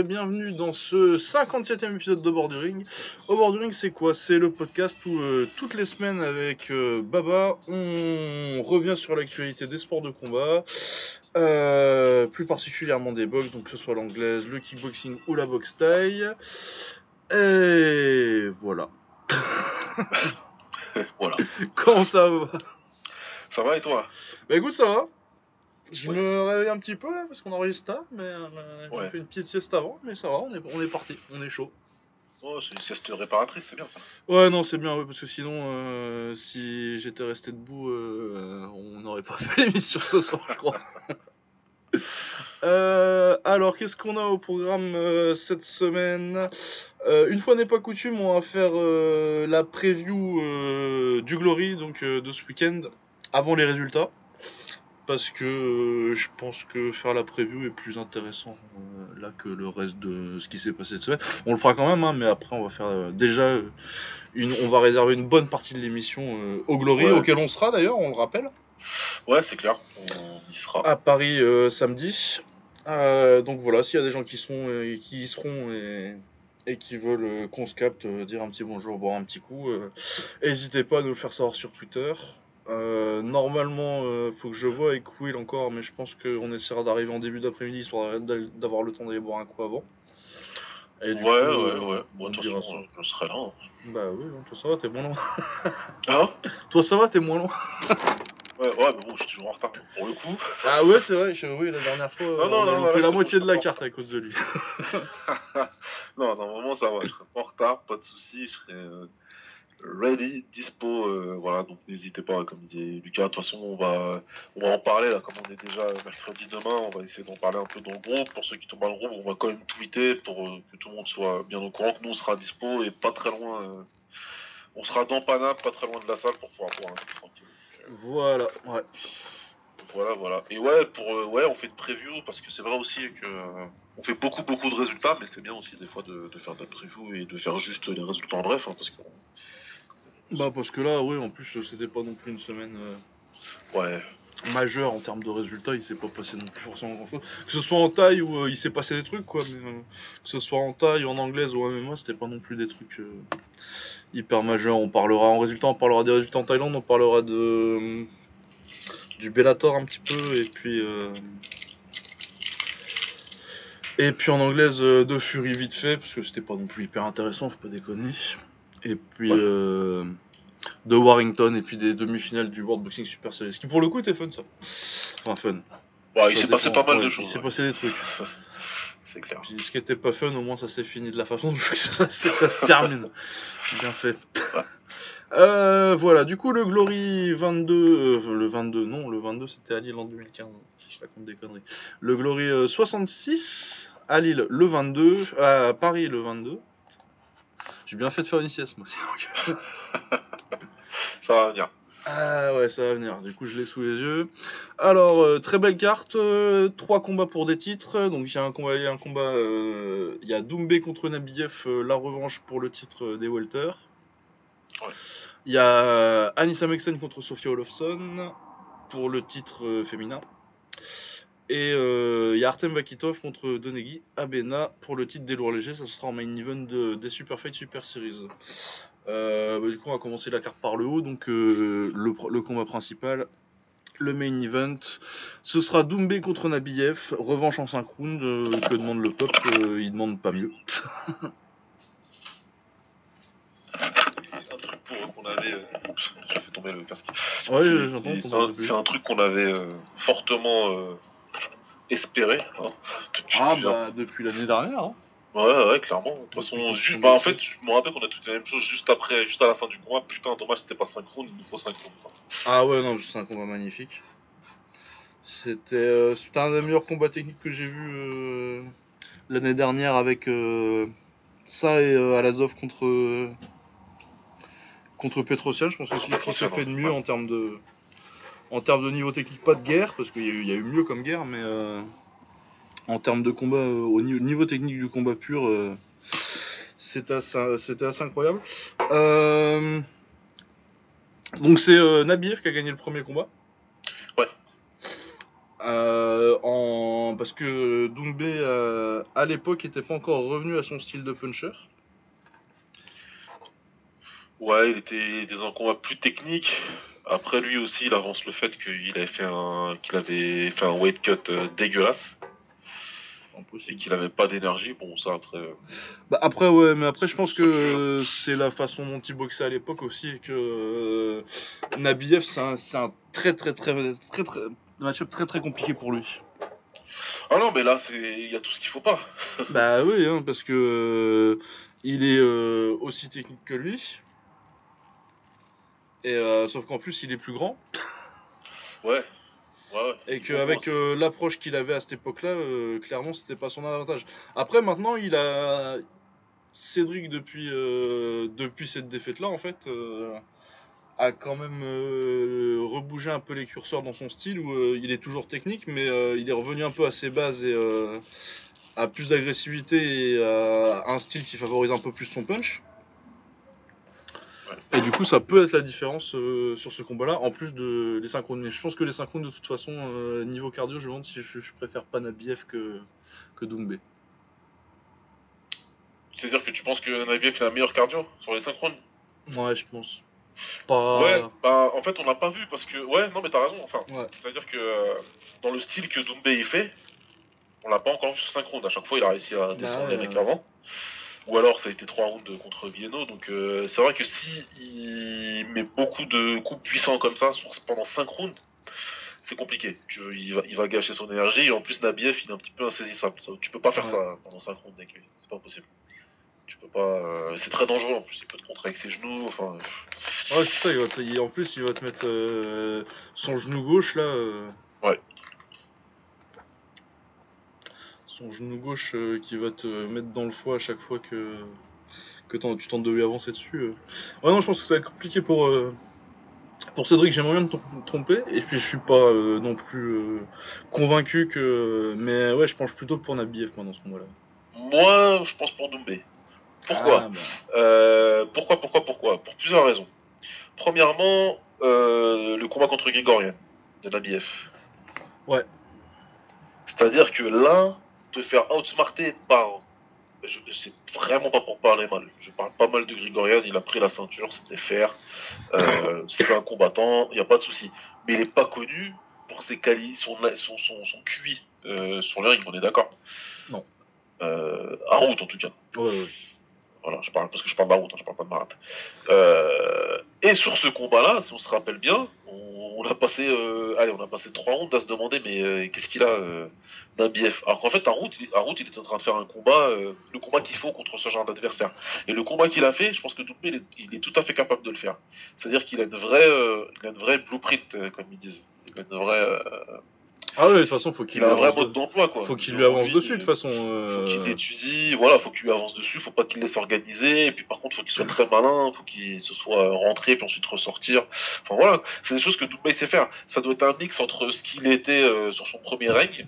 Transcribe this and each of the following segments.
et bienvenue dans ce 57e épisode de Bordering. Au Bordering, c'est quoi? C'est le podcast où euh, toutes les semaines avec euh, Baba, on revient sur l'actualité des sports de combat, euh, plus particulièrement des box, donc que ce soit l'anglaise, le kickboxing ou la boxe taille. Et voilà. voilà. Comment ça va? Ça va et toi? Bah écoute, ça va. Je me réveille un petit peu là parce qu'on enregistre tard, mais euh, j'ai Ouais. fait une petite sieste avant, mais ça va, on est, on est parti, on est chaud. Oh, c'est une sieste réparatrice, c'est bien ça. Ouais, non, c'est bien, ouais, parce que sinon, euh, si j'étais resté debout, euh, on n'aurait pas fait l'émission ce soir, je crois. Euh, alors, qu'est-ce qu'on a au programme euh, cette semaine? Euh, Une fois n'est pas coutume, on va faire la preview du Glory, donc de ce week-end, avant les résultats. Parce que euh, je pense que faire la preview est plus intéressant euh, là que le reste de ce qui s'est passé cette semaine. On le fera quand même, hein, mais après on va faire euh, déjà une, on va réserver une bonne partie de l'émission au Glory, Ouais. auquel on sera d'ailleurs, on le rappelle, Ouais, c'est clair, on y sera. à Paris euh, samedi. Euh, donc voilà, s'il y a des gens qui sont, euh, qui y seront et, et qui veulent qu'on se capte, dire un petit bonjour, boire un petit coup, n'hésitez pas à nous le faire savoir sur Twitter. Euh, normalement, euh, faut que je vois avec Will encore, mais je pense qu'on essaiera d'arriver en début d'après-midi histoire d'a- d'avoir le temps d'aller boire un coup avant. Et Ouais, du ouais, coup, euh, ouais. on Bon, de toute dira façon, ça. je serai là. hein. Bah oui, non, toi ça va, t'es moins loin. Hein Toi ça va, t'es moins loin. Ouais, ouais, mais bon, je suis toujours en retard pour le coup. Ah ouais, c'est vrai, je- oui, la dernière fois, Non, non, on a non, la moitié bon, de la carte à cause de lui. non, normalement, ça va, je serai pas en retard, pas de soucis, je serai euh, ready, dispo. euh, voilà, donc n'hésitez pas, comme disait Lucas. De toute façon, on va, on va en parler là, comme on est déjà mercredi demain. On va essayer d'en parler un peu dans le groupe. Pour ceux qui tombent dans le groupe, on va quand même tweeter pour euh, que tout le monde soit bien au courant que nous on sera dispo et pas très loin. euh, on sera dans Paname, pas très loin de la salle pour pouvoir boire un coup tranquille. Voilà, ouais. Voilà, voilà. Et ouais, pour ouais, on fait une preview parce que c'est vrai aussi que on fait beaucoup, beaucoup de résultats, mais c'est bien aussi des fois de, de faire de la preview et de faire juste les résultats en bref, hein, parce que Bah parce que là, oui, en plus, c'était pas non plus une semaine euh, ouais, majeure en termes de résultats, il s'est pas passé non plus forcément grand chose. Que ce soit en taille ou euh, il s'est passé des trucs, quoi, mais euh, que ce soit en taille, en anglaise ou en MMA, c'était pas non plus des trucs hyper majeurs. On parlera en résultat, on parlera des résultats en Thaïlande, on parlera de du Bellator un petit peu, et puis. euh, et puis en anglaise de Fury vite fait, parce que c'était pas non plus hyper intéressant, faut pas déconner. Et puis Ouais. euh, de Warrington et puis des demi-finales du World Boxing Super Series. Ce qui pour le coup était fun ça. Enfin fun. Ouais, il s'est passé pas mal ouais, de choses. Il s'est passé des trucs. C'est clair. Puis ce qui était pas fun, au moins ça s'est fini de la façon que ça, c'est que ça se termine. Bien fait. Euh, voilà, du coup le Glory 22, euh, le 22, non, le 22 c'était à Lille en 2015. Je raconte des conneries. Le Glory euh, 66 à Lille le 22, à Paris le 22. J'ai bien fait de faire une sieste moi aussi. Ça va venir. Ah ouais, ça va venir. Du coup, je l'ai sous les yeux. Alors, euh, très belle carte. euh, trois combats pour des titres. Donc, il y a un combat. Il y a un combat. euh, Il y a Doumbé contre Nabiev, la revanche pour le titre des welter. Ouais. Il y a Anissa Mexen contre Sofia Olofsson pour le titre féminin. Et euh, il y a Artem Vakitov contre Donegui Abena pour le titre des lourds légers. Ça sera en main event de- des Super Fight Super Series. Euh, bah, du coup, on va commencer la carte par le haut. Donc, euh, le, combat principal, le main event, ce sera Doumbé contre Nabiev. Revanche en 5 rounds. euh, que demande le peuple euh, Il demande pas mieux. Et un truc pour euh, qu'on avait. euh, Oups, j'ai fait tomber le casque. Ouais, C'est- j'entends ton C'est un, truc qu'on avait euh, fortement euh, espéré. hein, depuis Ah, plusieurs- bah, depuis l'année dernière. hein. Ouais, ouais, clairement. De toute façon, ju- bah, en fait, je me rappelle qu'on a tout dit la même chose juste après, juste à la fin du combat. Putain, dommage, c'était pas 5 rounds, il nous faut 5 rounds. quoi. Ah ouais, non, c'est un combat magnifique. C'était euh, c'était un des meilleurs combats techniques que j'ai vu euh, l'année dernière avec euh, ça et euh, Alazov contre euh, contre Petrosian. Je pense que c'est ce qui s'est fait de ouais. mieux en termes de en termes de niveau technique, pas de guerre parce qu'il y, a eu- il y a eu mieux comme guerre, mais euh, en termes de combat euh, au niveau, niveau technique du combat pur, euh, c'était assez, incroyable. Donc c'est Nabiev qui a gagné le premier combat. Ouais. En... Parce que Doumbé, à l'époque, était pas encore revenu à son style de puncher. Ouais, il était dans un combat plus technique. Après, lui aussi, il avance le fait qu'il avait fait un, qu'il avait fait un weight cut euh, dégueulasse et qu'il avait pas d'énergie. Bon, ça après. euh, Bah après, ouais, mais après, je pense que c'est la façon dont il boxait à l'époque aussi. Et que euh, Nabiev, c'est un, c'est un très, très, très, très, très, match-up très, très compliqué pour lui. Ah non, mais là, c'est, il y a tout ce qu'il faut pas. Bah oui, hein, parce que euh, il est euh, aussi technique que lui. Et euh, sauf qu'en plus, il est plus grand. Ouais. Ouais, ouais. Et qu'avec euh, l'approche qu'il avait à cette époque-là, euh, clairement, c'était pas son avantage. Après, maintenant, il a. Cédric, depuis, euh, depuis cette défaite-là, en fait, a quand même rebougé un peu les curseurs dans son style, où il est toujours technique, mais il est revenu un peu à ses bases et à plus d'agressivité et à un style qui favorise un peu plus son punch. Et du coup, ça peut être la différence euh, sur ce combat-là, en plus de les synchrones. Mais je pense que les synchrones, de toute façon, euh, niveau cardio, je me demande si je, je préfère pas Nabiev que, que Doumbé. C'est-à-dire que tu penses que Nabiev il a un meilleur cardio sur les synchrones? Ouais, je pense. Pas. Ouais, bah en fait on l'a pas vu parce que ouais non mais t'as raison enfin Ouais. c'est-à-dire que euh, dans le style que Doumbé il fait on l'a pas encore vu sur synchrone à chaque fois il a réussi à descendre ouais, avec ouais. Ou alors ça a été trois rounds contre Vieno donc euh, c'est vrai que si il met beaucoup de coups puissants comme ça sur, pendant 5 rounds c'est compliqué tu, il, va, il va gâcher son énergie et en plus Nabiev il est un petit peu insaisissable ça, tu peux pas faire Ouais. ça pendant 5 rounds avec lui c'est pas possible tu peux pas euh, c'est très dangereux en plus il peut te contrer avec ses genoux enfin Ouais, c'est ça. il va te- il- en plus, il va te mettre euh, son genou gauche là. Ouais. Son genou gauche euh, qui va te mettre dans le foie à chaque fois que, que tu tentes de lui avancer dessus. euh. Ouais, non, je pense que ça va être compliqué pour, euh, pour Cédric. J'aimerais bien me trom- tromper. Et puis, je suis pas euh, non plus euh, convaincu que. Mais ouais, je penche plutôt pour Nabiev moi dans ce combat-là. moi je pense pour Doumbé pourquoi Ah, bah. Euh, pourquoi, pourquoi, pourquoi? Pour plusieurs raisons. Premièrement, le combat contre Grigorian de Nabiev. Ouais. C'est-à-dire que là, te faire outsmarter par. Je, c'est vraiment pas pour parler mal. Je parle pas mal de Grigorian, il a pris la ceinture, c'était faire. Euh, c'est un combattant, il n'y a pas de souci. Mais il est pas connu pour ses quali, son, son, son, son QI euh, sur le ring, on est d'accord? Non. Euh, à route en tout cas. Ouais, ouais. Voilà, je parle parce que je parle d'Arout, hein, je parle pas de Marat. Euh, et sur ce combat-là, si on se rappelle bien, on, a passé, euh, allez, on a passé trois rounds à se demander, mais euh, qu'est-ce qu'il a, euh, Nabiev Alors qu'en fait, Arout, il, Arout, il était en train de faire un combat, le combat qu'il faut contre ce genre d'adversaire. Et le combat qu'il a fait, je pense que Doumbé, il est, il est tout à fait capable de le faire. C'est-à-dire qu'il a une vraie, il a une vraie blueprint, comme ils disent. Il a une vraie, Ah ouais, de toute façon, faut qu'il il a un vrai mode de- d'emploi, quoi. Faut qu'il lui avance dessus de toute euh, façon. faut euh, qu'il étudie, voilà, faut qu'il lui avance dessus, faut pas qu'il laisse organiser, et puis par contre, faut qu'il soit très malin, faut qu'il se soit rentré, puis ensuite ressortir. Enfin voilà, c'est des choses que Doumbé sait faire. Ça doit être un mix entre ce qu'il était euh, sur son premier règne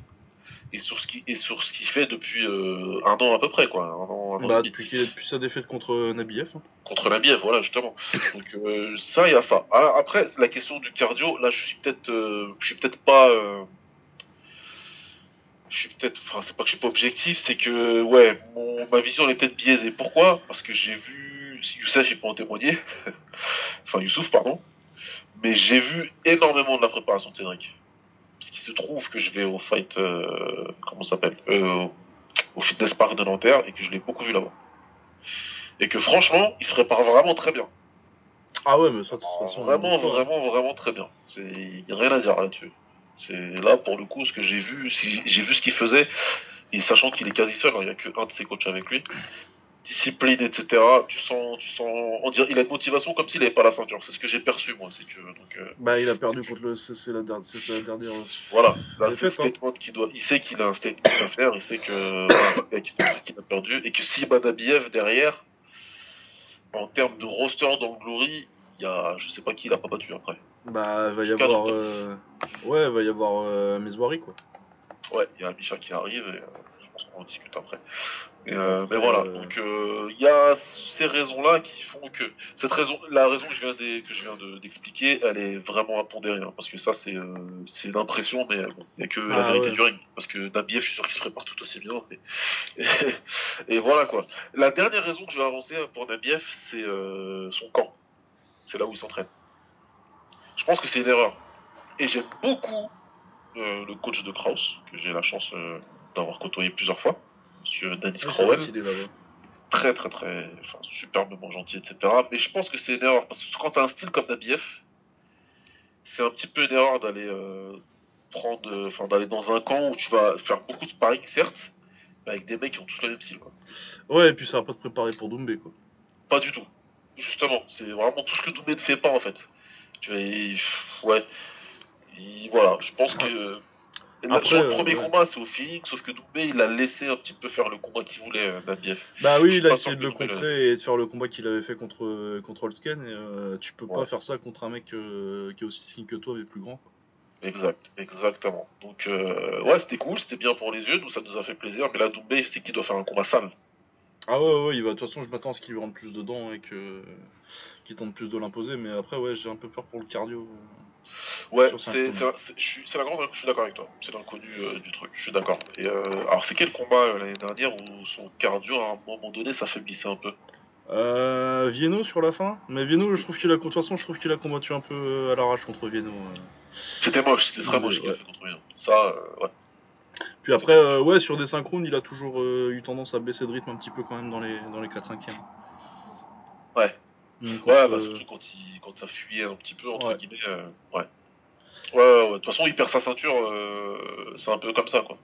et sur ce qui et sur ce qu'il fait depuis euh, un an à peu près, quoi. Un an, un an Bah, depuis, depuis sa défaite contre Nabiev. hein. contre la bièvre, voilà, justement. Donc euh, ça, il y a ça. Alors, après, la question du cardio, là, je suis peut-être, euh, je suis peut-être pas, euh, je suis peut-être, enfin, c'est pas que je suis pas objectif, c'est que, ouais, mon, ma vision elle est peut-être biaisée. Pourquoi? Parce que j'ai vu, Youssef, il peut en témoigner, enfin Youssouf, pardon, mais j'ai vu énormément de la préparation de Cédric. Parce qu'il se trouve que je vais au fight, euh, comment ça s'appelle, euh, au fitness park de Nanterre et que je l'ai beaucoup vu là-bas. Et que franchement, il se prépare vraiment très bien. Ah ouais, mais ça, de toute façon. Vraiment, vraiment, vraiment très bien. Il n'y a rien à dire là-dessus. C'est là pour le coup ce que j'ai vu, si j'ai vu ce qu'il faisait, et sachant qu'il est quasi seul, hein, il n'y a que un de ses coachs avec lui. Discipline, etc. Tu sens, tu sens, on dirait, il a une motivation comme s'il n'avait pas la ceinture. C'est ce que j'ai perçu moi, si tu veux. Donc, euh, Bah, il a perdu contre le. C'est c'est la dernière. Dernière. voilà, là Il c'est le hein. statement qu'il doit. Il sait qu'il a un statement à faire, il sait que voilà, qu'il a perdu et que si Badabiev derrière, en termes de roster dans le Glory, il y a, je sais pas qui il a pas battu après. Bah, il va y avoir. euh, Ouais, il va y avoir euh, Meswari, quoi. Ouais, il y a Misha qui arrive et euh, je pense on en discute après. Mais, euh, mais voilà, euh, donc il y a ces raisons-là qui font que cette raison, la raison que je viens d'e- que je viens de- d'expliquer, elle est vraiment impondérée, hein, parce que ça c'est c'est une impression, mais bon, il n'y a que la Ah, vérité ouais. du ring, parce que Nabiev, je suis sûr qu'il se prépare tout aussi bien. mais- Et, et voilà quoi. La dernière raison que je vais avancer pour Nabiev, c'est son camp, c'est là où il s'entraîne. Je pense que c'est une erreur, et j'aime beaucoup euh, le coach de Kraus, que j'ai la chance euh, d'avoir côtoyé plusieurs fois, Monsieur Dennis Crowell est là-bas. très très très enfin, superbement gentil etc mais je pense que c'est une erreur parce que quand t'as un style comme Nabiev c'est un petit peu une erreur d'aller euh, prendre euh, enfin d'aller dans un camp où tu vas faire beaucoup de sparring certes mais avec des mecs qui ont tous le même style quoi. Ouais, et puis ça va pas te préparer pour Doumbé, quoi. pas du tout justement c'est vraiment tout ce que Doumbé ne fait pas en fait tu vois ouais Il- voilà je pense que Là, Après, sur le euh, premier ouais. combat, c'est au feeling, sauf que Doumbé, il a laissé un petit peu faire le combat qu'il voulait, euh, Nabiev. Bah oui, il a essayé de le contrer et de faire le combat qu'il avait fait contre, contre Holtzken, et euh, tu peux pas faire ça contre un mec euh, qui est aussi technique que toi, mais plus grand. quoi. Exact, exactement. Donc, euh, ouais, c'était cool, c'était bien pour les yeux, nous ça nous a fait plaisir, mais là, Doumbé, c'est qu'il doit faire un combat sale. Ah ouais, ouais, il va, de toute façon, je m'attends à ce qu'il lui rentre plus dedans et que qu'il tente plus de l'imposer, mais après, ouais, j'ai un peu peur pour le cardio. Ouais, Sur cinq c'est c'est- je suis- c'est la grande, je suis d'accord avec toi, c'est l'inconnu euh, du truc, je suis d'accord. Et euh, alors, c'est quel combat euh, l'année dernière où son cardio, à un moment donné, s'affaiblissait un peu? Euh, Vienno sur la fin, mais Vienno, je trouve qu'il a, de toute façon, je trouve qu'il a combattu un peu euh, à l'arrache contre Vienno. euh. C'était moche, c'était très Ouais, moche ce qu'il a ouais. fait contre hein. Ça, euh, ouais. Puis après, euh, ouais, sur des synchrones, il a toujours euh, eu tendance à baisser de rythme un petit peu quand même dans les, dans les 4-5e. Ouais. Donc, Ouais, euh, bah, surtout quand, il, quand ça fuyait un petit peu, entre Ouais. guillemets, euh, ouais. Ouais, ouais, ouais. De toute façon, il perd sa ceinture, euh, c'est un peu comme ça, quoi.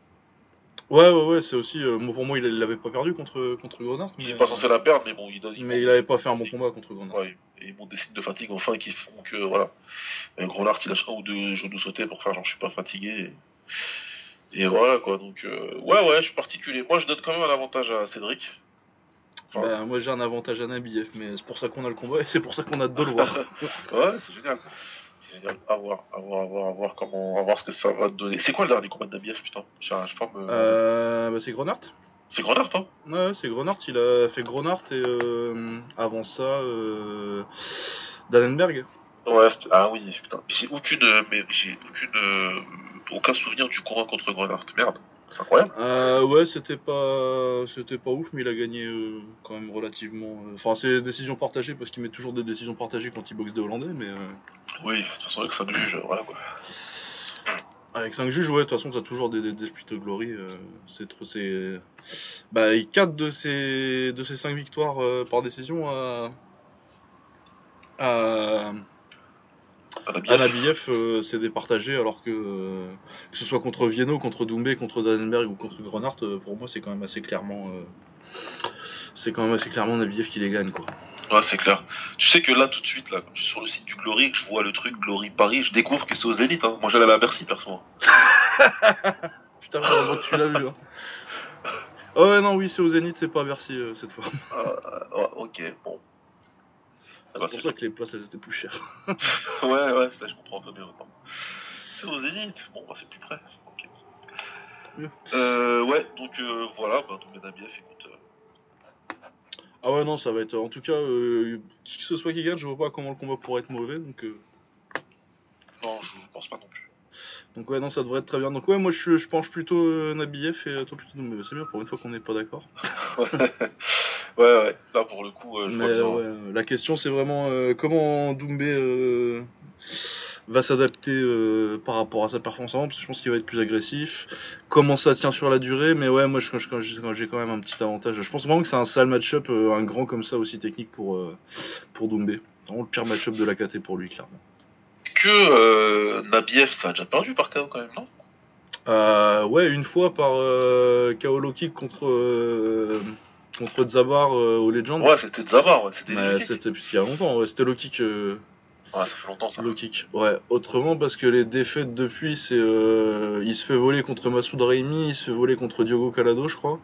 ouais, ouais, ouais, c'est aussi. euh, pour moi, il l'avait pas perdu contre, contre Grenard. Il Mais, est pas censé la perdre, mais bon, il donne. mais il avait pas fait un bon combat contre Grenard. Ouais, et il montre des signes de fatigue enfin qui font que, voilà. Grenard, il lâche un ou deux genoux sautés pour faire genre je suis pas fatigué. Et, et voilà, quoi. Donc, euh, ouais, ouais, je suis particulier. Moi, je donne quand même un avantage à Cédric. Enfin, Bah, moi, j'ai un avantage à Nabiev, mais c'est pour ça qu'on a le combat et c'est pour ça qu'on a hâte de le voir. Ouais, c'est génial. C'est génial. À voir, à voir, à voir, à voir comment, à voir ce que ça va te donner. C'est quoi le dernier combat de Nabiev, putain? Me- euh, bah, c'est Grenard. C'est Grenard, toi Ouais, c'est Grenard. Il a fait Grenard et euh, avant ça, euh, Dannenberg. Ouais, ah oui, putain. J'ai aucune, euh, mais j'ai aucune, euh, aucun souvenir du combat contre Grenard. Merde, c'est incroyable. Euh, ouais, c'était pas, c'était pas ouf, mais il a gagné euh, quand même relativement. euh, Enfin, c'est décision partagée parce qu'il met toujours des décisions partagées quand il boxe des Hollandais, mais Oui, de toute façon, avec ça me juge, voilà quoi. avec 5 juges, ouais, de toute façon, t'as toujours des, des, of glory. c'est trop, c'est. Bah, 4 de ces, de ces 5 victoires par décision à. à. Anabiev. euh, c'est départagé, alors que euh, que ce soit contre Vienno, contre Doumbé, contre Dannenberg ou contre Grenard, euh, pour moi, c'est quand même assez clairement. euh, c'est quand même assez clairement Nabiev qui les gagne, quoi. Ouais, c'est clair. Tu sais que là, tout de suite, là, quand je suis sur le site du Glory, que je vois le truc Glory Paris, je découvre que c'est au Zénith. Hein. Moi, j'allais à Bercy, perso. Putain, tu l'as vu. Hein. Oh ouais, non, oui, c'est au Zénith, c'est pas à Bercy euh, cette fois. Ok, bon. Ah bah, c'est pour ça que les places elles étaient plus chères. Ouais, ouais, ça, je comprends un peu mieux maintenant. C'est au Zénith. Bon, bah, c'est plus près. Mieux. Euh, ouais, donc euh, voilà, bah, donc Nabiev, écoute. euh, Ah ouais, non, ça va être. En tout cas, euh, qui que ce soit qui gagne, je vois pas comment le combat pourrait être mauvais. Donc, euh, non, je, je pense pas non plus. donc ouais, non, ça devrait être très bien. Donc, ouais, moi je, je penche plutôt Nabiev et toi plutôt Doumbé. C'est bien pour une fois qu'on n'est pas d'accord. ouais, ouais, là, pour le coup, euh, je Mais vois bien. ouais, la question c'est vraiment euh, comment Doumbé euh, va s'adapter euh, par rapport à sa performance avant, parce que je pense qu'il va être plus agressif. Comment ça tient sur la durée, mais ouais, moi je, quand j'ai quand même un petit avantage. Je pense vraiment que c'est un sale match-up, euh, un grand comme ça aussi technique pour, euh, pour Doumbé. Vraiment le pire match-up de la KT pour lui, clairement. Que Nabiev, ça a déjà perdu par KO quand même, non? Ouais, une fois par KO low kick contre, contre Zabar euh, au Legend. Ouais, c'était Zavar, ouais, c'était c'était il y a longtemps, ouais, c'était low kick. Ouais, ça fait longtemps ça. Low kick. Ouais, autrement parce que les défaites depuis, c'est euh, il se fait voler contre Massoud Raimi, il se fait voler contre Diogo Calado, je crois.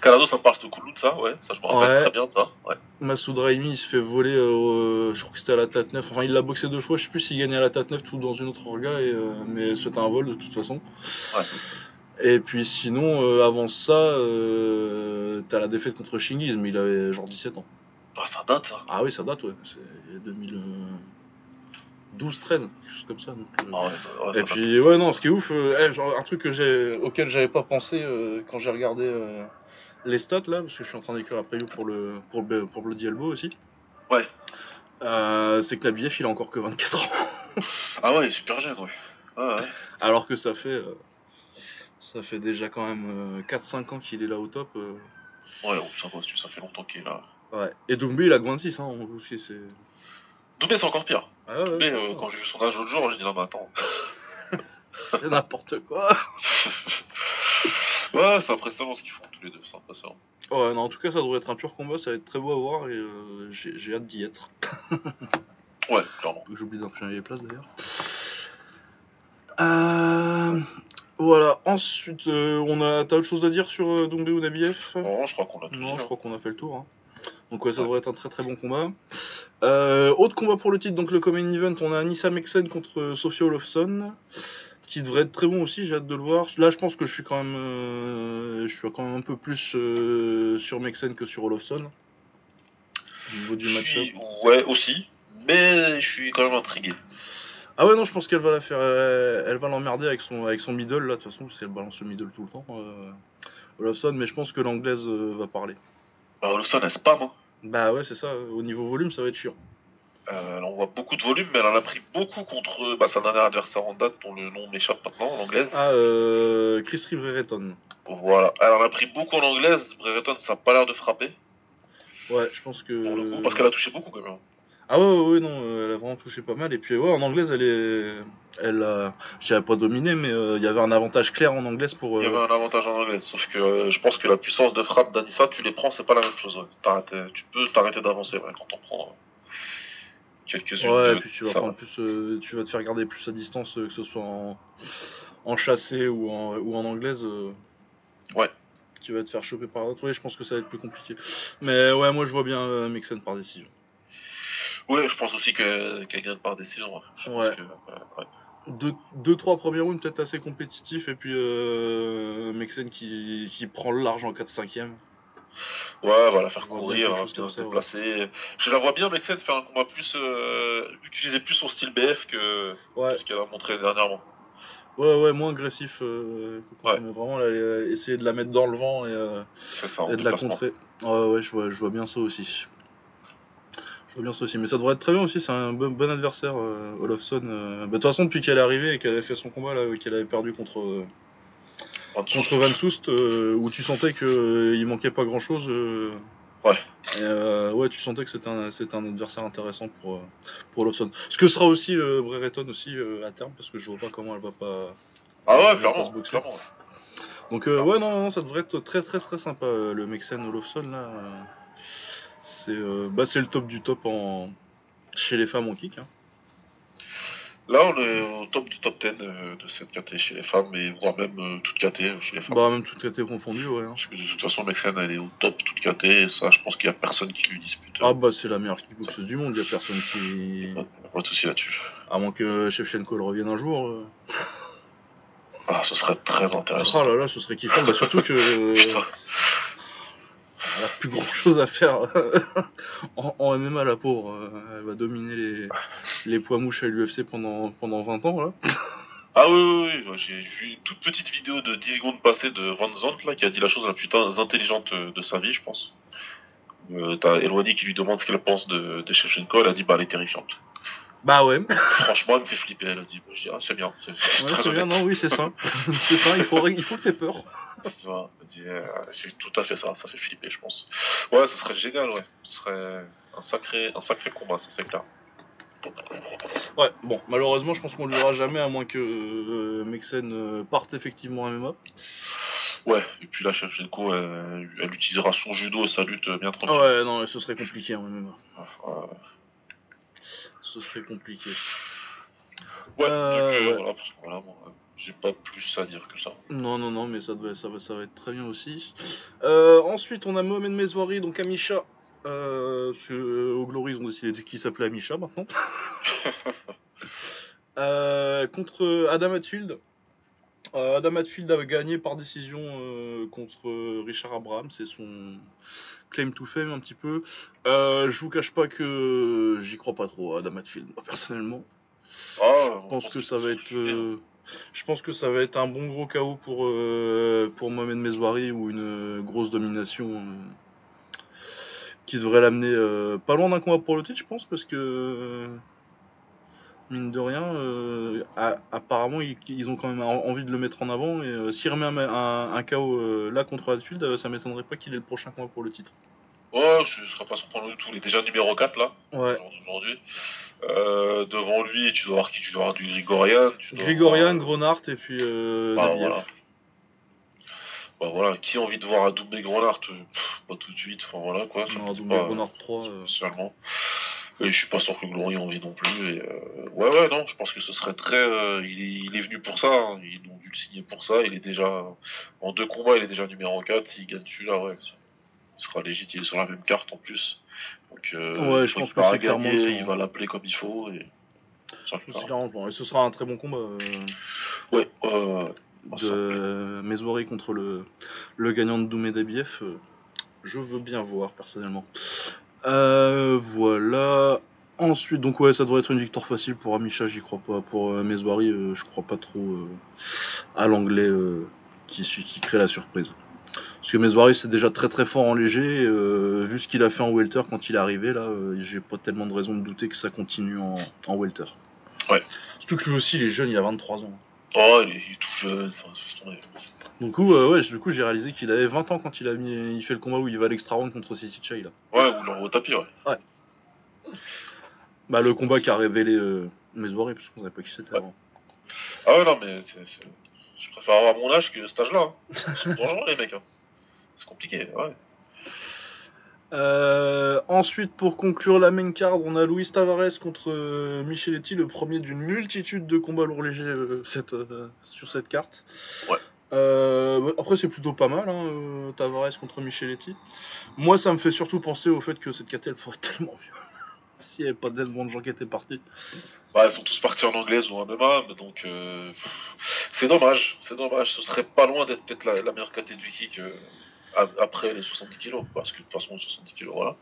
Calado, ça me parle, de ça, ouais, ça je me rappelle Ouais. très bien de ça. Ouais. Massoud Raimi, il se fait voler, euh, je crois que c'était à la tête 9. Enfin, il l'a boxé deux fois, je sais plus s'il gagnait à la tête 9 ou dans une autre orga, et, euh, mais c'était un vol de toute façon. Ouais. Et puis sinon, euh, avant ça, euh, t'as la défaite contre Shingiz, mais il avait genre 17 ans. Ah, ça date, ça. Ah oui, ça date, ouais. C'est 2012, 13, quelque chose comme ça. donc, euh. Ah ouais, ça, ouais, ça Et date. puis, ouais, non, ce qui est ouf, euh, eh, genre, un truc que j'ai, auquel j'avais pas pensé euh, quand j'ai regardé euh, les stats là, parce que je suis en train d'écrire la preview pour le, pour le, pour Bloody Elbow aussi. Ouais. Euh, c'est que Nabiev il a encore que 24 ans. Ah ouais, il est super jeune, ouais. Ouais, ouais. Alors que ça fait, euh, ça fait déjà quand même 4-5 ans qu'il est là au top. euh. Ouais, oh, ça, ça fait longtemps qu'il est là. Ouais. Et Doumbé il a que 26 hein, aussi, c'est. Doumbé, c'est encore pire. Ah ouais, euh, quand j'ai vu son âge l'autre jour, j'ai dit non, mais attends. c'est n'importe quoi. ouais, c'est impressionnant ce qu'ils font tous les deux, c'est impressionnant. Ouais, non, en tout cas, ça devrait être un pur combat, ça va être très beau à voir et euh, j'ai j'ai hâte d'y être. Ouais, clairement. J'oublie d'imprimer les places d'ailleurs. Euh, voilà, ensuite, euh, on a. T'as autre chose à dire sur euh, Doumbé ou Nabiev Non, je crois qu'on a tout Non, dit, je hein. crois qu'on a fait le tour. hein. Donc, ouais, ça Ouais. devrait être un très très bon combat. Euh, autre combat pour le titre, donc le Common Event, on a Anissa Mexen contre euh, Sophia Olofsson, qui devrait être très bon aussi, j'ai hâte de le voir. Là, je pense que je suis quand même, je suis quand même un peu plus sur Mexen que sur Olofsson. Au niveau du match-up. suis- Ouais, aussi. Mais je suis quand même intrigué. Ah ouais non je pense qu'elle va la faire euh, elle va l'emmerder avec son avec son middle là de toute façon si elle balance le middle tout le temps euh, Olofsson mais je pense que l'anglaise euh, va parler. Bah, Olofsson, elle spam. Hein. Bah ouais c'est ça au niveau volume ça va être chiant. Euh, elle envoie beaucoup de volume, mais elle en a pris beaucoup contre bah, sa dernière adversaire en date, dont le nom m'échappe maintenant, en anglaise. Ah euh, Chris Brereton. Voilà. Elle en a pris beaucoup en anglaise. Brereton, ça n'a pas l'air de frapper. Ouais je pense que. Pour le coup, parce qu'elle a touché beaucoup quand même. Ah ouais, ouais ouais non euh, elle a vraiment touché pas mal et puis ouais en anglaise elle est elle a je dirais pas dominé mais euh, il y avait un avantage clair en anglaise pour. Il y euh, avait un avantage en anglaise, sauf que euh, je pense que la puissance de frappe d'Anissa, tu les prends, c'est pas la même chose. ouais. Euh, tu peux t'arrêter d'avancer ouais, quand on prend euh, quelques-unes. Ouais, de- et puis tu vas ça prendre plus, euh, tu vas te faire garder plus à distance, euh, que ce soit en, en chassé ou en, ou en anglaise. euh, Ouais. Tu vas te faire choper par l'autre. Oui, je pense que ça va être plus compliqué. Mais ouais, moi je vois bien euh, Mixon par décision. Ouais, je pense aussi que- qu'elle gagne par décision. ouais. Que, ouais. Deux, deux, trois premiers rounds peut-être assez compétitifs et puis euh, Mixon qui, qui prend large en 4-5ème. Ouais, va la faire courir, hein, bien se ouais. déplacer. Je la vois bien, Mexen, faire un combat plus. euh, utiliser plus son style BF que Ouais, ce qu'elle a montré dernièrement. ouais, ouais, moins agressif. euh, Ouais. est vraiment là, essayer de la mettre dans le vent et, euh, ça, et de la contrer. Ouais, ouais, je vois, je vois bien ça aussi. Bien ça aussi. Mais ça devrait être très bien aussi. C'est un bon, bon adversaire, euh, Olofsson. euh. Bah, De toute façon, depuis qu'elle est arrivée et qu'elle avait fait son combat, là, qu'elle avait perdu contre, euh, contre Van euh, où tu sentais qu'il manquait pas grand chose. Ouais. Et, euh, ouais, tu sentais que c'était un, c'était un adversaire intéressant pour, euh, pour Olofsson. Ce que sera aussi euh, Brereton aussi euh, à terme, parce que je vois pas comment elle va pas. Ah ouais, clairement. Donc euh, ouais non, non, ça devrait être très très très sympa euh, le Mexen Olofsson là. Euh, C'est euh, bah c'est le top du top en chez les femmes en kick. Hein. Là, on est au top du top 10 euh, de cette KT chez les femmes, et voire même euh, toute KT chez les femmes. Bah même toutes catégories confondues ouais. hein. Parce que de toute façon, Mexen, elle est au top toute KT, et ça, je pense qu'il y a personne qui lui dispute. Ah bah c'est la meilleure kickboxeuse du monde, y a personne qui. Pas de souci là-dessus. À moins que Shevchenko le revienne un jour. euh. Ah, ce serait très intéressant. Oh là là, ce serait kiffant. Bah surtout que. elle a plus grand chose à faire en, en MMA la pauvre. euh, Elle va dominer les, les poids mouches à l'UFC pendant, pendant 20 ans là. Ah oui, oui, oui, j'ai vu une toute petite vidéo de 10 secondes passée de Van Zandt là, qui a dit la chose la plus in- intelligente euh, de sa vie, je pense. Euh, T'as Elwani qui lui demande ce qu'elle pense de, de Shevchenko, elle a dit bah elle est terrifiante. Bah ouais. Franchement, elle me fait flipper, elle a dit. Bah, je dis ah c'est bien, c'est Ouais, bien, non, oui, c'est ça. c'est ça, il faut, il faut que t'aies peur. Tu vois, euh, c'est tout à fait ça, ça fait flipper, je pense. Ouais, ce serait génial, ouais. Ce serait un sacré, un sacré combat, ça c'est clair. Ouais, bon, malheureusement, je pense qu'on le verra jamais à moins que euh, Mexen euh, parte effectivement en MMA. Ouais, et puis là, Shevchenko, elle, elle utilisera son judo et sa lutte bien Ah tranquille. ouais, non, ce serait compliqué en MMA. Ouais, Ce serait compliqué. Ouais, Euh, donc euh, ouais. voilà, voilà, bon, euh, j'ai pas plus à dire que ça. Non, non, non, mais ça, devait, ça, va, ça va être très bien aussi. Euh, ensuite, on a Mohamed Mezouari, donc Amisha. Euh, parce que, euh, au Glory, ils ont décidé qu'il s'appelait Amisha maintenant. Contre Adam Hatfield. Adam Hatfield a gagné par décision contre Richard Abraham, c'est son claim to fame un petit peu. Je vous cache pas que j'y crois pas trop à Adam Hatfield, moi, personnellement. Ah, je pense que ça va être. Euh, je pense que ça va être un bon gros chaos pour, euh, pour Mohamed Mezouari ou une grosse domination euh, qui devrait l'amener euh, pas loin d'un combat pour le titre, je pense, parce que euh, mine de rien, euh, a- apparemment ils, ils ont quand même en- envie de le mettre en avant et euh, s'il remet un, un, un KO euh, là contre Hatfield, euh, ça m'étonnerait pas qu'il ait le prochain combat pour le titre. Ouais, je ne serais pas surprenant du tout. Il est déjà numéro 4 là, Ouais. aujourd'hui. Euh, devant lui, tu dois avoir qui? Tu dois avoir du Grigorian. Tu dois Grigorian, avoir- Gronart et puis euh, Bah, voilà. Bah, voilà. Qui a envie de voir un double Grenard? Pas tout de suite. Enfin voilà quoi. ça Non, me dit double pas, Gronart 3. euh, spécialement. Et je suis pas sûr que Glory ait envie non plus. Et, euh, ouais, ouais, non, je pense que ce serait très. euh, il, est, il est venu pour ça. hein. Ils ont dû le signer pour ça. Il est déjà. En deux combats, il est déjà numéro 4. S'il gagne celui-là, ouais. Il sera légitime. Sur la même carte en plus. Donc, euh, Ouais, je pense que c'est clairement. Il va l'appeler comme il faut. Et... Clairement bon. Et ce sera un très bon combat euh, Ouais, euh, de Mezouari contre le, le gagnant de Doumé Dabiev. euh, je veux bien voir personnellement. Euh, voilà. Ensuite, donc ouais, ça devrait être une victoire facile pour Amisha, j'y crois pas. Pour euh, je crois pas trop à l'anglais qui, qui crée la surprise. Parce que Mezouari c'est déjà très très fort en léger. euh, vu ce qu'il a fait en welter quand il est arrivé, là, euh, j'ai pas tellement de raison de douter que ça continue en, en welter. Ouais. Surtout que lui aussi, il est jeune, il a 23 ans. Oh, il est, il est tout jeune. Enfin, c'est tombé. Du coup, euh, ouais, du coup, j'ai réalisé qu'il avait 20 ans quand il a mis, il fait le combat où il va à l'extra round contre City Chai là. Ouais, ou l'envoie au tapis, ouais. Bah le combat qui a révélé euh, Mezouari parce qu'on savait pas qui c'était Ouais. avant. Ah ouais, non, mais c'est, c'est- je préfère avoir mon âge que cet âge-là. Hein. Sont dangereux, les mecs. Hein. C'est compliqué, ouais. Euh, ensuite, pour conclure la main card, on a Luis Tavares contre euh, Micheletti, le premier d'une multitude de combats lourds légers euh, cette, euh, sur cette carte. Ouais. Après, c'est plutôt pas mal, hein, Tavares contre Micheletti. Moi, ça me fait surtout penser au fait que cette carte, elle pourrait être tellement mieux. S'il n'y avait pas tellement de gens qui étaient partis. Bah, ils sont tous partis en anglaise ou en MMA, mais donc c'est dommage, c'est dommage. Ce serait pas loin d'être peut-être la, la meilleure catégorie du kick après les 70 kilos, parce que de toute façon 70 kilos, voilà.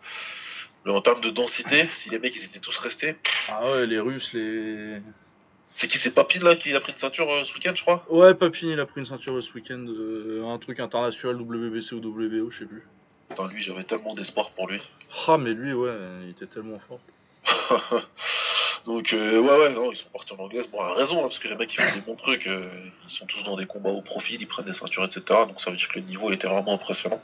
Mais en termes de densité, si les mecs ils étaient tous restés, Ah ouais, les Russes, les. c'est qui c'est Papine là qui a pris une ceinture euh, ce week-end, je crois? Ouais, Papini, il a pris une ceinture ce week-end, euh, un truc international WBC ou WBO, je sais plus. Putain, lui j'avais tellement d'espoir pour lui. Ah, mais lui, ouais, il était tellement fort. Donc euh, ouais ouais non ils sont partis en anglaise bon a raison hein, parce que les mecs ils font des bons trucs euh, ils sont tous dans des combats au profil ils prennent des ceintures etc donc ça veut dire que le niveau était vraiment impressionnant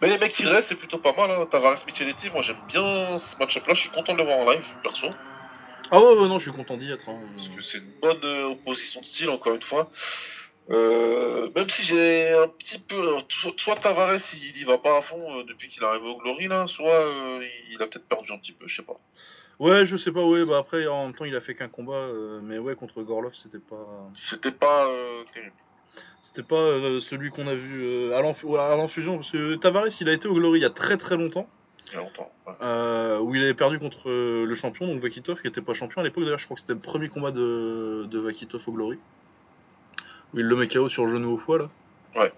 mais les mecs qui restent c'est plutôt pas mal hein. Tavares Micheletti moi j'aime bien ce match-up là je suis content de le voir en live perso Ah ouais, ouais, non, je suis content d'y être. hein. parce que c'est une bonne euh, opposition de style encore une fois Euh, même si j'ai un petit peu soit, soit Tavares il, y va pas à fond euh, depuis qu'il est arrivé au Glory là soit euh, il a peut-être perdu un petit peu je sais pas Ouais, je sais pas, ouais, bah après, en même temps, il a fait qu'un combat, euh, mais ouais, contre Gorlov, c'était pas. c'était pas euh, terrible C'était pas euh, celui qu'on a vu euh, à l'enfusion, parce que Tavares, il a été au Glory il y a très très longtemps, il y a longtemps ouais. où il avait perdu contre le champion, donc Vakitov, qui était pas champion à l'époque, d'ailleurs, je crois que c'était le premier combat de, de Vakitov au Glory, où il le met KO sur genou au foie, là. Ouais.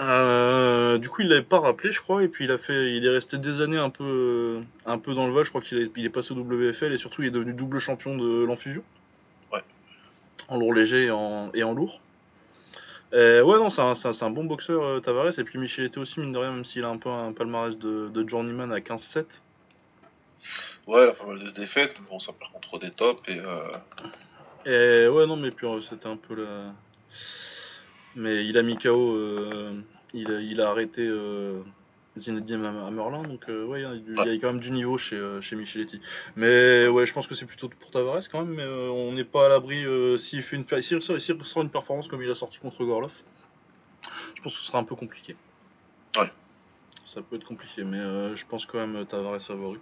Euh, du coup, il l'avait pas rappelé, je crois, et puis il a fait, il est resté des années un peu, euh, un peu dans le vol. Je crois qu'il est, il est passé au WFL et surtout il est devenu double champion de l'enfusion. Ouais. En lourd léger et en, et en lourd. Euh, ouais, non, c'est un, bon boxeur, Tavares. Et puis Michel était aussi, mine de rien, même s'il a un peu un palmarès de, de journeyman à 15-7. Ouais, il a pas mal de défaites, bon, ça perd contre des tops et Et ouais, non, mais puis c'était un peu la. Mais il a mis KO, euh, il, a, il a arrêté euh, Zinedine Am- Amerlin, donc euh, ouais, il y, a y quand même du niveau chez, chez Micheletti. Mais ouais, je pense que c'est plutôt pour Tavares quand même, mais euh, on n'est pas à l'abri euh, s'il fait une, s'il ressort, une performance comme il a sorti contre Gorlov. Je pense que ce sera un peu compliqué. Ouais. Ça peut être compliqué, mais euh, je pense quand même Tavares favori.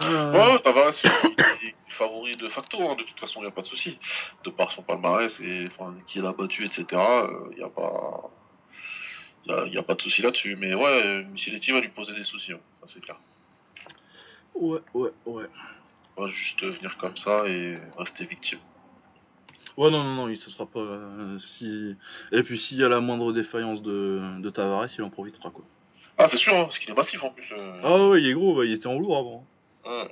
Ouais, Tavares, il favori de facto, hein, de toute façon, il n'y a pas de souci. De par son palmarès et enfin, qui l'a battu, etc., il n'y a pas. Il y a, a pas de souci là-dessus. Mais ouais, Micheletti va lui poser des soucis, hein, ça c'est clair. Ouais, ouais, ouais. Il va juste venir comme ça et rester victime. Ouais, non, non, non, il se sera pas. euh, si... Et puis s'il y a la moindre défaillance de, de Tavares, il en profitera quoi. Ah, c'est sûr, hein, parce qu'il est massif en plus. euh. Ah ouais, il est gros, ouais, il était en lourd avant. Ouais.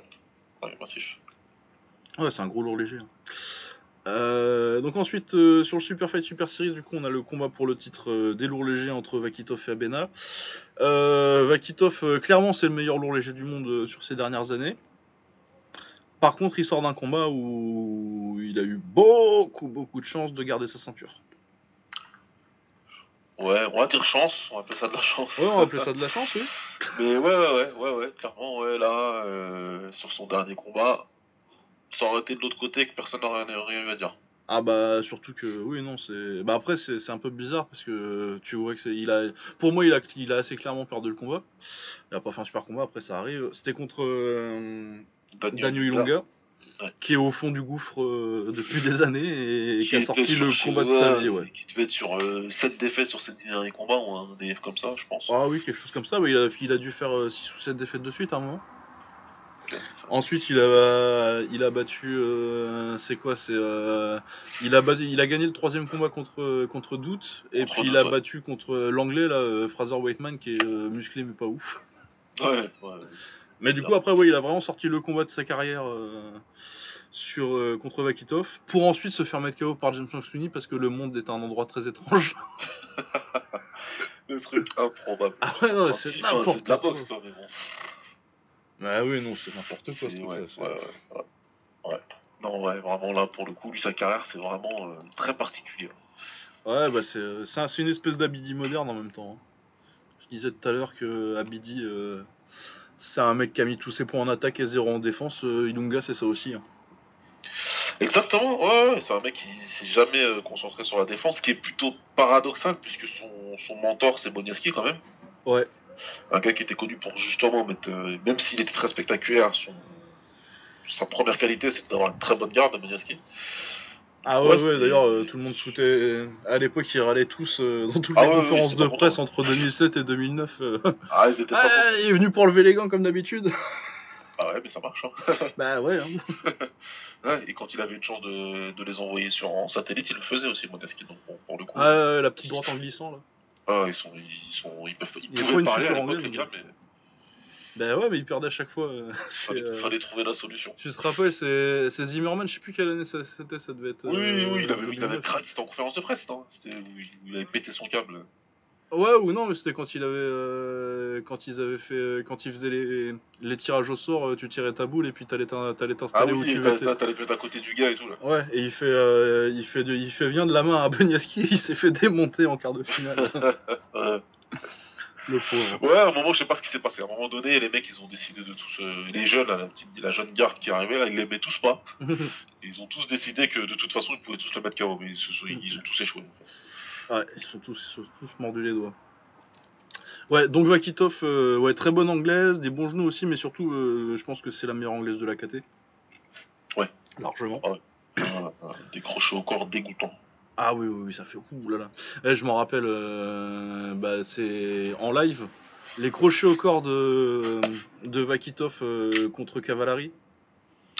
Ouais, il est massif. Ouais, c'est un gros lourd léger. hein. Euh, donc ensuite, euh, sur le Super Fight Super Series, du coup, on a le combat pour le titre euh, des lourds légers entre Vakitov et Abena. Vakitov, clairement, c'est le meilleur lourd léger du monde sur ces dernières années. Par contre, il sort d'un combat où il a eu beaucoup, beaucoup de chance de garder sa ceinture. Ouais, on va dire chance, on va appeler ça de la chance. Ouais, on va appeler ça de la chance, oui. Mais ouais, ouais, ouais, ouais, ouais, clairement, ouais, là, sur son dernier combat, ça aurait été de l'autre côté que personne n'aurait rien eu à dire. Ah bah surtout que oui non c'est bah après c'est c'est un peu bizarre parce que tu vois que c'est il a pour moi il a il a assez clairement perdu le combat il a pas fait un super combat après ça arrive c'était contre euh, Daniel Ilonga Ouais. qui est au fond du gouffre euh, depuis des années et qui, a sorti le combat de sa vie ouais Qui devait être sur 7 défaites sur ses derniers combats ou un délire comme ça, je pense. ah oui quelque chose comme ça ouais, il a il a dû faire 6 ou 7 défaites de suite à un moment Ensuite, il a, il a battu. euh, c'est quoi C'est euh, il a battu, il a gagné le troisième combat contre contre Doute et Contre puis il a ouais. battu contre l'anglais là, euh, Fraser Waitman qui est euh, musclé mais pas ouf. Ouais, ouais. Mais du coup après ouais, il a vraiment sorti le combat de sa carrière sur contre Vakitov pour ensuite se faire mettre KO par James McSweeney parce que le monde est un endroit très étrange. Le truc improbable. Ah ouais non, c'est n'importe quoi. Bah oui non, c'est n'importe quoi. ce truc-là, ouais, ouais, ouais. Non, ouais, vraiment là, pour le coup, lui, sa carrière, c'est vraiment euh, très particulier. Ouais, bah c'est c'est un- c'est une espèce d'Abidi moderne en même temps. hein. Je disais tout à l'heure que Abidi, euh, c'est un mec qui a mis tous ses points en attaque et zéro en défense. euh, Ilunga, c'est ça aussi. hein. Exactement, ouais, ouais, c'est un mec qui s'est jamais euh, concentré sur la défense, ce qui est plutôt paradoxal, puisque son, son mentor, c'est Boniaski quand même. Ouais. Un gars qui était connu pour justement mettre, euh, même s'il était très spectaculaire, son, sa première qualité, c'est d'avoir une très bonne garde, Boniaski. Ah ouais, Ouais, d'ailleurs, euh, tout le monde souhaitait. À l'époque, ils râlaient tous euh, dans toutes Ah les ouais, conférences de presse entre 2007 et 2009. euh, Ah, ils étaient Ah, il est venu pour lever les gants comme d'habitude. Ah ouais, mais ça marche. Hein. bah ouais. hein. Et quand il avait une chance de, de les envoyer sur en satellite, il le faisait aussi, Boniaski. Donc bon, pour le coup, Ah, ouais, la petite droite en glissant là. Ah, ils sont, ils sont, ils peuvent, ils Il pouvaient parler à l'époque, les gars, mais Bah ouais, mais il perdait à chaque fois. euh, fallait, euh, fallait trouver la solution. Tu te rappelles, c'est Zimmerman, je sais plus quelle année ça- c'était, ça devait être. Oui, oui, euh, oui, il avait, il avait 2009. craqué, c'était en conférence de presse, il, où il avait pété son câble. Ouais ou non, mais c'était quand il avait, euh, quand ils avaient fait, euh, quand ils faisaient les, les tirages au sort, euh, tu tirais ta boule et puis t'allais t'in- t'allais Ah t'installer où oui, tu t'as- t'allais mettre à côté du gars et tout, là. Ouais, et il fait, euh, il fait, de- il fait bien de la main à Beniaski, il s'est fait démonter en quart de finale. Ouais. le pauvre. Ouais, à un moment, je sais pas ce qui s'est passé. À un moment donné, les mecs, ils ont décidé de tous. euh, les jeunes, là, la, petite, la jeune garde qui arrivait, là, ils l'aimaient tous pas. Ils ont tous décidé que de toute façon, ils pouvaient tous le mettre KO, mais ils ont tous échoué. Ouais, ils sont tous, ils sont tous mordus les doigts. Ouais, donc Vakitov, euh, ouais, très bonne anglaise, des bons genoux aussi, mais surtout, euh, je pense que c'est la meilleure anglaise de la KT. Ouais. Largement. Euh, euh, des crochets au corps dégoûtants. Ah oui, oui, oui, ça fait ouh là là. Eh, je m'en rappelle, euh, bah, c'est en live, les crochets au corps de, de Vakitov euh, contre Cavallari.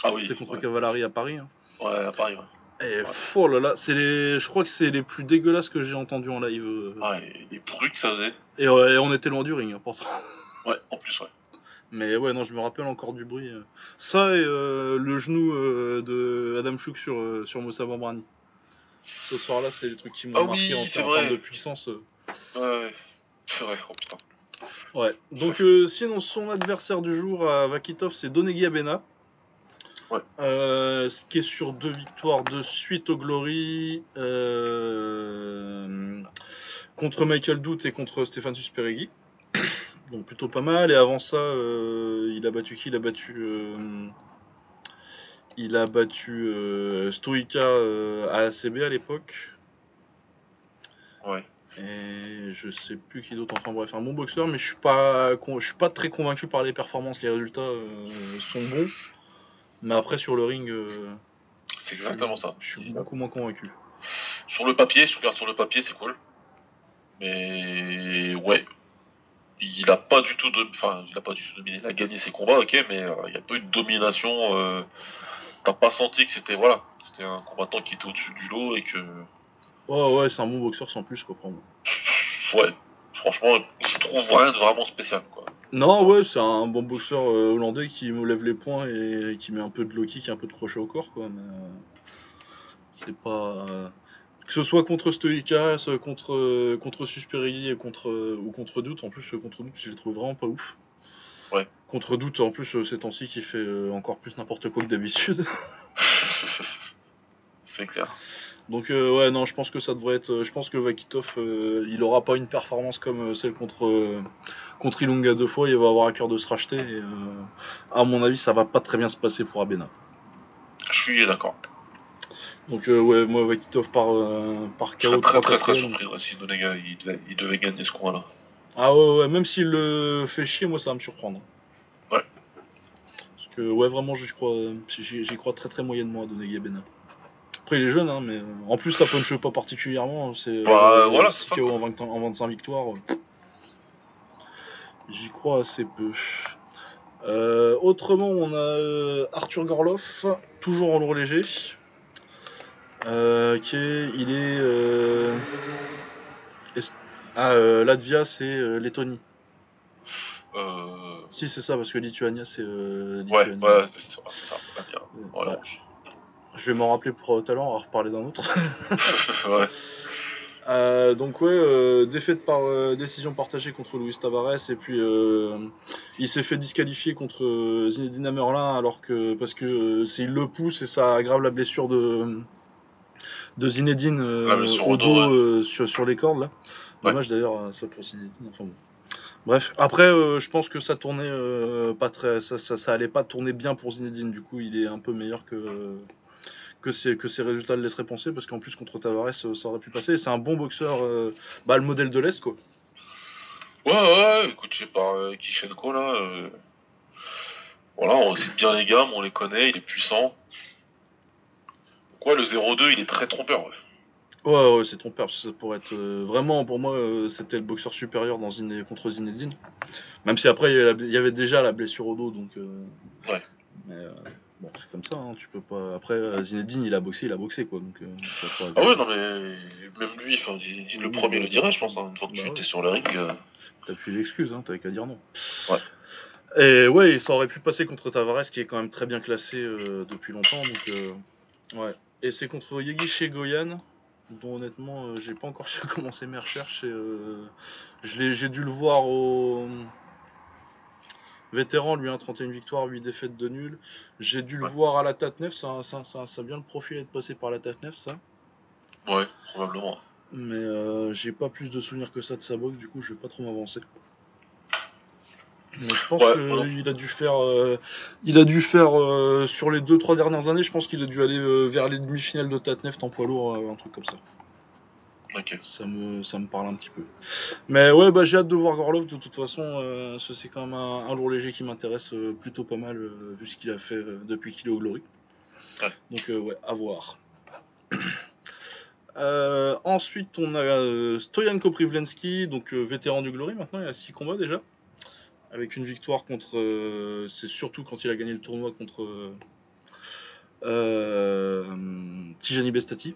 Ah oui. C'était contre ouais. Cavallari à Paris. hein. Ouais, à Paris, ouais. Et pff, oh là là, c'est les, je crois que c'est les plus dégueulasses que j'ai entendues en live. Ah, et les bruits que ça faisait. Et, ouais, on était loin du ring, hein, pourtant. Ouais, en plus, ouais. Mais ouais, non, je me rappelle encore du bruit. euh. Ça et euh, le genou euh, de Adam Chouk sur, euh, sur Moussa Bambrani. Ce soir-là, c'est les trucs qui m'ont Ah marqué oui, en, termes de puissance. Ouais, ouais. C'est vrai, oh putain. Ouais. Donc sinon son adversaire du jour à Vakitov c'est Donegui Abena. Ouais. Euh, ce qui est sur deux victoires de suite au Glory euh, contre Michael Dout et contre Stéphane Susperegui. Donc plutôt pas mal. Et avant ça, euh, il a battu qui? Il a battu. il a battu Stoica à ACB à l'époque. Ouais. Et je sais plus qui d'autre. Enfin bref, un bon boxeur, mais je suis pas, je suis pas très convaincu par les performances. Les résultats sont bons, mais après sur le ring, euh, C'est exactement ça. je suis beaucoup moins convaincu. Sur le papier, si tu regardes sur le papier, c'est cool. Mais ouais. Il a pas du tout de. Enfin, il a pas du tout dominé. Il a gagné ses combats, ok, mais euh, il n'y a pas eu de domination. euh, T'as pas senti que c'était. Voilà. c'était un combattant qui était au-dessus du lot et que. Ouais, ouais, c'est un bon boxeur sans plus, quoi, pour moi. Ouais, franchement, je trouve rien de vraiment spécial, quoi. Non, ouais, c'est un bon boxeur euh, hollandais qui me lève les poings et qui met un peu de low kick, un peu de crochet au corps, quoi. Mais euh, c'est pas. euh, que ce soit contre Stoikas, contre, contre Susperi et contre, ou contre Doute, en plus, contre Doute, je les trouve vraiment pas ouf. Ouais. Contre Doute, en plus, ces temps-ci, qui fait encore plus n'importe quoi que d'habitude. c'est clair. Donc euh, ouais non je pense que ça devrait être euh, je pense que Vakitov euh, il aura pas une performance comme celle contre euh, contre Ilunga deux fois il va avoir à cœur de se racheter et à mon avis ça va pas très bien se passer pour Abena. Je suis d'accord. Donc ouais moi Vakitov par par Je serais KO très 3 très très 4 surpris ouais, si Donega il devait, il devait gagner ce combat-là. Ah ouais ouais même s'il le fait chier moi ça va me surprendre. Ouais. Parce que ouais vraiment j'y crois j'y crois très très moyennement à Donegi Abena. Après il est jeune hein mais euh, en plus ça punche pas particulièrement c'est Bah, euh, voilà, KO en, 20 en 25 victoires. euh, J'y crois assez peu. Euh, autrement, on a Arthur Gorloff, toujours en lourd léger. Euh, qui est, il est. euh, est- ah, Latvia, c'est Lettonie. Si, c'est ça, parce que Lituania, c'est euh, Ouais, c'est ça, ça, Voilà. Je vais m'en rappeler pour euh, tout à l'heure, on va reparler d'un autre. ouais. Euh, donc ouais, euh, défaite par euh, décision partagée contre Luis Tavares et puis il s'est fait disqualifier contre Zinedine Merlin alors que parce que c'est il le pousse et ça aggrave la blessure de de Zinedine au dos dos, sur, sur les cordes là. Ouais. Dommage d'ailleurs ça pour Zinedine. Enfin bon. Bref, après je pense que ça tournait pas très ça, ça, ça allait pas tourner bien pour Zinedine du coup il est un peu meilleur que que, ses, que ses résultats le laisseraient penser, parce qu'en plus contre Tavares, euh, ça aurait pu passer. C'est un bon boxeur, euh, bah, le modèle de l'Est, quoi. Ouais, ouais, coaché par euh, Kishenko, là. euh, Voilà, on sait bien les gammes, on les connaît, il est puissant. Quoi, le 0-2, il est très trompeur. ouais. Ouais, ouais, c'est père, parce que ça pourrait être euh, vraiment, pour moi, euh, c'était le boxeur supérieur dans Zine- contre Zinedine. Même si après, il y, avait la- il y avait déjà la blessure au dos, donc. euh, Ouais. Mais bon, c'est comme ça, hein, tu peux pas. Après, euh, Zinedine, il a boxé, il a boxé, quoi. Donc, euh, Ah ouais, non, mais même lui, enfin, le premier le dirait, je pense, hein, une fois que Bah tu ouais. étais sur le ring. euh, T'as plus d'excuses, hein, t'avais qu'à dire non. Ouais. Et ouais, ça aurait pu passer contre Tavares, qui est quand même très bien classé euh, depuis longtemps. Donc, euh, ouais. Et c'est contre Yegi chez Goyan, dont honnêtement, euh, j'ai pas encore su commencer mes recherches. Et, je l'ai- j'ai dû le voir au vétéran, lui, hein, 31 victoires, 8 défaites de nul. J'ai dû le Ouais. voir à la Tatnef, ça, ça, ça, ça a bien le profil d'être passé par la Tatnef, ça. Ouais, probablement. Mais euh, j'ai pas plus de souvenirs que ça de sa boxe, du coup je vais pas trop m'avancer. Mais je pense Ouais, qu'il a dû faire, euh, il a dû faire euh, sur les 2-3 dernières années, je pense qu'il a dû aller euh, vers les demi-finales de Tatneft en poids lourd, euh, un truc comme ça. Ça me, ça me parle un petit peu. Mais ouais, bah j'ai hâte de voir Gorlov de toute façon, euh, c'est quand même un, un lourd léger qui m'intéresse euh, plutôt pas mal euh, vu ce qu'il a fait depuis qu'il est au Glory. Ouais. Donc ouais, à voir. Ensuite, on a Stoyanko Privlensky, donc vétéran du Glory maintenant, il a 6 combats déjà. Avec une victoire contre. c'est surtout quand il a gagné le tournoi contre. Tijani Bestati.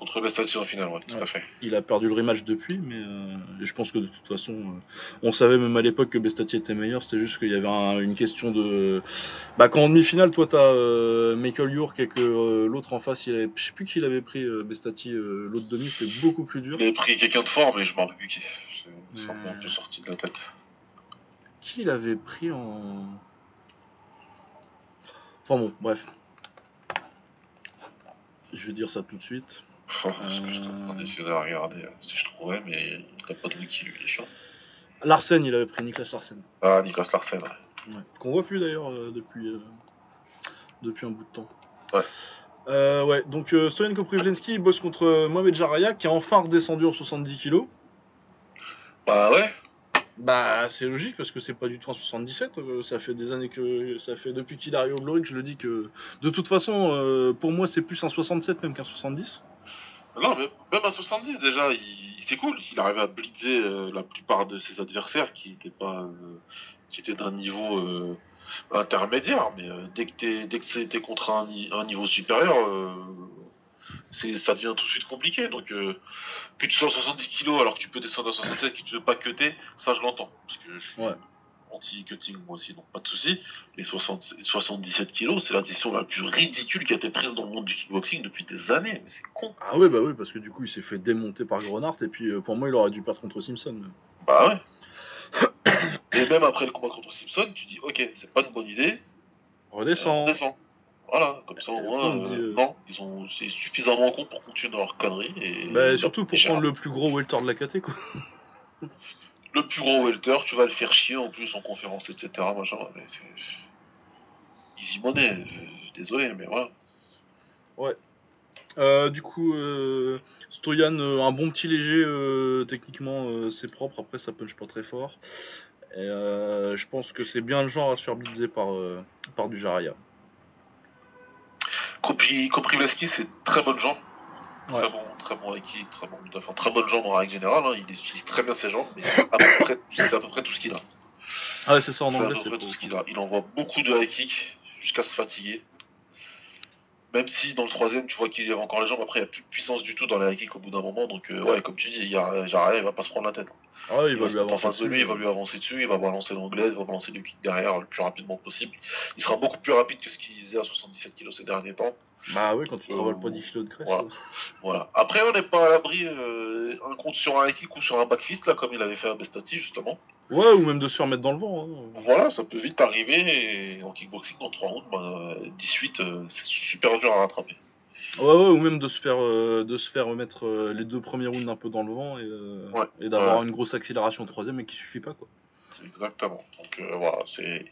Contre Bestati en finale, ouais, tout Ouais. à fait. Il a perdu le rematch depuis, mais euh, je pense que de toute façon, euh, on savait même à l'époque que Bestati était meilleur. C'était juste qu'il y avait un- une question de. Bah, quand en demi-finale, toi, t'as euh, Michael York et que euh, l'autre en face, il avait... je sais plus qui l'avait pris, Bestati. l'autre demi, c'était beaucoup plus dur. Il avait pris quelqu'un de fort, mais je m'en rappelle plus qui. C'est peu sorti de la tête. Qui l'avait pris en. Enfin bon, bref. Je vais dire ça tout de suite. Oh, parce que j'étais en train d'essayer de regarder euh, si je trouvais, mais il n'a pas de wiki, lui, il est chiant. Larsen, il avait pris Niklas Larsen. Ah, Niklas Larsen, ouais. Ouais. Qu'on voit plus d'ailleurs euh, depuis, euh, depuis un bout de temps. Ouais. Euh, ouais, donc euh, Stoyanko Privlensky il bosse contre euh, Mohamed Jaraya qui est enfin redescendu en 70 kg. Bah ouais, Bah c'est logique parce que c'est pas du tout en 77. euh, ça fait des années que ça fait depuis qu'il arrive au Glory que je le dis que de toute façon euh, pour moi c'est plus un 67 même qu'un 70. Non, mais même à 70 déjà, il, il- c'est cool. Il arrivait à blitzer euh, la plupart de ses adversaires qui étaient pas, euh, qui étaient d'un niveau euh, intermédiaire, mais euh, dès que t'es dès que c'était contre un, un niveau supérieur, euh, c'est ça devient tout de suite compliqué. Donc euh, plus de 170 kilos alors que tu peux descendre à 67 et que tu veux pas cutter, ça je l'entends. Parce que je suis Ouais. Anti-cutting moi aussi, donc pas de souci. Les 60 77 kilos, c'est la décision la plus ridicule qui a été prise dans le monde du kickboxing depuis des années. Mais c'est con. Ah ouais, bah oui, parce que du coup, il s'est fait démonter par Grenard, et puis euh, pour moi, il aurait dû perdre contre Simpson. mais- Bah ouais. Et même après le combat contre Simpson, tu dis ok, c'est pas une bonne idée, Redescend. on descend. Voilà, comme ça au moins, euh, euh, non, ils ont c'est suffisamment con pour continuer dans leur connerie. Et Bah, surtout pour et prendre le plus gros welter de la KT, quoi. le plus gros welter, tu vas le faire chier en plus en conférence, etc. Machin, mais c'est easy money. Désolé, mais voilà. Euh, du coup, euh, Stoyan, euh, un bon petit léger, techniquement, c'est propre. Après, ça punch pas très fort. Et, je pense que c'est bien le genre à se faire blitzer par, par du Jaraya. Kopri- Koprivleski, c'est très bonne jambe. Ouais. Très bon, très bon très bon, enfin très bonne jambe en règle générale. hein. Il utilise très bien ses jambes, mais c'est à peu près tout ce qu'il a. Ah ouais, c'est ça en C'est à anglais, peu c'est tout ce qu'il a. Il envoie beaucoup de high kicks jusqu'à se fatiguer. Même si dans le troisième, tu vois qu'il y a encore les jambes, après il n'y a plus de puissance du tout dans les high kicks au bout d'un moment. Donc, euh, ouais, comme tu dis, il y a, il va pas se prendre la tête. Ah, il Il, va va lui en face de lui, il va lui avancer dessus, il va balancer l'anglaise, il va balancer le kick derrière le plus rapidement possible. Il sera beaucoup plus rapide que ce qu'il faisait à 77 kg ces derniers temps. Bah ouais, quand tu Euh, travailles pas 10 kilos de graisse. voilà. Après, on n'est pas à l'abri euh, un compte sur un kick ou sur un backfist, là, comme il avait fait à Bestati, justement. Ouais, ou même de se remettre dans le vent. hein. Voilà, ça peut vite arriver, et en kickboxing, dans 3 rounds, ben, 18, euh, c'est super dur à rattraper. Ouais, ouais, ou même de se faire, euh, de se faire mettre euh, les deux premiers rounds un peu dans le vent et, euh, Ouais. et d'avoir Ouais. une grosse accélération au troisième et qui suffit pas quoi. Exactement. Donc euh, voilà, c'est.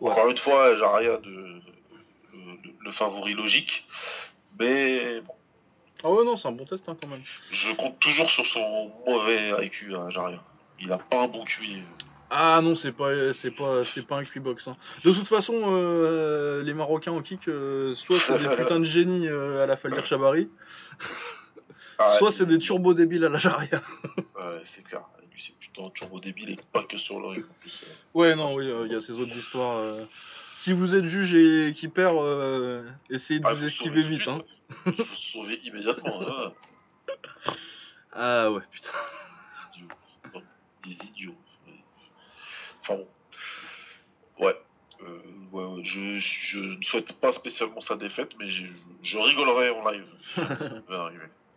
Ouais. Encore une fois, Jaraya de, le, favori logique. Mais bon, Ah ouais, non, c'est un bon test hein, quand même. je compte toujours sur son mauvais IQ à Jaraya. Il a pas un bon QI. Ah non, c'est pas, c'est pas, c'est pas un Quibox. Hein. De toute façon, euh, les Marocains en kick, euh, soit c'est des putains de génies euh, à la Falir Chabari, Ah, soit c'est des turbos débiles à la Jaria. Ouais, c'est clair. Lui, c'est putain turbo débile et pas que sur le ring. Ouais, non, oui, il y a ces autres histoires. euh. Si vous êtes juge et qui perd, euh, essayez de Ah, vous esquiver vite. Hein. Il faut se sauver immédiatement. hein. Ah ouais, putain. Des idiots. Non, Des idiots. Enfin bon. Ouais. Euh, ouais. Je, je ne souhaite pas spécialement sa défaite, mais je, je rigolerai en live.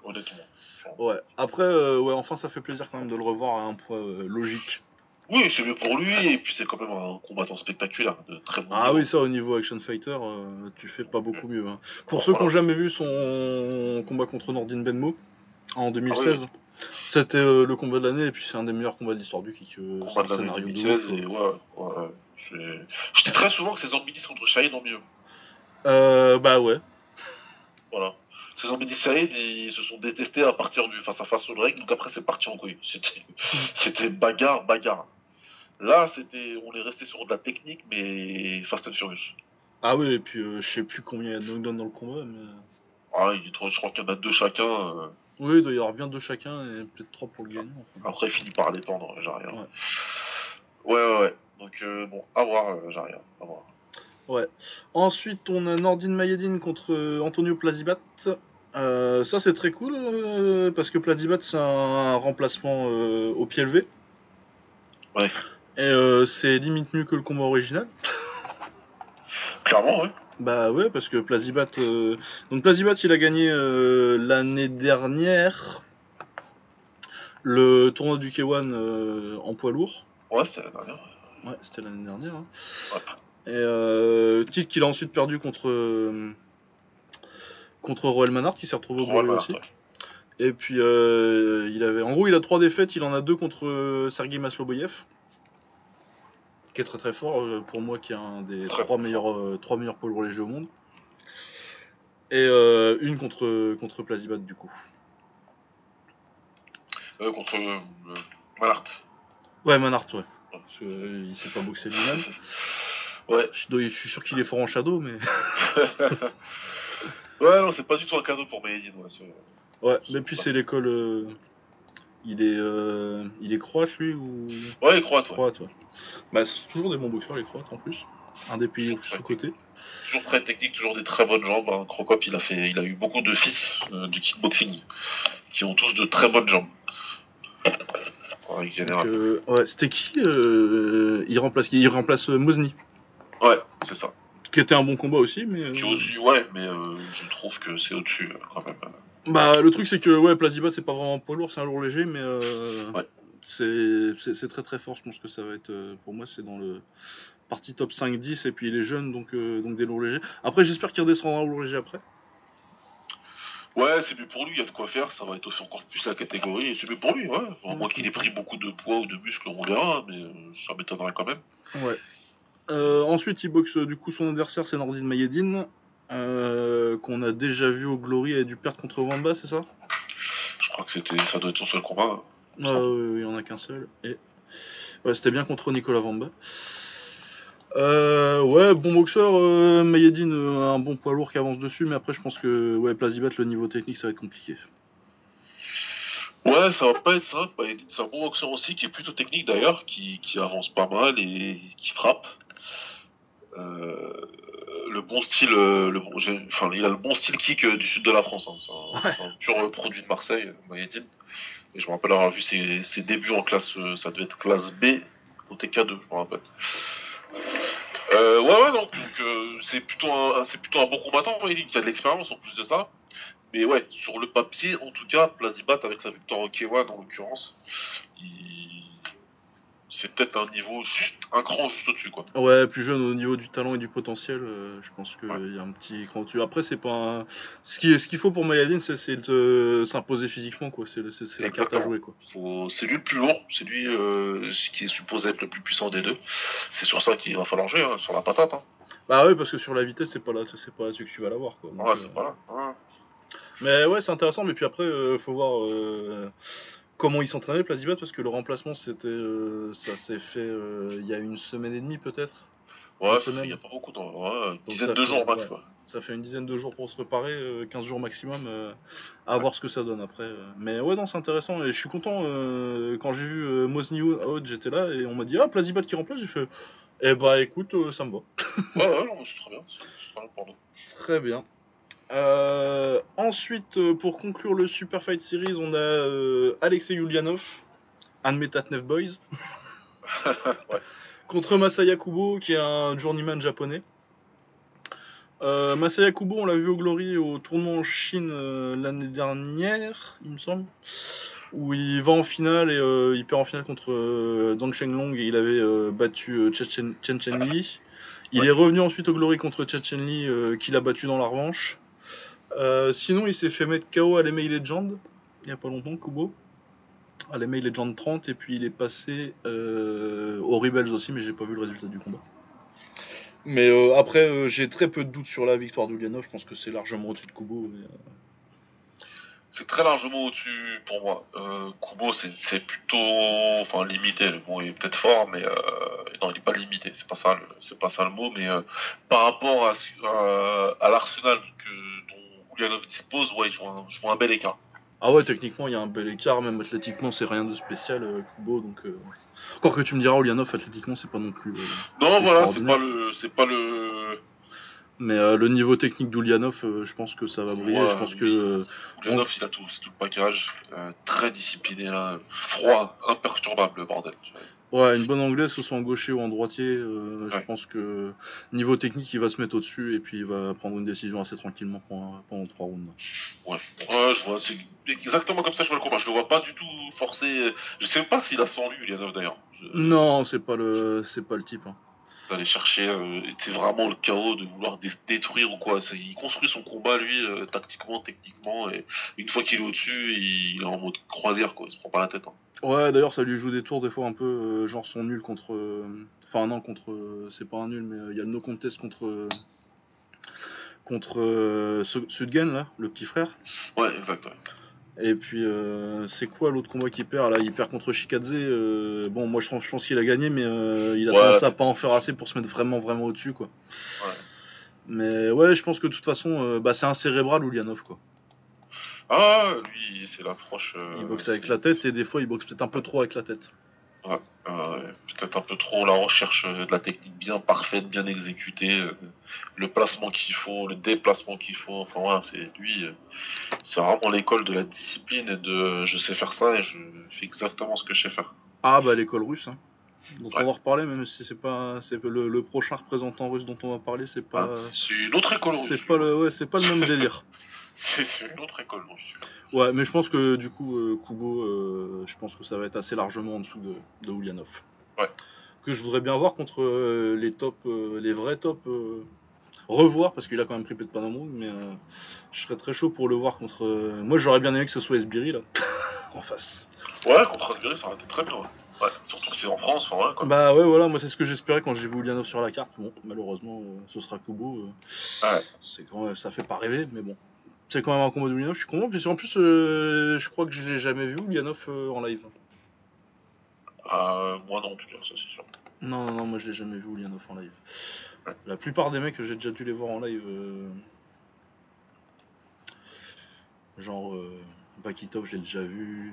Honnêtement. Enfin, Ouais. Après, euh, ouais, enfin, ça fait plaisir quand même de le revoir à un point euh, logique. Oui, c'est mieux pour lui, et puis c'est quand même un combattant spectaculaire, de très bon Ah niveau. oui, ça au niveau Action Fighter, euh, tu fais pas beaucoup mieux. hein. Pour ceux qui n'ont jamais vu son combat contre Nordin Benmo en Ah 2016, c'était euh, le combat de l'année et puis c'est un des meilleurs combats de l'histoire du kick. euh, c'est un scénario de 2016, ouf. et ouais, ouais, ouais. c'est- Je dis très souvent que ces Zambidis contre Shahid en mieux. Euh, bah ouais. Voilà. Ces Zambidis Shahid, ils se sont détestés à partir du face-à-face sur le ring, donc après c'est parti en couille. C'était- C'était bagarre, bagarre. Là, c'était, on est resté sur de la technique, mais Fast and Furious. Ah oui, et puis euh, je sais plus combien il y a de knockdown dans le combat, mais. Ah, il- je crois qu'il y en a deux chacun. Euh, Oui, il doit y avoir bien deux chacun et peut-être trois pour le gagnant. enfin. Après, il finit par l'étendre, j'ai rien. Ouais. Ouais, ouais, ouais. Donc, euh, bon, à voir, euh, j'ai rien. À voir. Ensuite, on a Nordin Mayedine contre euh, Antonio Plazibat. Euh, ça, c'est très cool euh, parce que Plazibat, c'est un remplacement euh, au pied levé. Ouais. Et euh, c'est limite mieux que le combat original. Clairement, ouais. Bah ouais, parce que Plazibat. euh, Donc Plazibat, il a gagné euh, l'année dernière le tournoi du K1 euh, en poids lourd. Ouais, c'était la dernière. Ouais, c'était l'année dernière. hein. Ouais. Et euh, titre qu'il a ensuite perdu contre contre Roel Manhart qui s'est retrouvé au voilà, aussi. ouais. Et puis euh, il avait, en gros, il a trois défaites. Il en a deux contre Sergei Masloboyev, qui est très très fort euh, pour moi, qui est un des Très trois fort. meilleurs euh, trois meilleurs lourds légers au monde. Et euh, une contre contre Plazibat du coup. Contre Malart. Ouais, Manhart, ouais. Parce que, euh, il s'est pas boxé lui-même. Ouais. Je, suis sûr qu'il est fort en shadow, mais ouais, non, c'est pas du tout un cadeau pour Mayedine, ouais. Mais puis c'est l'école. Il est, euh, il est croate lui ou? Ouais, il est croate. croate ouais. Bah c'est toujours des bons boxeurs les croates en plus. Un des pays sous-cotés. Toujours très technique, toujours des très bonnes jambes. Hein. Crocop, il a fait, il a eu beaucoup de fils euh, du kickboxing qui ont tous de très bonnes jambes. En règle Donc, générale. euh, ouais, c'était qui euh, Il remplace Il remplace euh, Mozni, Ouais, c'est ça. Qui était un bon combat aussi, mais. euh, Qui aussi, ouais, mais euh, je trouve que c'est au-dessus euh, quand même. Bah, le truc, c'est que ouais, Plazibat, c'est pas vraiment un poids lourd, c'est un lourd léger, mais euh, Ouais. c'est très très fort. Je pense que ça va être, euh, pour moi, c'est dans le partie top 5-10, et puis il est jeune, donc, euh, donc des lourds légers. Après, j'espère qu'il redescendra en lourd léger après. Ouais, c'est mieux pour lui, il y a de quoi faire, ça va étoffer encore plus la catégorie, c'est mieux pour lui, ouais. À moins qu'il ait pris beaucoup de poids ou de muscles, on verra, mais euh, ça m'étonnerait quand même. Ouais. Euh, ensuite, il boxe euh, du coup son adversaire, c'est Nordine Mayedine, euh, qu'on a déjà vu au Glory et dû perdre contre Wamba, c'est ça? Je crois que c'était, ça doit être son seul combat. hein. Il n'y en a qu'un seul. Et... Ouais, c'était bien contre Nicolas Vamba. Euh, ouais, bon boxeur, euh, Mayedine, un bon poids lourd qui avance dessus, mais après je pense que ouais, Plazibat, le niveau technique, ça va être compliqué. Ouais, ça va pas être simple. C'est un bon boxeur aussi, qui est plutôt technique d'ailleurs, qui, qui avance pas mal et qui frappe. Euh, le bon style, euh, le bon, j'ai- enfin, il a le bon style kick euh, du sud de la France. hein. C'est un, Ouais. un pur produit de Marseille, Mayedine. Et je me rappelle avoir vu ses, ses débuts en classe, ça devait être classe B au TK2, je me rappelle. Euh, ouais, ouais, donc euh, c'est plutôt un, c'est plutôt un bon combattant, qui a de l'expérience en plus de ça. Mais ouais, sur le papier, en tout cas, Plazibat avec sa victoire au K1 en l'occurrence, il... c'est peut-être un niveau juste un cran juste au-dessus quoi. Ouais, plus jeune au niveau du talent et du potentiel, euh, je pense qu'il Ouais. y a un petit cran au-dessus. Après, c'est pas un... ce qui ce qu'il faut pour Mayedine, c'est de s'imposer physiquement, quoi. C'est la carte à jouer, quoi. Faut- C'est lui le plus lourd, c'est lui euh, qui est supposé être le plus puissant des deux. C'est sur ça qu'il va falloir jouer, hein, sur la patate. Hein. Bah ouais, parce que sur la vitesse, c'est pas là, c'est pas là-dessus que tu vas l'avoir, quoi. Donc, Ouais, euh, c'est pas là. Ouais. Mais ouais, c'est intéressant, mais puis après, faut voir comment il s'entraînait, Plazibat, parce que le remplacement, c'était, euh, ça s'est fait euh, il y a une semaine et demie peut-être? Ouais, ça fait- il y a pas beaucoup de ouais, une Donc dizaine ça de fait- jours max. ouais. Ça fait une dizaine de jours pour se préparer, euh, 15 jours maximum, euh, à voir ce que ça donne après. euh. Mais ouais, non, c'est intéressant, et je suis content, euh, quand j'ai vu euh, Mozni out, j'étais là, et on m'a dit, ah, Plazibat qui remplace, j'ai fait, eh bah écoute, euh, ça me va. Ouais, ouais, non, c'est très bien. C'est c'est très bien pour nous. Très bien. Euh, ensuite, euh, pour conclure le Super Fight Series, on a euh, Alexei Yulianov, un de mes Tatnev Boys, ouais. contre Masaya Kubo, qui est un journeyman japonais. Euh, Masaya Kubo, on l'a vu au Glory au tournoi en Chine euh, l'année dernière, il me semble, où il va en finale et euh, il perd en finale contre Zhang Shenglong et il avait battu Chen Chen Li. Il Ouais. est revenu ensuite au Glory contre Chen Chen Li, qu'il a battu dans la revanche. Euh, sinon, il s'est fait mettre KO à l'MA Legend il y a pas longtemps, Kubo. À l'MA Legend 30, et puis il est passé euh, aux Rebels aussi, mais j'ai pas vu le résultat du combat. Mais euh, après, euh, j'ai très peu de doutes sur la victoire d'Ulianov. Je pense que c'est largement au-dessus de Kubo. mais, euh, C'est très largement au-dessus pour moi. Euh, Kubo, c'est c'est plutôt, enfin limité. Le mot est peut-être fort, mais euh, non, il n'est pas limité. C'est pas ça, le- c'est pas ça le mot. Mais euh, par rapport à, à, à l'arsenal que dont Ulyanov dispose, ouais, je vois un, je vois un bel écart. Ah ouais, techniquement, il y a un bel écart. Même athlétiquement, c'est rien de spécial, euh, Kubo. Donc, euh, Encore que tu me diras, Ulianov, athlétiquement, c'est pas non plus. euh, Non, voilà, c'est pas le, c'est pas le. Mais euh, le niveau technique d'Ulianov, euh, je pense que ça va briller. Ouais, je pense oui. que. Ulyanov, il a tout, c'est tout le package. Très discipliné, froid, imperturbable, le bordel. Ouais, une bonne anglaise, que ce soit en gaucher ou en droitier, euh, je pense que niveau technique, il va se mettre au-dessus et puis il va prendre une décision assez tranquillement pendant, trois rounds. Ouais, ouais, je vois, c'est exactement comme ça que je vois le combat. Je le vois pas du tout forcé. Je sais pas s'il a sans lui, Ulyanov d'ailleurs. Je- Non, c'est pas le, c'est pas le type. hein. D'aller chercher, euh, c'est vraiment le chaos de vouloir dé- détruire ou quoi. Il construit son combat lui, euh, tactiquement, techniquement, et une fois qu'il est au-dessus, il est en mode croisière quoi. Il se prend pas la tête. hein. Ouais, d'ailleurs, ça lui joue des tours des fois un peu, euh, genre son nul contre. Enfin, non, contre. c'est pas un nul, mais il y a le no contest contre. contre euh, Su- Sudgen, là, le petit frère. Ouais, exact. ouais. Et puis, euh, c'est quoi l'autre combat qu'il perd Là, il perd contre Shikadze. euh, bon, moi, je pense, je pense qu'il a gagné, mais euh, il a Ouais. tendance à pas en faire assez pour se mettre vraiment, vraiment au-dessus, quoi. Ouais. Mais ouais, je pense que de toute façon, bah, c'est un cérébral, Ulianov, quoi. Ah, lui, c'est l'approche. Il boxe avec la tête et des fois il boxe peut-être un peu trop avec la tête. Euh, Peut-être un peu trop la recherche de la technique bien parfaite, bien exécutée, euh, le placement qu'il faut, le déplacement qu'il faut. Enfin, voilà, c'est lui. euh, c'est vraiment l'école de la discipline et de je sais faire ça et je fais exactement ce que je sais faire. Ah bah l'école russe, hein. Ouais. on va reparler, même si c'est pas, c'est le, le prochain représentant russe dont on va parler, c'est pas, Ah, c'est une autre école russe. c'est pas le, ouais, pas le même délire. C'est une autre école russe. Ouais, mais je pense que du coup, euh, Kubo, euh, je pense que ça va être assez largement en dessous de, de Ulyanov. Ouais. Que je voudrais bien voir contre euh, les top, les vrais top. euh, revoir parce qu'il a quand même pris peu de Panamon, mais je serais très chaud pour le voir contre. moi, j'aurais bien aimé que ce soit Esbiri là, en face. Ouais, contre Asbury, ça aurait été très bien. Ouais. Ouais, surtout que c'est en France, enfin ouais, quoi. Bah ouais, voilà, moi c'est ce que j'espérais quand j'ai vu Ulyanov sur la carte. Bon, malheureusement, ce sera Kubo. Ouais. C'est quand même, ça fait pas rêver, mais bon. C'est quand même un combat de Ulyanov, je suis content. Puis en plus, euh, je crois que je l'ai jamais vu Ulyanov euh, en live. Euh, moi non, en tout cas, ça c'est sûr. Non, non, non, moi je l'ai jamais vu Ulyanov en live. Ouais. La plupart des mecs que j'ai déjà dû les voir en live, euh, genre Bakitov, j'ai déjà vu.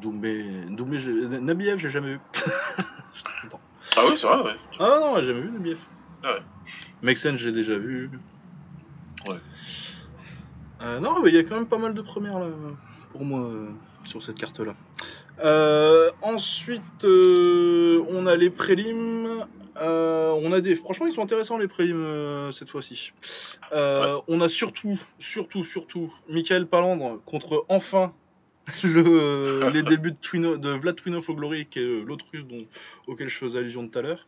Doumbé, Doumbé, j'ai- Nabiev, j'ai jamais vu. je suis trop content. Ah oui, c'est vrai, ouais. Ah non, j'ai jamais vu Nabiev. Ah ouais. Mexen, j'ai déjà vu. Ouais. Euh, non, mais il y a quand même pas mal de premières là, pour moi euh, sur cette carte-là. Euh, ensuite, on a les prélims. On a des, franchement, ils sont intéressants les prélims cette fois-ci. On a surtout, surtout, surtout, Michael Palandre contre enfin le, les débuts de, Twino, de Vlad Twinov au Glory, qui est l'autre russe dont, auquel je faisais allusion tout à l'heure.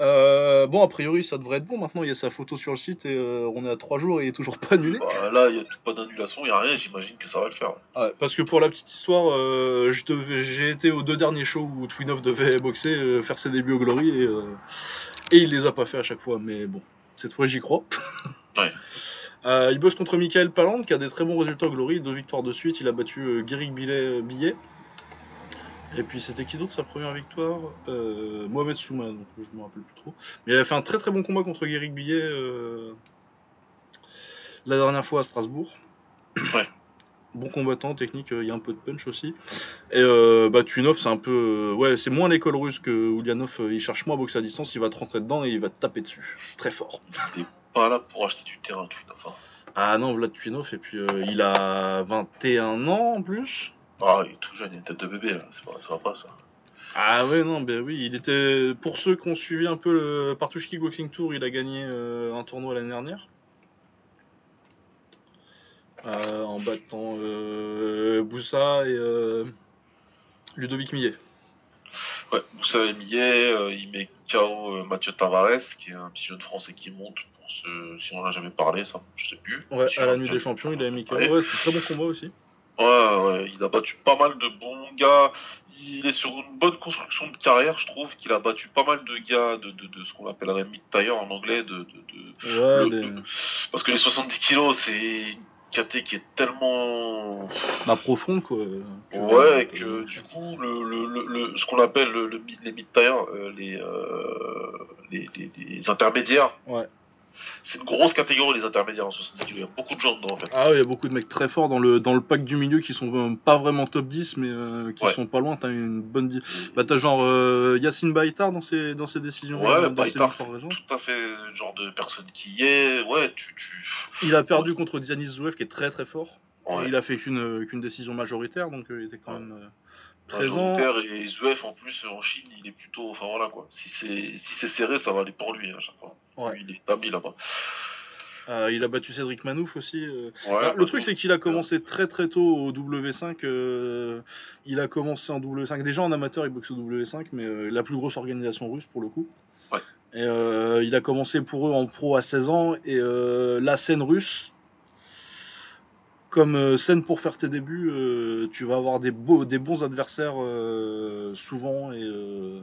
Euh, bon, a priori, ça devrait être bon. Maintenant, il y a sa photo sur le site et euh, on est à 3 jours et il est toujours pas annulé. Bah, là, il n'y a pas d'annulation, il n'y a rien, j'imagine que ça va le faire. Ouais, parce que pour la petite histoire, euh, j'ai été aux deux derniers shows où Twinov devait boxer, faire ses débuts au Glory et, et il les a pas fait à chaque fois. Mais bon, cette fois j'y crois. Ouais. Il bosse contre Michael Paland qui a des très bons résultats au Glory, deux victoires de suite. Il a battu Guéric Billet, Billet. Et puis c'était qui d'autre sa première victoire? Euh, Mohamed Souma, donc je me rappelle plus trop. Mais il a fait un très très bon combat contre Guéric Billet euh, la dernière fois à Strasbourg. Ouais. Bon combattant, technique, euh, il y a un peu de punch aussi. Et bah, c'est un peu. ouais, c'est moins l'école russe que Ulyanov. il cherche moins à boxer à distance, il va te rentrer dedans et il va te taper dessus. Très fort. Pas là pour acheter du terrain, tu enfin. Ah non, Vlad Twinov, et puis il a 21 ans en plus. Ah, il est tout jeune, il a une tête de bébé, là. C'est pas, ça va pas, ça. Ah ouais, non, ben oui, il était. Pour ceux qui ont suivi un peu le Partouche Kickboxing Tour, il a gagné euh, un tournoi l'année dernière. Euh, en battant euh, Boussa et Ludovic Millet. Ouais, Moussa Millet, euh, il met KO Mathieu Tavares, qui est un petit jeune français qui monte, pour ce... si on en a jamais parlé, ça, je sais plus. Ouais, Si à la nuit des champions, il a mis KO. Ouais, c'était un très bon combat aussi. Ouais, ouais, il a battu pas mal de bons gars. Il est sur une bonne construction de carrière, je trouve qu'il a battu pas mal de gars de, de, de ce qu'on appellerait mid-tire en anglais. De, de, de- Ouais, le- Parce que les 70 kilos, c'est une KT qui est tellement. bah, profond quoi. que- Ouais, que du coup, le, le, le, le- ce qu'on appelle le, le mid- les mid-tire, euh, les, euh, les, les, les intermédiaires, Ouais. C'est une grosse catégorie, les intermédiaires en 70 kilos. Il y a beaucoup de gens dedans, en fait. Ah ouais, il y a beaucoup de mecs très forts dans le, dans le pack du milieu qui sont euh, pas vraiment top 10, mais euh, qui Ouais. sont pas loin. T'as une bonne. Bah, t'as genre euh, Yacine Baïtar dans ses, dans ses décisions. Ouais, euh, dans ses Baïtar, récentes. tout à fait le genre de personne qui est. Ouais, tu. tu... Il a perdu contre Dianis Zouev qui est très très fort. Ouais. Il a fait qu'une qu'une décision majoritaire, donc il était quand même présent. Et Zverev en plus en Chine il est plutôt enfin voilà quoi si c'est si c'est serré ça va aller pour lui hein, à chaque fois Ouais. il est établi là-bas Euh, il a battu Cédric Manouf aussi. euh. ouais, le truc, c'est qu'il a commencé très très tôt au W5. euh, il a commencé en W5. Déjà en amateur, il boxe au W5, mais la plus grosse organisation russe pour le coup. Ouais. Et il a commencé pour eux en pro à 16 ans. Et la scène russe, comme euh, scène pour faire tes débuts, euh, tu vas avoir des, beaux, des bons adversaires euh, souvent et, euh,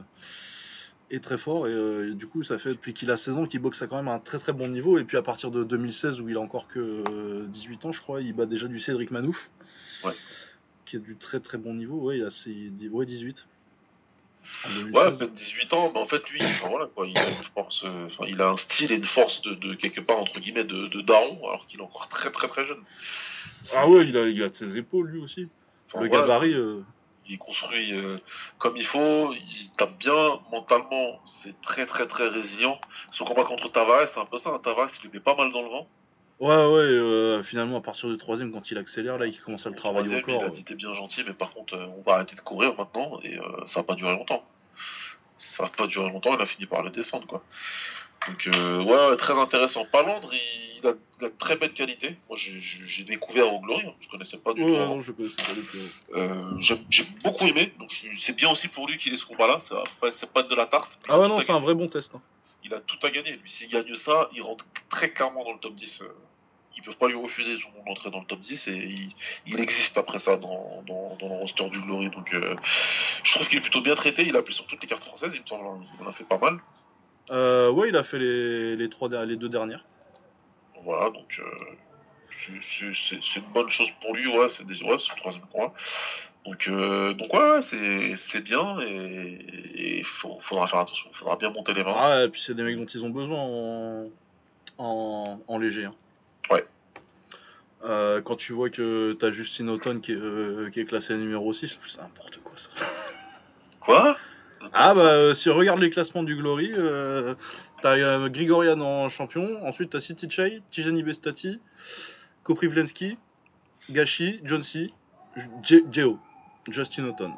et très forts. Et, et du coup, ça fait depuis qu'il a 16 ans qu'il boxe à quand même un très très bon niveau. Et puis à partir de 2016, où il a encore que euh, 18 ans, je crois, il bat déjà du Cédric Manouf. Ouais. Qui est du très très bon niveau. Ouais, il a ses- ouais, 18. En ouais 2016. à peine 18 ans mais en fait lui enfin, voilà quoi il a une force euh, enfin il a un style et une force de, de quelque part entre guillemets de, de daron alors qu'il est encore très très très jeune Ah ouais, il a, il a de ses épaules lui aussi. enfin, le gabarit. euh, il construit euh, comme il faut, il tape bien mentalement, c'est très très très résilient. Son combat contre Tavares, c'est un peu ça, hein. Tavares il le met pas mal dans le vent. Ouais, ouais, euh, finalement, à partir du troisième, quand il accélère, là, il commence à le travailler au troisième, corps. Il a dit t'es bien gentil, mais par contre on va arrêter de courir maintenant et ça va pas durer longtemps. Ça va pas durer longtemps, il a fini par le descendre quoi. Donc euh, ouais, très intéressant. Palandre, il, il a, il a de très belle qualité. Moi j'ai- découvert au Glory, hein. je connaissais pas du tout. ouais, non, je connaissais pas. Euh, J'ai beaucoup aimé, donc c'est bien aussi pour lui qu'il ait ce combat-là. ça va pas- C'est pas de la tarte. Ah ouais, tout non, c'est un vrai bon test. hein. Il a tout à gagner. Lui, s'il gagne ça, il rentre très clairement dans le top 10. euh. Ils peuvent pas lui refuser son entrée dans le top 10 et il, il existe après ça dans, dans, dans le roster du Glory. Donc euh, je trouve qu'il est plutôt bien traité. Il a appelé sur toutes les cartes françaises, il me semble. hein. Il en a fait pas mal. Euh, ouais, il a fait les, les, trois, les deux dernières. Voilà, donc euh, c'est- une bonne chose pour lui. Ouais, c'est ouais, c'est son troisième combat. Donc, euh, donc ouais, c'est c'est bien et il faudra faire attention. Il faudra bien monter les mains. Ah, et puis c'est des mecs dont ils ont besoin en, en, en léger. hein. Ouais. Euh, quand tu vois que t'as Justine Auton qui est, euh, qui est classé numéro 6, c'est n'importe quoi ça. Quoi? Ah bah euh, si on regarde les classements du Glory, euh, t'as euh, Grigorian en champion, ensuite t'as City Chai, Tijani Bestati, Koprivlensky, Gashi, John C, J- Geo, Justin Auton,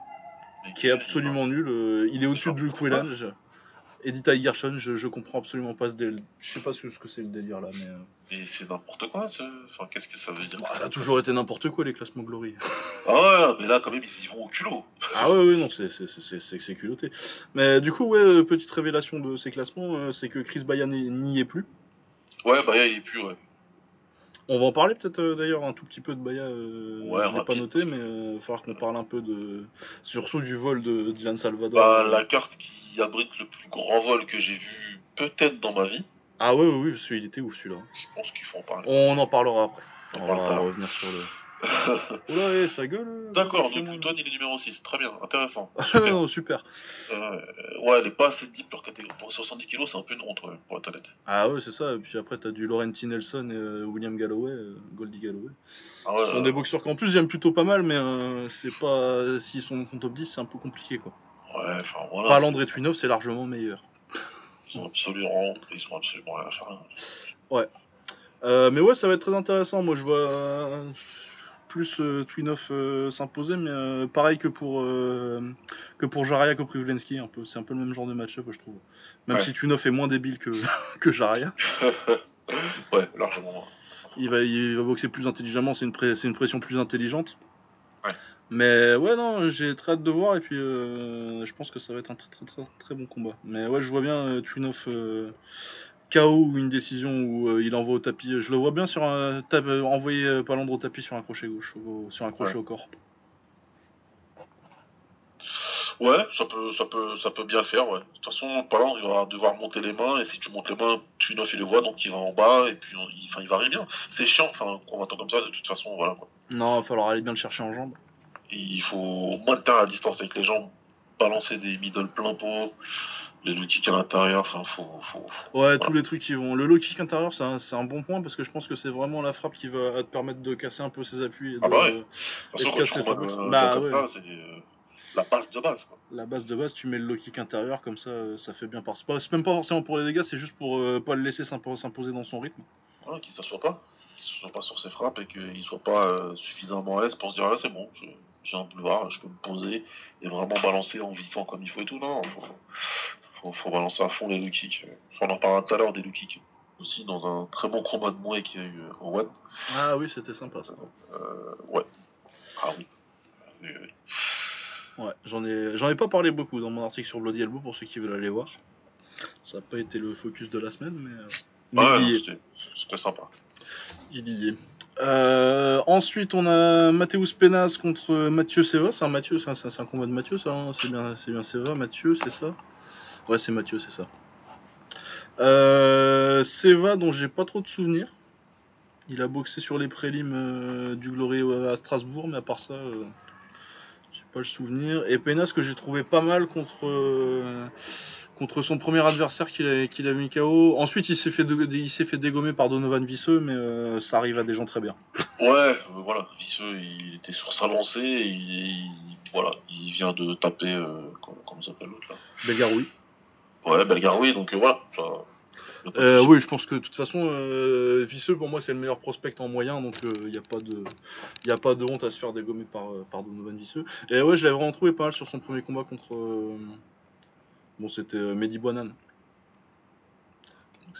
qui est absolument nul. euh, il est au-dessus de Luke Whelan, Edita Gershon, je, je comprends absolument pas ce délire. Je sais pas ce, que c'est le délire là, mais. euh, c'est n'importe quoi. ce- Enfin, qu'est-ce que ça veut dire? Bah, ça a toujours été n'importe quoi les classements Glory. Ah ouais, mais là, quand même, ils y vont au culot. Ah ouais, ouais, non, c'est- c'est- c'est c'est- c'est culotté. Mais du coup, ouais, euh, petite révélation de ces classements, euh, c'est que Chris Bayan n'y n'y est plus. Ouais, bah, il est plus, ouais. On va en parler peut-être euh, d'ailleurs un tout petit peu de Baya. Euh, Ouais, je l'ai pas noté, mais il va falloir qu'on parle un peu de. Surtout du vol de Dylan Salvador. Bah, Euh, la carte qui abrite le plus grand vol que j'ai vu, peut-être dans ma vie. Ah ouais, ouais, oui, parce qu'il était ouf celui-là? Je pense qu'il faut en parler. On en parlera après. On On va revenir sur le. Oula, eh, ça gueule. euh, D'accord, donc moi. Antoine, il est numéro 6. Très bien, intéressant. non, super. Euh, ouais, elle est pas assez deep leur catégorie. Pour 70 kilos, c'est un peu une honte, ouais, pour être honnête. Ah ouais, c'est ça. Et puis après, t'as du Laurenti Nelson et euh, William Galloway, euh, Goldie Galloway. Ah ouais, Ce sont euh, des boxeurs qu'en plus j'aime plutôt pas mal, mais euh, c'est pas. S'ils sont en top 10, c'est un peu compliqué quoi. ouais, enfin voilà. Palandre et Twinov, c'est largement meilleur. Ils sont absolument, ils sont absolument rien à faire. Euh, mais ouais, ça va être très intéressant. Moi, je vois plus euh, Twinov euh, s'imposer, mais euh, pareil que pour que pour Koprivlensky, un peu. C'est un peu le même genre de match-up, je trouve. Même Ouais. si Twinov est moins débile que que Jaraya, ouais, largement. il va il va boxer plus intelligemment. C'est une pré- une pression plus intelligente. Ouais. Mais ouais, non, j'ai très hâte de voir et puis euh, je pense que ça va être un très très très très bon combat. Mais ouais, je vois bien euh, Twinov euh, KO ou une décision où euh, il envoie au tapis. Je le vois bien sur un tap- euh, envoyer euh, Palandre au tapis sur un crochet gauche, au- sur un crochet Ouais. au corps. Ouais, ça peut, ça peut, ça peut bien le faire, ouais. De toute façon, Palandre, il va devoir monter les mains, et si tu montes les mains, tu il les voit, donc il va en bas, et puis il, il varie bien. C'est chiant, enfin, qu'on va comme ça, de toute façon, voilà, quoi. Non, il va falloir aller bien le chercher en jambes. Il faut maintenir la distance avec les jambes, balancer des middle plein pot, les low kicks à l'intérieur, enfin, faut, faut, faut- Ouais, tous les trucs qui vont. Le low kick intérieur, c'est un, un bon point parce que je pense que c'est vraiment la frappe qui va te permettre de casser un peu ses appuis. Et de, Ah bah ouais. De Et quand tu casser sa boxe. Bah ouais. ça, c'est euh, la base de base, quoi. La base de base, tu mets le low kick intérieur, comme ça, euh, ça fait bien par. C'est pas- c'est même pas forcément pour les dégâts, c'est juste pour euh, pas le laisser s'impo- s'imposer dans son rythme. Ouais, qu'il s'assoit pas, qu'il s'assoit pas sur ses frappes et qu'il soit pas euh, suffisamment à l'aise pour se dire ah, c'est bon, j'ai un boulevard, je peux me poser et vraiment balancer en vivant comme il faut et tout. Non, faut, faut, faut balancer à fond les low kicks. On en parlera tout à l'heure des low kicks. Aussi dans un très bon combat de Mouet qu'il y a eu euh, au One. Ah oui, c'était sympa ça. Euh, ouais. Ah oui. Oui, oui. Ouais, j'en ai, j'en ai pas parlé beaucoup dans mon article sur Bloody Elbow pour ceux qui veulent aller voir. Ça n'a pas été le focus de la semaine, mais, euh, mais Ah ouais, c'était- c'était sympa. Il y est. Euh, ensuite, on a Mathéus Penas contre Mathieu Seva. C'est un Mathieu, c'est un, c'est un combat de Mathieu, ça. hein c'est bien, c'est bien Seva. Mathieu, c'est ça? Ouais, c'est Mathieu, c'est ça. Euh, Seva, dont j'ai pas trop de souvenirs. Il a boxé sur les prélims euh, du Glory à Strasbourg, mais à part ça, euh, j'ai pas le souvenir. Et Penas que j'ai trouvé pas mal contre euh, contre son premier adversaire qu'il a, mis KO. Ensuite, il s'est fait, de- il s'est fait dégommer par Donovan Visseux, mais euh, ça arrive à des gens très bien. Ouais, euh, voilà, Visseux, il était sur sa lancée, et il, il- voilà, il vient de taper, euh, comment, comment s'appelle l'autre là Belgaroui. Ouais, Belgaroui, donc euh, voilà. Euh, oui, je pense que de toute façon, euh, Visseux, pour moi, c'est le meilleur prospect en moyen, donc il n'y a, pas de- y a pas de honte à se faire dégommer par, euh, par Donovan Visseux. Et ouais, je l'avais vraiment trouvé pas mal sur son premier combat contre. euh, Bon, c'était euh, Mehdi Boinan. Donc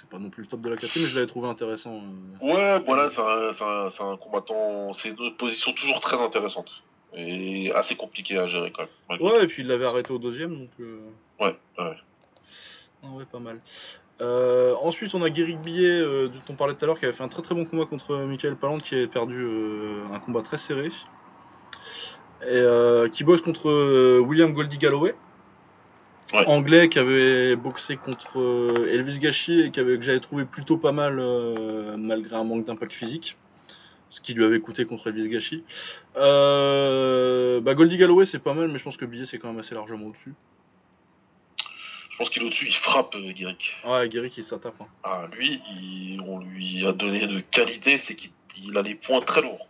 c'est pas non plus le top de la catégorie, mais je l'avais trouvé intéressant. euh. Ouais, voilà, c'est un, c'est un- c'est un combattant, c'est une position toujours très intéressante. Et assez compliqué à gérer quand même. Ouais, et puis il l'avait arrêté au deuxième, donc. euh. Ouais, ouais. Ah ouais, pas mal. Euh, ensuite, on a Guéric Billet, euh, dont on parlait tout à l'heure, qui avait fait un très très bon combat contre Michael Palland, qui avait perdu euh, un combat très serré. Et qui bosse contre William Goldie Galloway, Ouais. anglais, qui avait boxé contre Elvis Gachi et qui avait, que j'avais trouvé plutôt pas mal, malgré un manque d'impact physique. Ce qui lui avait coûté contre Elvis Gachi. Bah, Goldie Galloway, c'est pas mal, mais je pense que Billet, c'est quand même assez largement au-dessus. Je pense qu'il est au-dessus, il frappe, euh, Guéric. Ouais, Guéric, il s'attape. hein. Ah, lui, il- on lui a donné de qualité, c'est qu'il il a les points très lourds.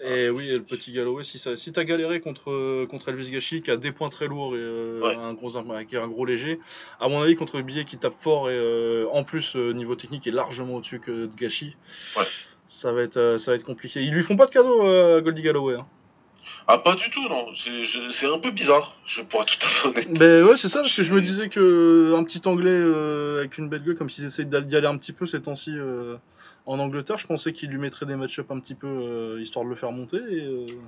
Et oui, et le petit Galloway, si, ça, si t'as galéré contre, contre Elvis Gachi, qui a des points très lourds et euh, Ouais. un, gros, qui un gros léger, à mon avis, contre le billet qui tape fort et euh, en plus, euh, niveau technique, est largement au-dessus que de Gachi, Ouais. ça, va être, ça va être compliqué. Ils lui font pas de cadeau à Goldie Galloway. Hein. Ah, pas du tout, non. C'est un peu bizarre, je pourrais tout à fait honnête. Ben ouais, c'est ça, parce que je me disais que un petit anglais euh, avec une belle gueule, comme s'ils essayaient d'y aller un petit peu ces temps-ci euh, en Angleterre, je pensais qu'ils lui mettraient des match-up un petit peu euh, histoire de le faire monter et,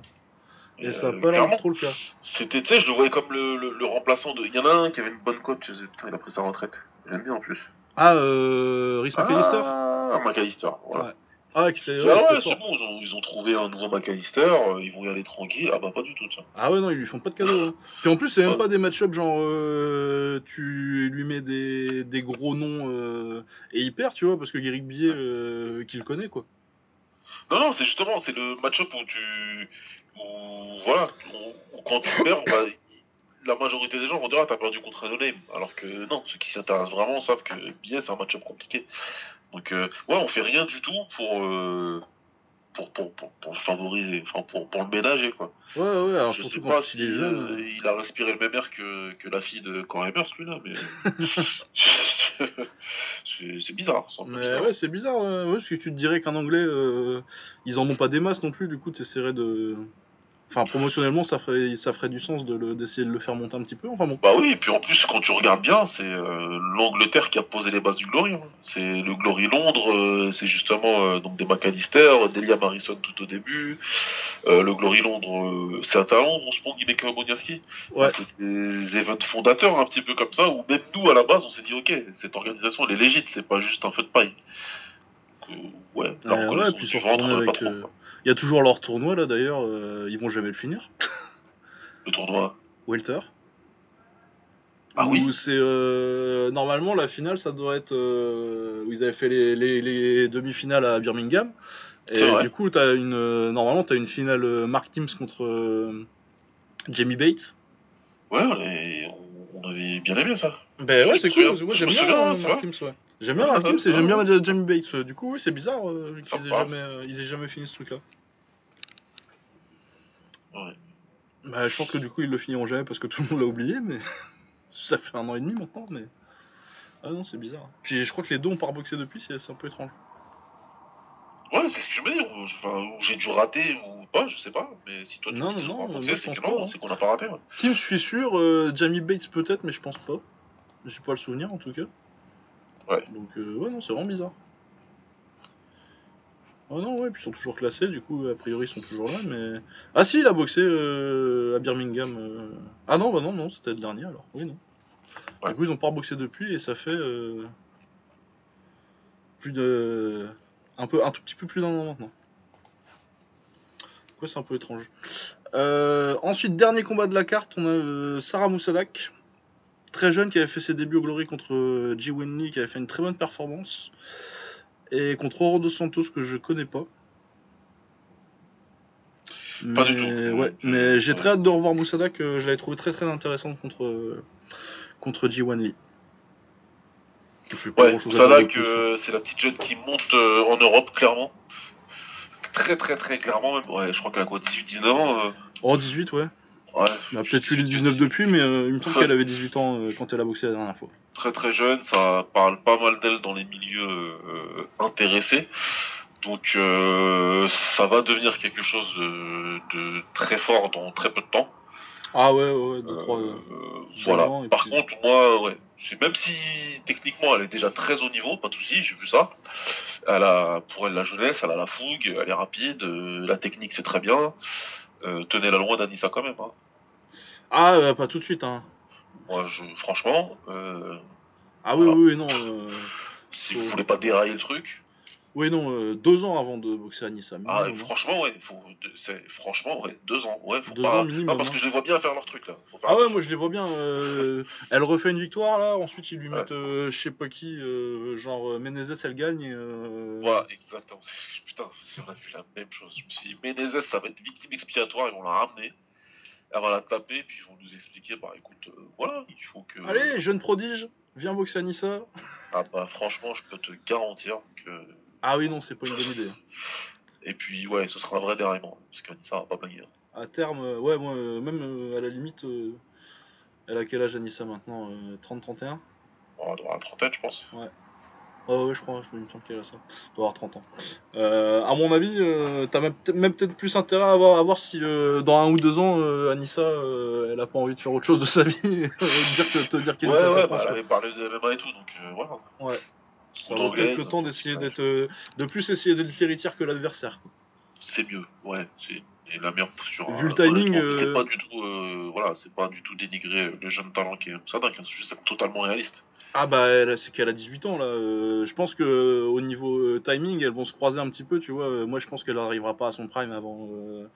et ça a pas l'air trop le cas. C'était, tu sais, je le voyais comme le, le, le remplaçant de. Il y en a un qui avait une bonne cote putain, il a pris sa retraite. J'aime bien en plus. Ah, euh, Rhys McAllister? Ah, McAllister, voilà. Ouais. Ah, qui Ah ouais, c'est bon, ils ont, ils ont trouvé un nouveau McAllister, euh, ils vont y aller tranquille. Ah bah pas du tout, tiens. Ah ouais, non, ils lui font pas de cadeau. hein. Puis en plus, c'est même Ouais. pas des match-up genre euh, tu lui mets des, des gros noms euh, et il perd, tu vois, parce que Guéric Billet, euh, qu'il connaît, quoi. Non, non, c'est justement, c'est le match-up où tu. Où, voilà, où- où quand tu perds, bah, la majorité des gens vont dire Ah, t'as perdu contre un no-name. Alors que non, ceux qui s'intéressent vraiment savent que billet, c'est un match-up compliqué. Donc, euh, ouais, on fait rien du tout pour. euh, pour, pour, pour, favoriser, enfin pour, pour le ménager quoi. Ouais, ouais, alors je sais pas si il est jeune. euh, il a respiré le même air que, que la fille de Corey celui-là, mais c'est bizarre. Mais bizarre. ouais, c'est bizarre, ouais, ouais, parce que tu te dirais qu'un anglais, euh, ils en ont pas des masses non plus, du coup, tu essaierais de. Enfin, promotionnellement, ça ferait, ça ferait du sens d'essayer de le faire monter un petit peu. Enfin bon. Bah oui, et puis en plus, quand tu regardes bien, c'est euh, l'Angleterre qui a posé les bases du Glory. hein. C'est le Glory Londres, euh, c'est justement euh, donc des McAllister, Delia Marison tout au début. Le Glory Londres, c'est à Londres, on se prend Guimeka Boniaski. Ouais. C'est des events fondateurs un petit peu comme ça, où même nous, à la base, on s'est dit, ok, cette organisation, elle est légite, c'est pas juste un feu de paille. Donc, ouais, Euh, ouais, puis ventre, retournés pas avec, trop. Il y a toujours leur tournoi là d'ailleurs, euh, ils vont jamais le finir. Le tournoi. Welter. Ah Où oui c'est euh, normalement la finale, ça doit être euh, où ils avaient fait les, les- les demi-finales à Birmingham. Et vrai. du coup, as une normalement t'as une finale Mark Teams contre Jamie Bates. Ouais, on, avait bien aimé ça. Ben ouais, c'est cool. Moi j'aime me bien c'est Mark. Teams. Ouais. J'aime bien Mark Teams et j'aime bien Jamie Bates. Du coup, oui, c'est bizarre euh, qu'ils aient jamais, euh, ils aient jamais fini ce truc-là. Ouais. Bah, je pense que du coup ils le finiront jamais parce que tout le monde l'a oublié, mais ça fait un an et demi maintenant. Mais ah non, c'est bizarre. Puis je crois que les deux ont pas reboxé depuis, c'est un peu étrange. Ouais, c'est ce que je me dis. Ou, enfin, ou j'ai dû rater ou pas, je sais pas. Mais si toi tu Non, dis non, non, c'est hein. c'est qu'on n'a pas raté. ouais. Team, je suis sûr. euh, Jamie Bates peut-être, mais je pense pas. J'ai pas le souvenir en tout cas. Ouais. Donc euh, ouais, non, c'est vraiment bizarre. Oh non, ouais, puis ils sont toujours classés, du coup, a priori, ils sont toujours là, mais... Ah si, il a boxé euh, à Birmingham. euh. Ah non, bah non, non, c'était le dernier, alors. Oui, non. Ouais. Du coup, ils ont pas reboxé depuis, et ça fait... euh, Plus de... Un, peu, un tout petit peu plus d'un an maintenant. Ouais, c'est un peu étrange. Euh, ensuite, dernier combat de la carte, on a euh, Sarah Moussadak, très jeune, qui avait fait ses débuts au Glory contre euh, G. Winley, qui avait fait une très bonne performance, et contre Oro dos Santos, que je connais pas. Pas Mais- du tout. Ouais, mais j'ai très hâte de revoir Moussadak, euh, je l'avais trouvé très très intéressante contre, euh, contre G1 Lee. Je sais pas Ouais, plus. que c'est la petite jeune qui monte euh, en Europe, clairement. Très, très, très clairement, même. Ouais, je crois qu'elle a quoi, 18, 19 ans euh, Oh, 18, ouais. Ouais. Elle a peut-être eu les 19 depuis, mais euh, il me semble qu'elle avait 18 ans euh, quand elle a boxé la dernière fois. Très, très jeune, ça parle pas mal d'elle dans les milieux euh, intéressés. Donc, ça va devenir quelque chose de, de très fort dans très peu de temps. Ah ouais, ouais, ouais, 2, 3. Euh, voilà. ans, Par puis- contre, moi, ouais, même si techniquement elle est déjà très haut niveau, pas de souci, j'ai vu ça. Elle a, pour elle, la jeunesse, elle a la fougue, elle est rapide, la technique c'est très bien. Euh, Tenez-la loin d'Anissa quand même. Hein. Ah, euh, pas tout de suite, hein. Moi, je, franchement, euh, Ah oui, Voilà. oui, oui, non. euh, si vous voulez pas dérailler le truc, Oui, non, euh, deux ans avant de boxer à Nice. ah, minimum, hein. franchement, ouais, faut, deux- c'est, franchement, ouais, deux ans, ouais, faut Deux pas. ans minimum, parce hein. que je les vois bien faire leur truc là. Faut Ah ouais, moi je les vois bien. euh, elle refait une victoire là, ensuite ils lui Ouais. mettent euh, je sais pas qui, genre Menezes elle gagne. euh, Voilà, exactement. Putain, on a vu la même chose. Je me suis dit, Menezes, ça va être victime expiatoire, ils vont la ramener. Elle va la taper, puis ils vont nous expliquer, bah écoute, euh, voilà, il faut que. Allez, jeune prodige, viens boxer à Nissa. Ah bah franchement, je peux te garantir que. Ah oui, non, c'est pas une bonne idée. Et puis, ouais, ce sera un vrai déraillement, parce qu'Anissa va pas baguer. À terme, euh, ouais, moi, euh, même euh, à la limite, elle a quel âge Anissa maintenant euh, 30-31 Bon, elle doit avoir la trentaine, je pense. Oh ouais, je crois, je me semble qu'elle a ça. Elle doit avoir 30 ans. Euh, à mon avis, euh, t'as même, peut- même peut-être plus intérêt à voir, à voir si euh, dans un ou deux ans, euh, Anissa, euh, elle a pas envie de faire autre chose de sa vie. et dire que, te dire qu'elle Ouais, est ouais, bah, elle avait parlé de MMA et tout, donc euh, voilà. Ouais. Ça vaut peut-être le temps d'essayer d'être, euh, de plus essayer d'être l'héritière que l'adversaire. C'est mieux, ouais, c'est et la meilleure posture. Vu le timing, honnêtement. C'est euh, pas du tout, euh, voilà, c'est pas du tout dénigrer le jeune talent qui est Sadak, hein, c'est juste totalement réaliste. Ah bah c'est qu'elle a 18 ans là. Euh, je pense que euh, au niveau euh, timing, elles vont se croiser un petit peu, tu vois. Euh, moi je pense qu'elle arrivera pas à son prime avant, euh,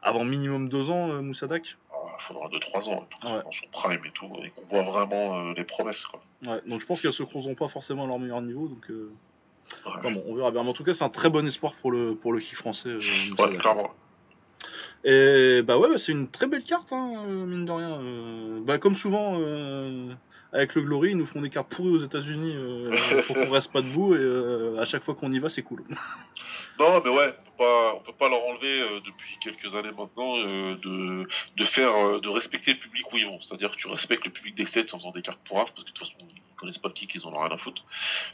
avant minimum deux ans, euh, Moussadak. Il faudra 2-3 ans Ouais. dans son prime et tout, et qu'on voit vraiment euh, les promesses. Quoi. Ouais, donc je pense qu'elles se croiseront pas forcément à leur meilleur niveau. Donc euh, Ouais, enfin bon, on verra bien. Mais en tout cas, c'est un très bon espoir pour le pour le kick français. euh, Ouais, clairement. Et bah ouais, bah, c'est une très belle carte, hein, mine de rien. Bah comme souvent avec le Glory, ils nous font des cartes pourries aux États-Unis euh, pour qu'on reste pas debout. Et euh, à chaque fois qu'on y va, c'est cool. Non, mais ouais, on peut pas, on peut pas leur enlever euh, depuis quelques années maintenant euh, de, de faire, de respecter le public où ils vont. C'est-à-dire que tu respectes le public d'Excel en faisant des cartes pourraves, parce que de toute façon, ils connaissent pas le kick, ils en ont rien à foutre.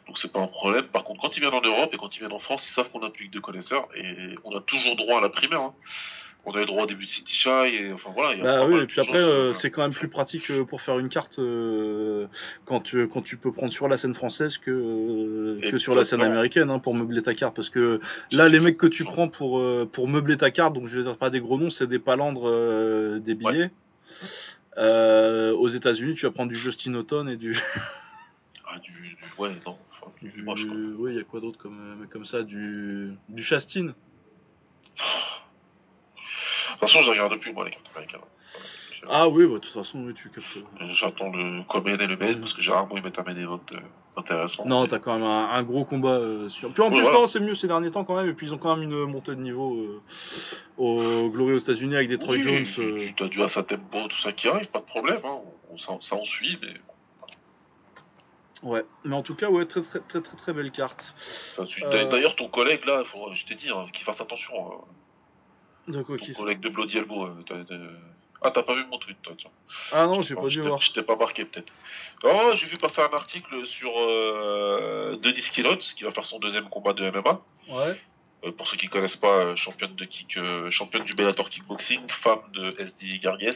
Donc c'est pas un problème. Par contre, quand ils viennent en Europe et quand ils viennent en France, ils savent qu'on a un public de connaisseurs et on a toujours droit à la primaire. hein. On a eu droit au début de City Shy et enfin voilà. y Bah oui, et puis après, euh, euh, c'est quand même plus pratique euh, pour faire une carte euh, quand, tu, quand tu peux prendre sur la scène française que, euh, que sur la scène américaine hein, pour meubler ta carte. Parce que là, les mecs que tu prends pour, pour meubler ta carte, donc je vais dire pas des gros noms, c'est des palandres, des billets. Aux États-Unis, tu vas prendre du Justin Houghton et du. ah, du, du- ouais, non, enfin, du, du moche, quoi. Oui, il y a quoi d'autre comme, comme ça? Du, du Chastin. De toute façon, je regarde plus moi les cartes américaines. Ah oui, bah, de toute façon, oui, tu captes. J'attends le Comen et le Main parce que généralement ils mettent un main event euh, intéressant. Non, t'as quand même un, un gros combat euh, sur. Puis en plus, voilà. non, c'est mieux ces derniers temps quand même. Et puis ils ont quand même une montée de niveau euh, au Glory aux États-Unis avec Detroit Oui, Jones. tu- euh. Tu as dû à sa tempo, tout ça qui arrive, pas de problème. Hein. On, ça, ça en suit, mais Ouais, mais en tout cas, ouais, très très très très, très belle carte. Euh. D'ailleurs, ton collègue là, faut, je t'ai dit hein, qu'il fasse attention. hein. De quoi Ton collègue de Bloody Elbow. euh, t'as- t'as- Ah, t'as pas vu mon tweet, toi, tiens. Ah non, j'ai pas je dû voir. Je t'ai pas marqué, peut-être. Oh, j'ai vu passer un article sur euh, Denis Killot, qui va faire son deuxième combat de MMA. Ouais. Euh, pour ceux qui connaissent pas, euh, championne de kick, euh, championne du Bellator Kickboxing, femme de SD Gargues,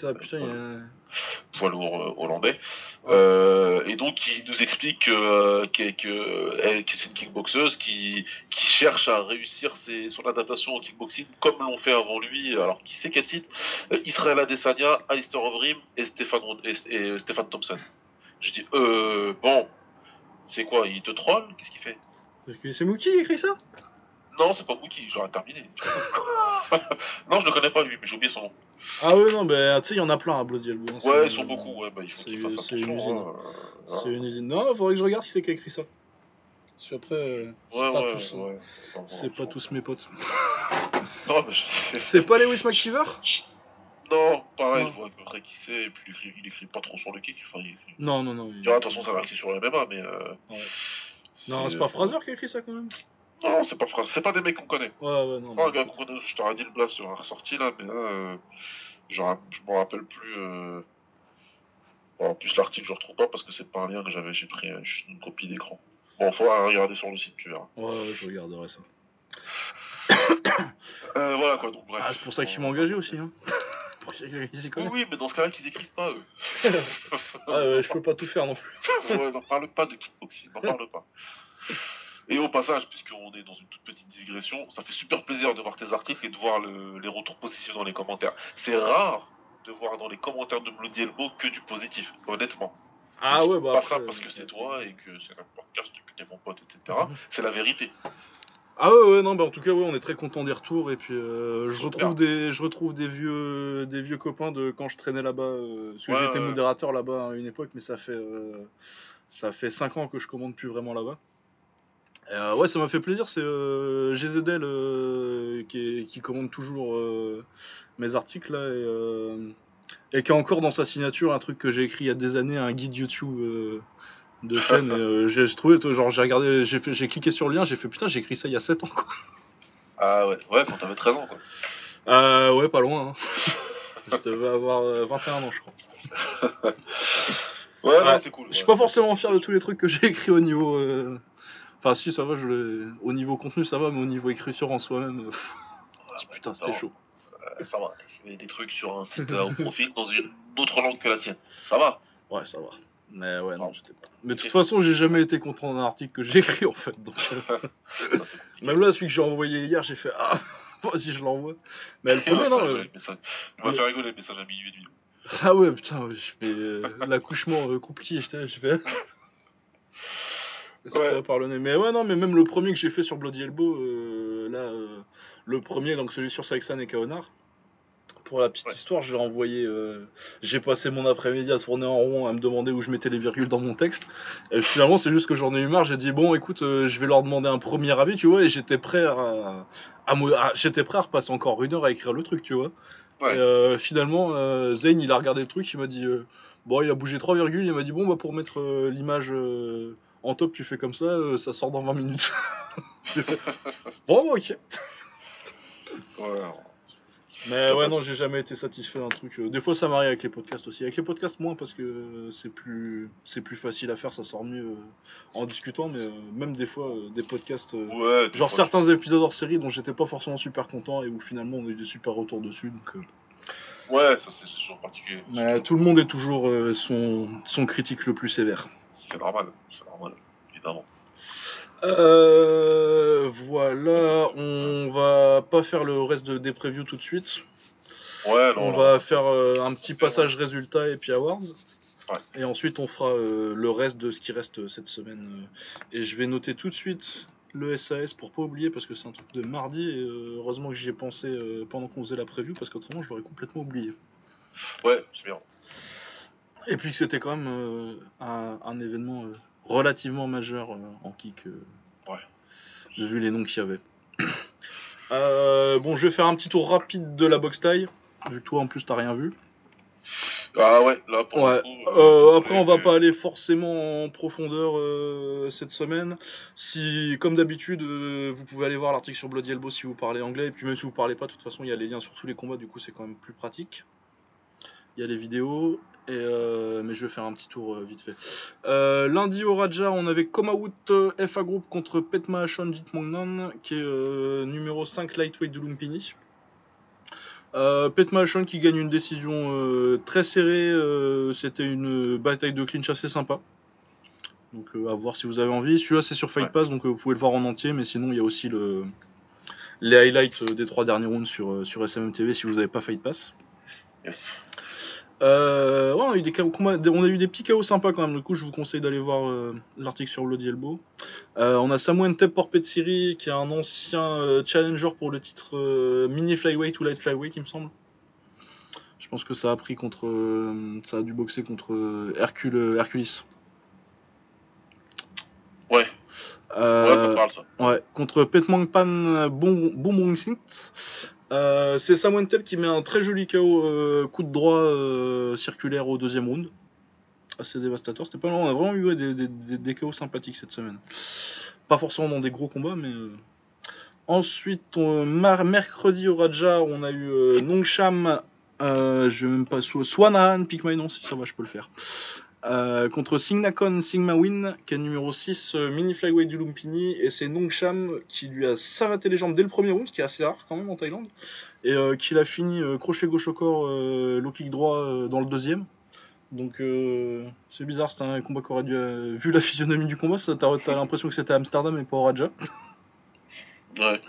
Ça, putain, il y a. poids lourd euh, hollandais. Euh, et donc, il nous explique euh, que, que, elle- que c'est une kickboxeuse qui, qui cherche à réussir ses, son adaptation au kickboxing comme l'ont fait avant lui. Alors, qui c'est quel site Euh, Israël Adesanya, Alistair Overeem et Stéphane, et, et Stéphane Thompson. Je dis, euh, bon, c'est quoi Il te troll? Qu'est-ce qu'il fait? Parce que c'est Mookie qui écrit ça? Non, c'est pas Mookie, j'aurais terminé. non, je le connais pas lui, mais j'ai oublié son nom. Ah ouais, non, bah tu sais, il y en a plein à Bloody Elbow. hein, Ouais, ils sont beaucoup, ouais, bah, il faut qu'ils fassent une usine. hein, euh, C'est une usine. Non, faudrait que je regarde qui c'est qui a écrit ça. Parce qu'après, euh, c'est Ouais, pas, ouais, tous, ouais. Enfin, c'est pas tous mes potes. Non, mais je sais. C'est pas Lewis McKeever? Non, pareil, Non. je vois à peu près qui c'est, et puis il écrit, il écrit pas trop sur le kick. Enfin, il écrit... Non, non, non. il- attention, ça va axer sur le MMA, mais. Euh. Non, c'est pas Fraser qui a écrit ça quand même Non, c'est pas c'est pas des mecs qu'on connaît. Ouais, ouais, non. Oh, gars je t'aurais dit le blast, tu l'aurais ressorti là, mais là, euh, je, ra- je me rappelle plus. Euh... Bon, en plus, l'article, je le retrouve pas parce que c'est pas un lien que j'avais, j'ai pris euh, juste une copie d'écran. Bon, faut regarder sur le site, tu verras. Ouais, ouais, je regarderai ça. Euh, voilà quoi, donc bref. Ah, c'est pour ça que je m'ont engagé aussi, hein. pour qu'ils Oui, oui, mais dans ce cas-là, qu'ils écrivent pas, eux. Ah, ouais, je peux pas tout faire non plus. ouais, n'en parle pas de kickboxing, n'en parle pas. Et au passage, puisqu'on est dans une toute petite digression, ça fait super plaisir de voir tes articles et de voir le- les retours positifs dans les commentaires. C'est rare de voir dans les commentaires de Bloody Elbow que du positif, honnêtement. Ah Je ouais, bah Pas après, ça parce que c'est toi et que c'est un podcast que t'es mon pote, etc. C'est la vérité. Ah ouais, ouais, non, bah en tout cas, ouais, on est très content des retours et puis euh, je retrouve des, je retrouve des vieux, des vieux copains de quand je traînais là-bas, euh, parce que Ouais, j'étais modérateur là-bas à une époque, mais ça fait, euh, ça fait 5 ans que je commande plus vraiment là-bas. Euh, ouais, ça m'a fait plaisir, c'est euh, GZL euh, qui, est- qui commande toujours euh, mes articles là et, et qui a encore dans sa signature un truc que j'ai écrit il y a des années, un guide YouTube. de chaîne et j'ai trouvé genre j'ai regardé j'ai fait j'ai cliqué sur le lien j'ai fait putain j'ai écrit ça il y a 7 ans quoi Ah ouais, ouais, quand t'avais 13 ans, quoi. Euh, ouais, pas loin. Hein. je devais avoir euh, 21 ans, je crois. Ouais, Ouais. non, c'est cool. Je suis ouais. pas forcément fier de tous les trucs que j'ai écrits au niveau. Enfin, si, ça va, je le- au niveau contenu, ça va, mais au niveau écriture en soi-même. euh, putain, c'était chaud. Euh, ça va, tu fais des trucs sur un site euh, au profil dans une autre langue que la tienne. Ça va Ouais, ça va. Mais ouais, non, j'étais pas. Mais de toute façon, j'ai jamais été content d'un article que j'ai écrit en fait. Donc, euh, même là, celui que j'ai envoyé hier, j'ai fait Ah, vas-y, je l'envoie. Mais le Il va premier, faire non. le. Il va le- faire rigoler le message à minuit et demi. Ah ouais, putain, ouais, je fais euh, l'accouchement compliqué, j'étais là, je fais. Ouais. par le nez. Mais ouais, non, mais même le premier que j'ai fait sur Bloody Elbow, euh, là, euh, le premier, donc celui sur Saxon et Kaonar. Pour la petite Ouais. histoire, je l'ai envoyé. euh, j'ai passé mon après-midi à tourner en rond, à me demander où je mettais les virgules dans mon texte. Et finalement, c'est juste que j'en ai eu marre. J'ai dit, bon, écoute, euh, je vais leur demander un premier avis, tu vois. Et j'étais prêt à. à j'étais prêt à repasser encore une heure à écrire le truc, tu vois. Ouais. Et euh, finalement, Zane, il a regardé le truc, il m'a dit, bon, il a bougé 3 virgules, il m'a dit, bon, bah, pour mettre l'image en top, tu fais comme ça, euh, ça sort dans 20 minutes. J'ai fait, bon, ok. Ouais, Mais ouais, non, j'ai jamais été satisfait d'un truc. euh, Des fois, ça m'arrive avec les podcasts aussi. Avec les podcasts, moins, parce que euh, c'est plus, c'est plus facile à faire, ça sort mieux en discutant, mais même des fois, des podcasts. ouais. Genre certains épisodes hors série dont j'étais pas forcément super content et où finalement on a eu des super retours dessus. Donc, Ouais, ça c'est toujours particulier. Mais tout le monde est toujours euh, son, son critique le plus sévère. C'est normal, c'est normal, évidemment. Euh, voilà, on va pas faire le reste de, des previews tout de suite. Ouais, non, on non, va faire euh, un petit passage résultat et puis awards. Ouais. Et ensuite on fera euh, le reste de ce qui reste cette semaine. Et je vais noter tout de suite le SAS pour pas oublier parce que c'est un truc de mardi. Et heureusement que j'y ai pensé pendant qu'on faisait la preview parce qu'autrement je l'aurais complètement oublié. Ouais, c'est bien. Et puis que c'était quand même euh, un, un événement euh, relativement majeur euh, en kick, Ouais. vu les noms qu'il y avait. Bon, je vais faire un petit tour rapide de la box taille, vu que toi en plus t'as rien vu. Ah ouais, là pour Ouais. le coup, après, on va pas aller forcément en profondeur cette semaine. Si, comme d'habitude, vous pouvez aller voir l'article sur Bloody Elbow si vous parlez anglais. Et puis même si vous parlez pas, de toute façon, il y a les liens sur tous les combats. Du coup, c'est quand même plus pratique. Il y a les vidéos. Et euh, mais je vais faire un petit tour euh, vite fait. Euh, lundi au Raja, on avait Komawood euh, FA Group contre Petma Jitmongnan, qui est numéro 5 lightweight de Lumpini. Petma qui gagne une décision très serrée. C'était une bataille de clinch assez sympa. Donc à voir si vous avez envie. Celui-là c'est sur Fight Ouais. Pass, donc vous pouvez le voir en entier. Mais sinon il y a aussi le... les highlights des trois derniers rounds sur, sur SMM TV si vous n'avez pas Fight Pass. Yes. Euh, ouais, on, a eu des KO combats- des- on a eu des petits KO sympas quand même. Du coup, je vous conseille d'aller voir euh, l'article sur Bloody Elbow. Euh, on a Samuel Tep Porpetsiri, qui est un ancien challenger pour le titre mini flyweight ou light flyweight, il me semble. Je pense que ça a pris contre. ça a dû boxer contre Hercule, Hercules. Ouais, ouais, ça parle ça. Ouais, contre Petmangpan Boomringsint. Euh, c'est Samuel Tep qui met un très joli KO euh, coup de droit euh, circulaire au deuxième round. Assez dévastateur. C'était pas mal. On a vraiment eu des, KO sympathiques cette semaine. Pas forcément dans des gros combats, mais. Ensuite, mercredi au Raja, on a eu Nongsham. Je vais même pas. Sw- Swanahan, pick my nom, si ça va, je peux le faire. Euh, contre Signakon Sigma Win, qui est numéro 6 euh, mini flyweight du Lumpini, et c'est Nongsham qui lui a savaté les jambes dès le premier round, ce qui est assez rare quand même en Thaïlande, et euh, qui l'a fini euh, crochet gauche au corps, low kick droit dans le deuxième. Donc c'est bizarre, c'était un combat qui aurait dû. vu la physionomie du combat, t'as l'impression que c'était à Amsterdam et pas au Raja. Ouais.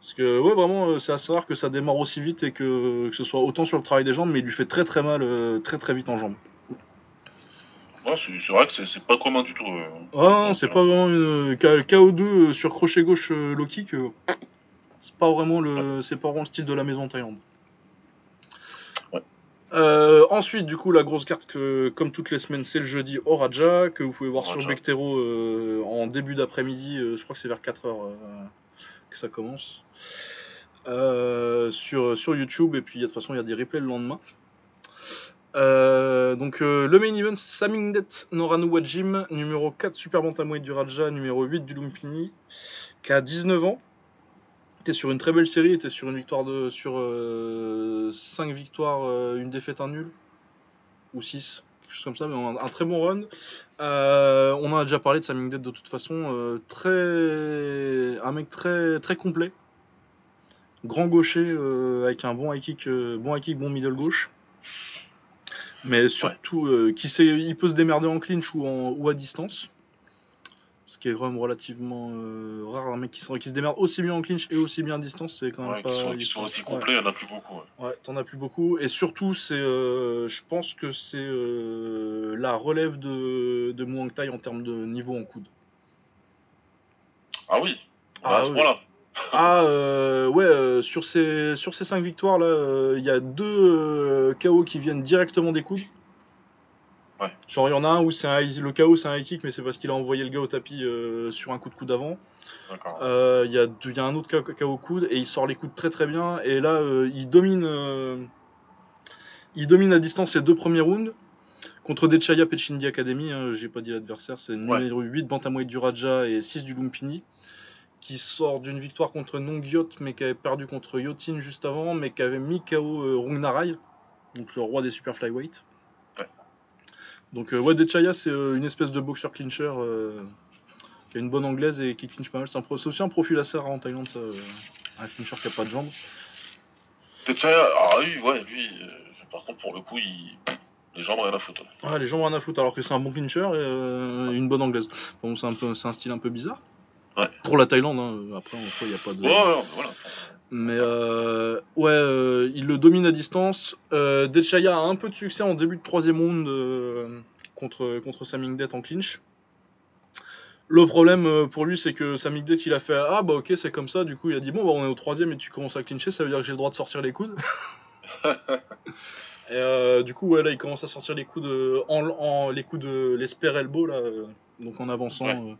Parce que ouais vraiment c'est assez rare que ça démarre aussi vite et que, que ce soit autant sur le travail des jambes, mais il lui fait très très mal très très vite en jambes. Ouais, c'est vrai que c'est- pas commun du tout. euh. Ah non, c'est pas vraiment une K- KO2 euh, sur crochet gauche euh, low kick. euh, c'est pas vraiment le c'est pas vraiment le style de la maison Thaïlande. Euh, ensuite, du coup, la grosse carte que, comme toutes les semaines, c'est le jeudi au Raja, que vous pouvez voir sur. Bectero euh, en début d'après-midi. euh, je crois que c'est vers 4h que ça commence. Euh, sur, sur YouTube, et puis de toute façon, il y a des replays le lendemain. Euh, donc euh, le main event, Samingdet Noranu Wajim, numéro 4 Super Bantamweight du Raja, numéro 8 du Lumpini, qui a 19 ans. Était sur une très belle série, était sur une victoire sur 5 victoires, euh, une défaite, un nul ou 6, quelque chose comme ça, mais un, très bon run. On en a déjà parlé de Samingdet de toute façon, très un mec très très complet. Grand gaucher avec un bon kick, bon high kick, bon middle gauche. Mais surtout, euh, qui sait, il peut se démerder en clinch ou, en, ou à distance. Ce qui est quand même relativement euh, rare. Un mec qui se, qui se démerde aussi bien en clinch et aussi bien à distance, c'est quand même Ouais, pas. qui sont, qui aussi complets, il y en a plus beaucoup. ouais. T'en as plus beaucoup. Et surtout, c'est, euh, je pense que c'est la relève de, de Muang Thai en termes de niveau en coude. Ah oui, Ah à ce oui. point-là. Ah euh, ouais, euh, sur ces sur ces cinq victoires là, il y a deux euh, KO qui viennent directement des. Ouais. Genre il y en a un où c'est un le KO c'est un high kick mais c'est parce qu'il a envoyé le gars au tapis euh, sur un coup de coude avant. Euh, Il y, y a un autre KO, coude et il sort les coudes très très bien et là euh, il domine euh, il domine à distance les deux premiers rounds. Contre Dechaya Pechindi Academy, hein, j'ai pas dit l'adversaire, c'est Ouais. numéro 8 Bantamweight du Raja et 6 du Lumpini qui sort d'une victoire contre Nongyot, mais qui avait perdu contre Yotin juste avant, mais qui avait mis KO euh, Rungnarai, donc le roi des super flyweight. Ouais. Donc euh, ouais, Dechaya, c'est euh, une espèce de boxeur clincher euh, qui a une bonne anglaise et qui clinche pas mal. C'est pro- aussi un profil assez rare en Thaïlande, ça, euh, un clincher qui a pas de jambes. Tetsuya, ah oui, ouais, lui, par contre, pour le coup, il... les jambes, rien à foutre. Ouais, les jambes rien à foutre, alors que c'est un bon clincher et une bonne anglaise. Bon, c'est un, peu, c'est un style un peu bizarre. Ouais. Pour la Thaïlande, hein. après, en il n'y a pas de. Ouais, ouais, voilà. Mais euh, ouais, euh, il le domine à distance. Euh, Dechaya a un peu de succès en début de troisième round euh, contre, contre Samingdet en clinch. Le problème pour lui, c'est que Samingdet il a fait Ah bah ok, c'est comme ça. Du coup, il a dit Bon, bah on est au troisième et tu commences à clincher, ça veut dire que j'ai le droit de sortir les coudes. et du coup, ouais, là il commence à sortir les coudes en, en- les coudes, les spare elbow là, donc en avançant. Ouais.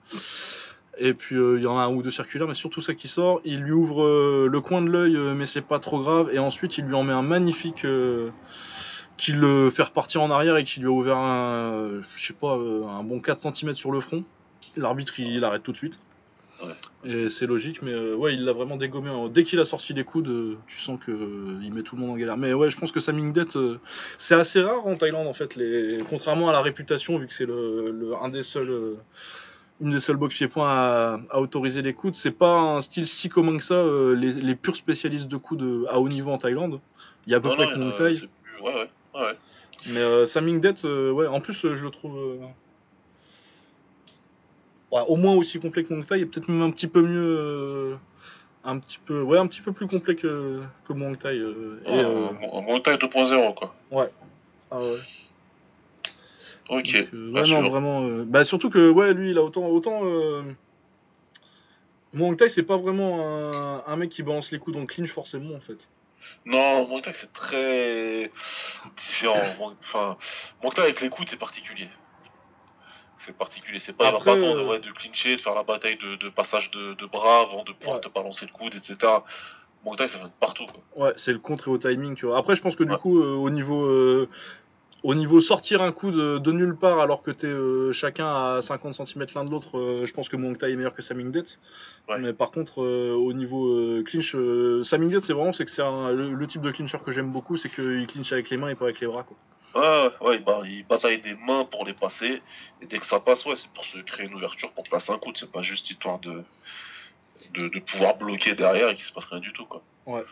Et puis euh, il y en a un ou deux circulaires, mais surtout ça qui sort. Il lui ouvre euh, le coin de l'œil, euh, mais c'est pas trop grave. Et ensuite, il lui en met un magnifique qui le fait repartir en arrière et qui lui a ouvert un, je sais pas, un bon 4 cm sur le front. L'arbitre il, il arrête tout de suite. Ouais. Et c'est logique, mais euh, ouais, il l'a vraiment dégommé. hein. Dès qu'il a sorti les coudes, euh, tu sens que euh, il met tout le monde en galère. Mais ouais, je pense que Samingdet, euh, c'est assez rare en Thaïlande en fait. Les... Contrairement à la réputation, vu que c'est le, le- un des seuls, une des seules box pieds-points à, à autoriser les coudes, c'est pas un style si commun que ça. euh, les, les purs spécialistes de coudes euh, à haut niveau en Thaïlande, il y a à peu Non, près que plus- Ouais, ouais, ouais, ouais. Mais euh, Samingdet, euh, ouais, en plus, je le trouve ouais, au moins aussi complet que Muay Thai, et peut-être même un petit peu mieux, un petit peu, ouais, un petit peu plus complet que, que Muay Thai. et, Un Muay Thai 2.0, quoi. ah ouais. Ok. Donc, euh, ouais, non, vraiment. euh, bah, surtout que, ouais, lui, il a autant. autant euh, Thai, c'est pas vraiment un, un mec qui balance les coups dans le clinch, forcément, en fait. Non, Muay Thai, c'est très différent. Enfin, Thai avec les coudes, c'est particulier. C'est particulier. C'est pas, Après, il va pas attendre euh, ouais, de clincher, de faire la bataille de, de passage de, de bras avant de pouvoir Ouais. te balancer le coude, etc. Thai, ça vient de partout. Quoi. Ouais, c'est le contre et au timing, tu vois. Après, je pense que du Ouais. coup, au niveau. Au niveau sortir un coup de, de nulle part alors que t'es euh, chacun à 50 cm l'un de l'autre, euh, je pense que Thai est meilleur que Samingdet. Ouais. Mais par contre, euh, au niveau euh, clinch, Samingdet, c'est vraiment c'est que c'est le, le type de clincher que j'aime beaucoup, c'est qu'il clinche avec les mains et pas avec les bras. Quoi. Ouais, ouais, bah, il bataille des mains pour les passer. Et dès que ça passe, ouais, c'est pour se créer une ouverture pour placer un coup. C'est pas juste histoire de, de, de pouvoir bloquer derrière et qu'il se passe rien du tout, quoi. Ouais.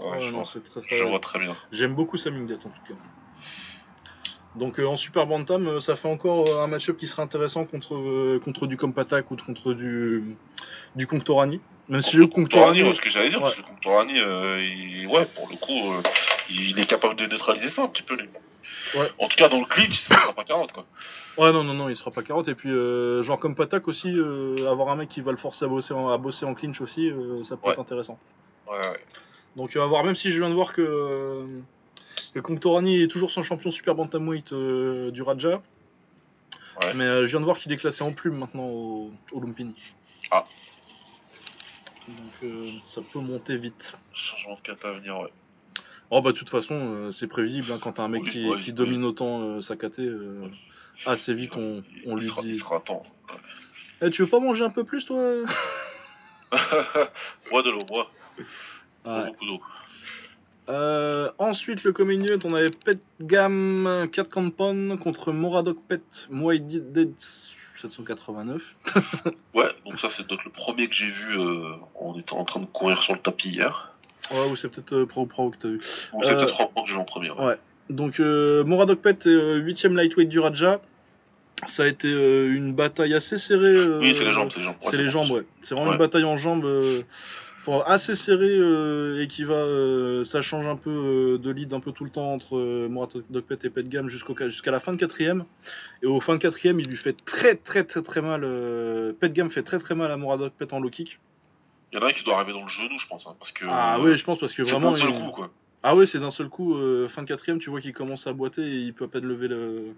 Ouais, Ouais, je, non, vois, c'est très, je très- vois très bien. J'aime beaucoup Samingdet en tout cas. Donc euh, en Super Bantam, euh, ça fait encore euh, un match-up qui serait intéressant contre, contre du Kompatak ou contre du, du Conctorani. Même si le Conctorani, ouais, ce que j'allais dire, Ouais. parce que Conctorani, il- ouais, pour le coup, il est capable de neutraliser ça un petit peu, lui. Ouais. En tout cas, dans le clinch, ça sera pas 40, quoi. Ouais, non, non, non, il sera pas carotte. Et puis, genre comme Patak aussi, avoir un mec qui va le forcer à bosser en, à bosser en clinch aussi, ça peut Ouais. être intéressant. Ouais, ouais. Donc, à voir, même si je viens de voir que, que Conctorani est toujours son champion Super Bantamweight euh, du Raja. Ouais. Mais euh, je viens de voir qu'il est classé en plume maintenant au, au Lumpini. Ah. Donc, euh, ça peut monter vite. Changement de kata à venir, ouais. Oh, bah, de toute façon, c'est prévisible hein, quand t'as un mec Oui, qui, oui, qui oui. domine autant sa KT. assez vite, on, Il- on il lui sera, dit. Il sera temps. Eh, tu veux pas manger un peu plus, toi? Bois de l'eau, bois. Ouais. Beaucoup d'eau. Euh, ensuite, le event, on avait Pet Gam 4 Kampon contre Moradok Pet Muay Dead 789. Ouais, donc ça, c'est le premier que j'ai vu euh, en étant en train de courir sur le tapis hier. Ouais, ou c'est peut-être euh, Pro Pro que t'as vu. Euh, peut-être points que j'ai vu en premier. ouais. Ouais. Donc, Moradok Pet est 8ème lightweight du Raja. Ça a été une bataille assez serrée. Oui, c'est les jambes, c'est les jambes. Ouais, c'est les jambes, ouais. C'est vraiment Ouais. une bataille en jambes assez serrée euh, et qui va. euh, ça change un peu euh, de lead un peu tout le temps entre euh, Moradok Pet et Pet Gam jusqu'au jusqu'à la fin de quatrième. Et au fin de quatrième, il lui fait très très très très mal. euh, Pet Gam fait très très mal à Moradok Pet en low kick. Il y en a un qui doit arriver dans le genou, je pense. hein, parce que, Ah oui, je pense parce que c'est vraiment. d'un seul il- coup, quoi. Ah oui, c'est d'un seul coup, euh, fin de quatrième, tu vois qu'il commence à boiter et il peut à peine lever le.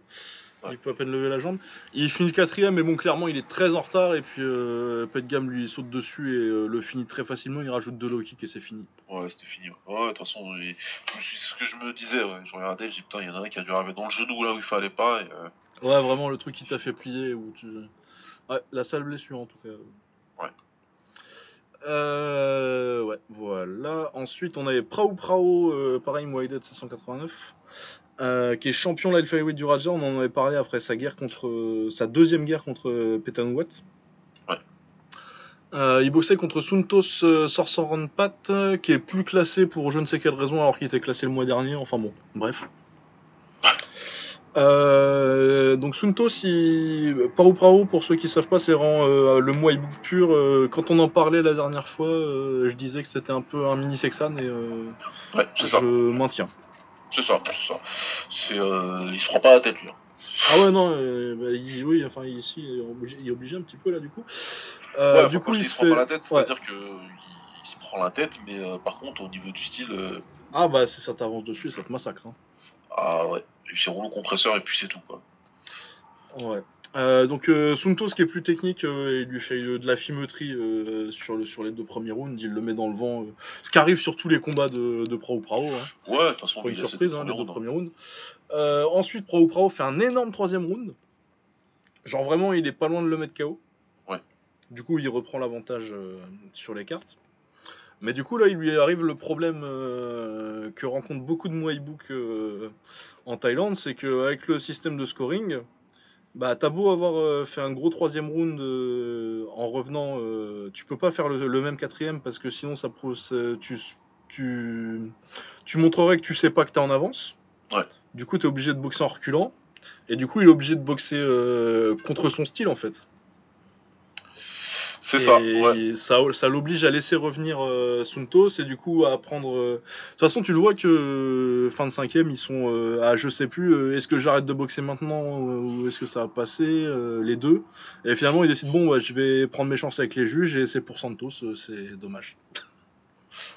Ouais. Il peut à peine lever la jambe. Il finit le quatrième, mais bon, clairement, il est très en retard. Et puis, euh, Pet Gam lui saute dessus et euh, le finit très facilement. Il rajoute deux low kicks et c'est fini. Ouais, c'était fini. Ouais, Ouais, de toute façon, il- c'est ce que je me disais. Ouais. Je regardais, je dis putain, il y en a un qui a dû arriver dans le genou là où il fallait pas. Et, euh, Ouais, vraiment, le truc qui t'a fait plier. Où tu... Ouais, la sale blessure en tout cas. Ouais. Euh, ouais, voilà. Ensuite, on avait Prao Prao, euh, pareil, Moaïdet 789, euh, qui est champion light du Raja. On en avait parlé après sa guerre contre sa deuxième guerre contre Petanouat. Ouais. Euh, il boxait contre Suntos euh, Sorsoranpat, euh, qui est plus classé pour je ne sais quelle raison, alors qu'il était classé le mois dernier. Enfin bon, bref. Euh, donc Suntos, il... Paro Prao, pour ceux qui savent pas, c'est vraiment euh, le Muay Book pur. Euh, quand on en parlait la dernière fois, je disais que c'était un peu un mini Sexan et Ouais, je ça. maintiens. C'est ça, c'est ça. C'est, euh, il se prend pas la tête, lui. hein. Ah ouais non, euh, bah, il- oui, enfin ici il est, obligé, il est obligé un petit peu là du coup. Euh, Ouais, du coup il se prend pas la tête, ouais. c'est-à-dire que il, se prend la tête, mais euh, par contre, au niveau du style, Ah bah c'est ça t'avance dessus, ça te massacre. hein. ah ouais, c'est rouleau compresseur et puis c'est tout, quoi. Ouais. Euh, donc euh, Suntos qui est plus technique, euh, il lui fait euh, de la fimeutrie sur, le, sur les deux premiers rounds, il le met dans le vent. ce qui arrive sur tous les combats de, de Prao Prao. Hein. Ouais, façon, pas une surprise, hein, les deux première premiers rounds. Ensuite, Prao Prao fait un énorme troisième round. Genre vraiment, il est pas loin de le mettre KO. Ouais. Du coup, il reprend l'avantage sur les cartes. Mais du coup, là, il lui arrive le problème que rencontrent beaucoup de Muay Book en Thaïlande, c'est qu'avec le système de scoring, bah, t'as beau avoir euh, fait un gros troisième round euh, en revenant, euh, tu peux pas faire le, le même quatrième parce que sinon, ça, tu, tu, tu montrerais que tu sais pas que t'es en avance. Ouais. Du coup, t'es obligé de boxer en reculant. Et du coup, il est obligé de boxer euh, contre son style en fait. C'est ça, ouais. ça, ça l'oblige à laisser revenir euh, Suntos et du coup à prendre. euh, De toute façon, tu le vois que euh, fin de cinquième, ils sont euh, à je sais plus. est-ce que j'arrête de boxer maintenant ou est-ce que ça va passer les deux Et finalement, ils décident bon, ouais, je vais prendre mes chances avec les juges et c'est pour Santos. c'est dommage.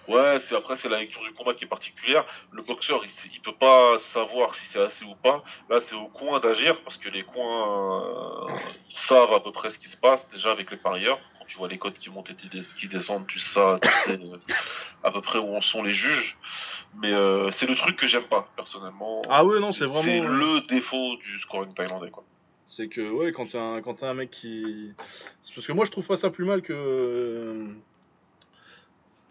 Ouais, c'est après c'est la lecture du combat qui est particulière. Le boxeur, il, il peut pas savoir si c'est assez ou pas. Là, c'est au coin d'agir parce que les coins savent à peu près ce qui se passe déjà avec les parieurs. Tu vois les codes qui montent et qui des- qui descendent, tu sais, tu sais euh, à peu près où en sont les juges. Mais euh, c'est le truc que j'aime pas, personnellement. Ah ouais, non, c'est vraiment. C'est le défaut du scoring thaïlandais, quoi. C'est que, ouais, quand t'as un, quand t'as un mec qui. C'est parce que moi, je trouve pas ça plus mal que. euh,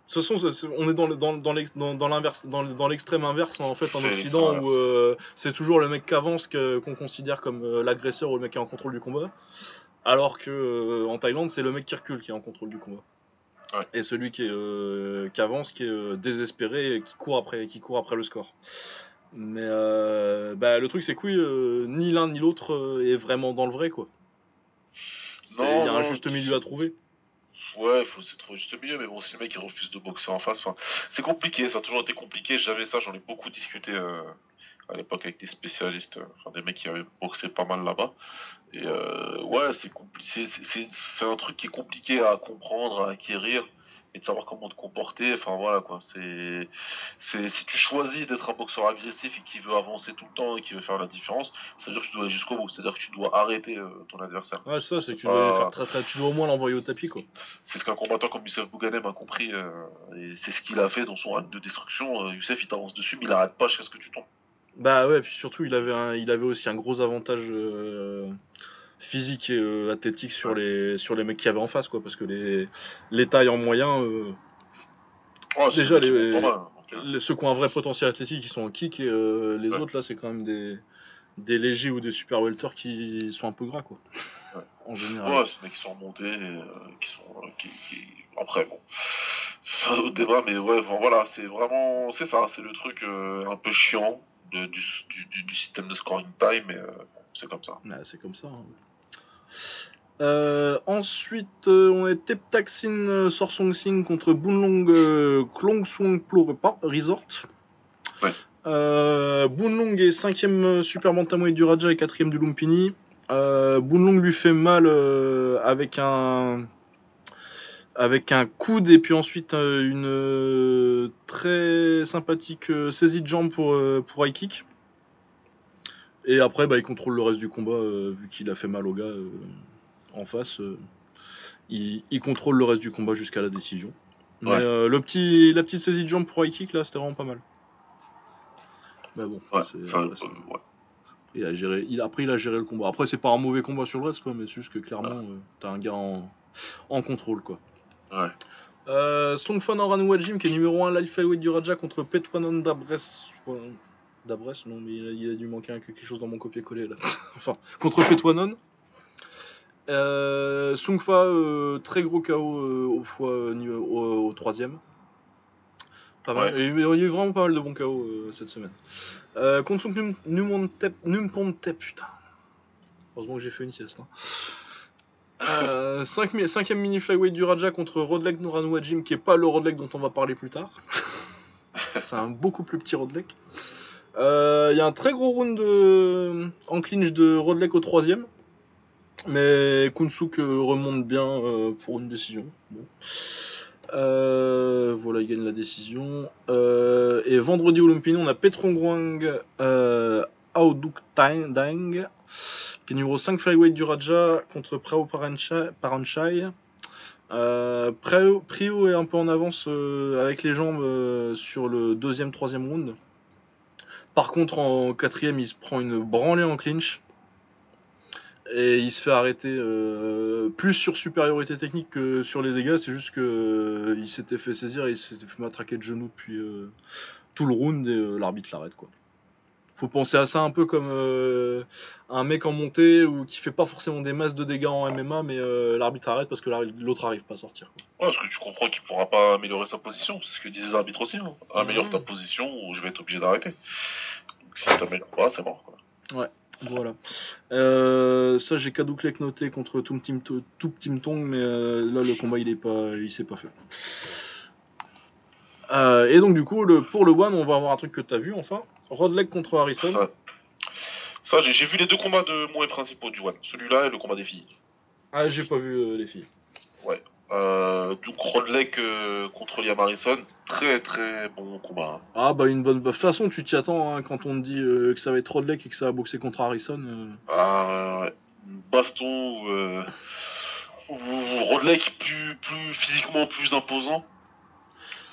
De toute façon, on est dans, le- dans, dans l'ex- dans, dans l'inverse, dans, le- dans l'extrême inverse en fait en C'est Occident l'inverse. où euh, c'est toujours le mec qui avance que- qu'on considère comme euh, l'agresseur ou le mec qui est en contrôle du combat, alors que euh, en Thaïlande c'est le mec qui recule qui est en contrôle du combat. Ouais. Et celui qui, est, euh, qui avance, qui est euh, désespéré, et qui court après, qui court après le score. Mais bah, le truc c'est que oui, ni l'un ni l'autre est vraiment dans le vrai quoi. Il y a un juste milieu à trouver. Ouais, il faut c'est trop juste milieu, mais bon, si le mec il refuse de boxer en face, c'est compliqué, ça a toujours été compliqué. J'avais ça, j'en ai beaucoup discuté à l'époque avec des spécialistes, euh, enfin des mecs qui avaient boxé pas mal là-bas. Et euh, ouais, c'est compli- c'est- un truc qui est compliqué à comprendre, à acquérir et de savoir comment te comporter. Enfin voilà quoi. C'est si tu choisis d'être un boxeur agressif et qui veut avancer tout le temps et qui veut faire la différence, ça veut dire que tu dois aller jusqu'au bout. C'est-à-dire que tu dois arrêter euh, ton adversaire. Ouais, c'est ça, c'est que tu dois, faire très, très, tu dois au moins l'envoyer au tapis quoi. C'est ce qu'un combattant comme Youssef Bouganem a compris, euh, et c'est ce qu'il a fait dans son acte de destruction. Youssef, il t'avance dessus, mais il arrête pas jusqu'à ce que tu tombes. Bah ouais, puis surtout il avait, un, il avait aussi un gros avantage euh, physique et euh, athlétique sur les, sur les mecs qu'il y avait en face quoi, parce que les, les tailles en moyen, euh, Déjà, les- hein, euh, ceux qui ont un vrai potentiel athlétique ils sont en kick et euh, les Ouais. autres là c'est quand même des, des légers ou des super welters qui sont un peu gras quoi. Ouais. En général. Ouais, c'est des mecs qui sont remontés, euh, qui sont. euh, qui, qui- Après, bon. C'est un autre débat, mais ouais, enfin, voilà, c'est vraiment. C'est ça, c'est le truc euh, un peu chiant de- du, du, système de scoring time, mais euh, c'est comme ça. Ouais, c'est comme ça. hein. Euh, ensuite, euh, on est Teptaxin euh, Sorsong Sing contre Bunlong Klongswang Plo Repa- Resort. Ouais. Bunlong est 5ème Super Bantamweight du Raja et 4ème du Lumpini. Bunlong lui fait mal avec un avec un coude et puis ensuite euh, une euh, très sympathique euh, saisie de jambe pour, pour high kick. Et après, bah, il contrôle le reste du combat, euh, vu qu'il a fait mal au gars euh, en face. euh, il, il contrôle le reste du combat jusqu'à la décision. Mais Ouais. le petit, la petite saisie de jambe pour high kick, là, c'était vraiment pas mal. Mais bon, Ouais, après, il a géré, il, après, il a géré le combat. Après, c'est pas un mauvais combat sur le reste, quoi, mais c'est juste que clairement, t'as un gars en, en contrôle, quoi. Ouais. Euh, Songfan Oranwajim, qui est numéro 1 life du Raja contre Petwanon. Dabres, non, mais il a, il a dû manquer quelque chose dans mon copier-coller là. enfin, contre Petwanon. Euh, Sungfa, euh, très gros KO euh, au, fois, euh, ni- au, au troisième. Pas mal. Ouais. Et Il y a eu vraiment pas mal de bons KO euh, cette semaine. Euh, contre Sung Numpontep, putain. Heureusement que j'ai fait une sieste. Hein. Euh, 5 cinquième mini flyweight du Raja contre Rodlek Noranwajim, qui est pas le Rodlek dont on va parler plus tard. C'est un beaucoup plus petit Rodlek. Euh, Il y a un très gros round de... en clinch de Rodlek au troisième. Mais Kunsuk euh, remonte bien euh, pour une décision. Bon. Euh, voilà, il gagne la décision. Euh, et vendredi au Lumpini, on a Petrongwang euh, Dang, qui est numéro 5 flyweight du Raja contre Prao Paranchai. Euh, Prio, est un peu en avance euh, avec les jambes euh, sur le deuxième, troisième round. Par contre, en quatrième, il se prend une branlée en clinch. Et il se fait arrêter euh, plus sur supériorité technique que sur les dégâts. C'est juste que euh, il s'était fait saisir et il s'était fait matraquer de genoux depuis tout le round et l'arbitre l'arrête quoi. Faut penser à ça un peu comme euh, un mec en montée ou qui fait pas forcément des masses de dégâts en MMA, mais euh, l'arbitre arrête parce que l'autre arrive pas à sortir. quoi. Ouais, parce que tu comprends qu'il pourra pas améliorer sa position. C'est ce que disaient les arbitres aussi. Hein. Améliore Mhm. ta position ou je vais être obligé d'arrêter. Donc si t'améliores pas, c'est mort. Quoi. Voilà. Euh, ça j'ai Kadouklek noté contre Tum Tim Tong, mais là le combat il est pas, il s'est pas fait. Euh, et donc du coup le, pour le one on va avoir un truc que t'as vu enfin. Rodlek contre Harrison. Ouais. Ça, j'ai vu les deux combats de moins principaux du One. Celui-là et le combat des filles. Ah j'ai pas vu euh, les filles. Euh, donc Rodlek euh, contre Liam Harrison, très très bon combat. hein. Ah bah une bonne. De toute façon tu t'y attends hein, quand on te dit euh, que ça va être Rodlek et que ça va boxer contre Harrison. Ah, ouais. Baston où, où Rodlek plus, plus physiquement plus imposant.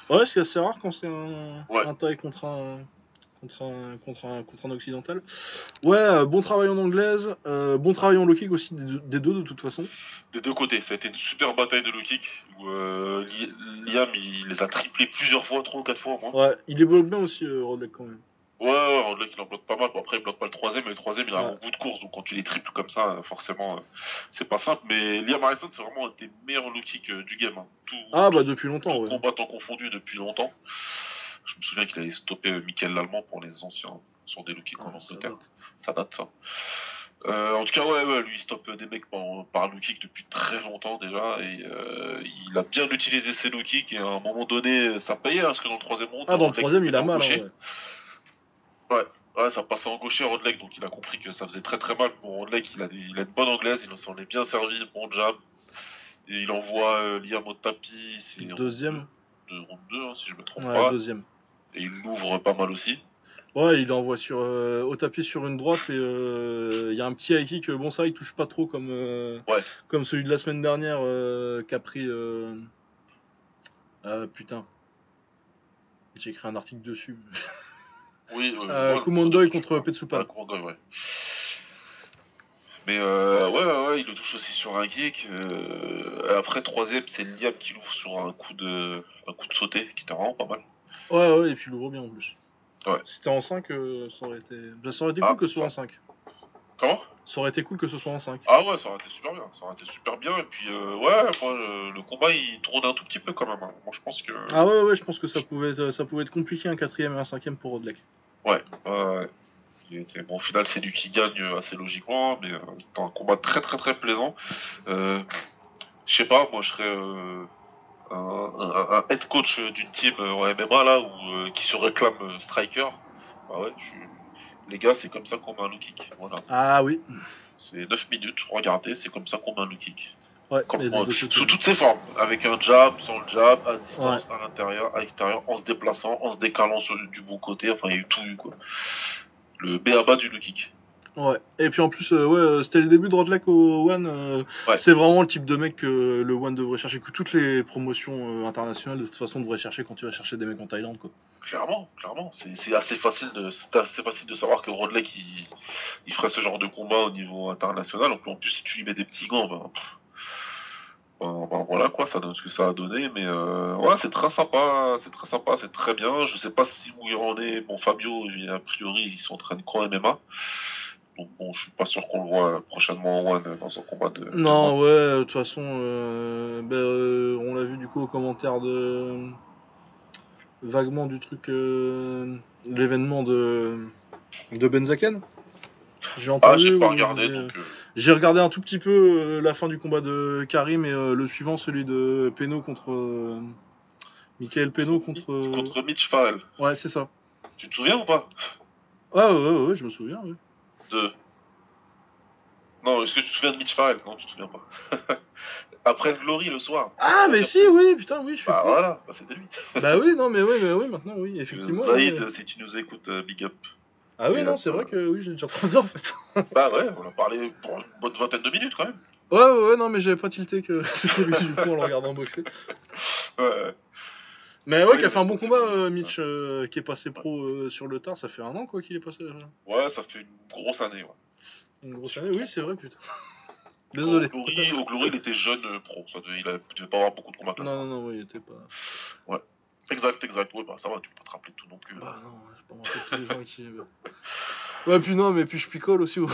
Ouais, c'est assez rare quand c'est un, Ouais. un taille contre un, contre, un, contre, un, contre un occidental. Ouais, euh, bon travail en anglaise, euh, bon travail en low kick aussi des deux, des deux, de toute façon. Des deux côtés, ça a été une super bataille de low kick où euh, Li- Liam il les a triplés plusieurs fois, trois ou quatre fois au moins. Ouais, il évolue bien aussi, euh, quand même. Ouais, ouais, Rodley il en bloque pas mal. Bon, après, il bloque pas le troisième, mais le troisième, il a Ouais. un bon bout de course. Donc, quand tu les triples comme ça, forcément, c'est pas simple. Mais Liam Harrison, c'est vraiment un des meilleurs low kick du game. hein. Tout, Ah, bah depuis longtemps, tout ouais. combattant confondu depuis longtemps. Je me souviens qu'il avait stoppé euh, Michael Lallemand pour les anciens sur des kicks en Ah, ça date. Ça date, ça. Euh, en tout cas, ouais, ouais, lui, il stoppe des mecs par, par low kick depuis très longtemps déjà. Et euh, il a bien utilisé ses low kicks. Et à un moment donné, ça payait. hein, parce que dans le troisième round, Ah, dans le troisième, il a mal. hein, ouais. Ouais, ça passait en gaucher à Rodlek, donc il a compris que ça faisait très très mal pour Rodlek. Il a, des- il a une bonne anglaise, il s'en est bien servi, bon jab. Et il envoie euh, Liam au tapis. C'est Deuxième De round 2, hein, si je me trompe Ouais, pas. deuxième. Et il l'ouvre pas mal aussi. Ouais, il envoie sur, euh, au tapis sur une droite et euh, il y a un petit high kick. Bon, ça, il touche pas trop comme, euh, Ouais. comme celui de la semaine dernière qu'a pris. Putain. J'ai écrit un article dessus. Oui, ouais, Kumondoy contre Petsupan. Ouais, ouais. Mais euh, ouais, ouais, ouais, il le touche aussi sur un kick. Après, troisième, c'est Liam qui l'ouvre sur un coup de, un coup de sauté, qui était vraiment pas mal. Ouais, ouais, et puis il ouvre bien en plus. Ouais. Si c'était en 5, euh, ça aurait été. bah, ça aurait été Ah, cool que ce soit ça. en 5. Comment? Ça aurait été cool que ce soit en 5. Ah ouais, ça aurait été super bien, ça aurait été super bien. Et puis euh, ouais, moi, le, le combat il tourne un tout petit peu quand même. hein. Moi je pense que Ah ouais, ouais, je pense que ça pouvait être, ça pouvait être compliqué un quatrième et un cinquième pour Rodlek. ouais, ouais. Bon, au final c'est lui qui gagne euh, assez logiquement, mais euh, c'était un combat très très très plaisant. Euh, je sais pas, moi je serais euh, un, un- un head coach d'une team euh, en MMA là où, euh, qui se réclame euh, striker. Bah ouais, je... les gars, c'est comme ça qu'on met un low kick. Voilà, Ah oui. c'est 9 minutes, regardez, c'est comme ça qu'on met un low kick. Ouais, sous toutes ses formes, avec un jab, sans le jab, à distance, à l'intérieur, à l'extérieur, en se déplaçant, en se décalant sur, du bon côté, enfin il y a eu tout eu quoi. Le B à bas du low kick. Ouais. Et puis en plus, euh, ouais, euh, c'était le début de Rodlek au One. euh, Ouais. C'est vraiment le type de mec que le One devrait chercher, que toutes les promotions euh, internationales de toute façon devraient chercher quand tu vas chercher des mecs en Thaïlande. Quoi. Clairement, clairement, c'est assez facile de assez facile de savoir que Rodley il, il ferait ce genre de combat au niveau international. Donc en plus si tu lui mets des petits gants, ben, ben, ben, voilà quoi, ça donne ce que ça a donné. Mais euh, ouais, c'est très sympa, c'est très sympa, c'est très bien. Je sais pas si où il en est. Bon Fabio, a priori, il s'entraîne qu'en MMA. Donc bon, je suis pas sûr qu'on le voit prochainement en One dans son combat de. de Non, ouais, de toute façon, euh, ben, euh, on l'a vu du coup au commentaire de. vaguement du truc. euh, l'événement de. de Benzaken. J'ai Ah, entendu. j'ai pas regardé disait- donc. euh, J'ai regardé un tout petit peu euh, la fin du combat de Karim et euh, le suivant, celui de Peno contre. euh, Michael Peno contre. euh, Contre Mitch Farrell. Ouais, c'est ça. Tu te souviens ou pas? Ouais, ouais, ouais, ouais, je me souviens. ouais. De. Non, est-ce que tu te souviens de Mitch Farrell? Non, tu te souviens pas. Après le Glory le soir. Ah, mais si, oui, putain, oui, je suis. Bah con. voilà, bah, c'était lui. Bah oui, non, mais oui, mais oui, maintenant, oui, effectivement. Zaïd, si tu nous écoutes, euh, big up. Ah oui, Et, non, euh, c'est vrai que oui, j'ai déjà 3 heures en fait. Bah ouais, on a parlé pour une bonne vingtaine de minutes quand même. Ouais, ouais, ouais, non, mais j'avais pas tilté que c'était lui du coup en le regardant boxer. Ouais. Mais ouais, qui a fait un bon combat, euh, Mitch, euh, qui est passé pro euh, sur le tard, ça fait un an quoi qu'il est passé. Ouais, ça fait une grosse année. Ouais. Une grosse année, oui, c'est vrai, putain. Désolé. Au Glory, au Glory, il était jeune pro. Ça devait, il avait- devait pas avoir beaucoup de combats. Non, non, non, oui, il était pas. Exact, exact. Ouais, bah ça va, tu peux pas te rappeler de tout non plus. Bah non, je pas me rappeler tous les gens qui. Ouais, puis non, mais puis je picole aussi. ouais.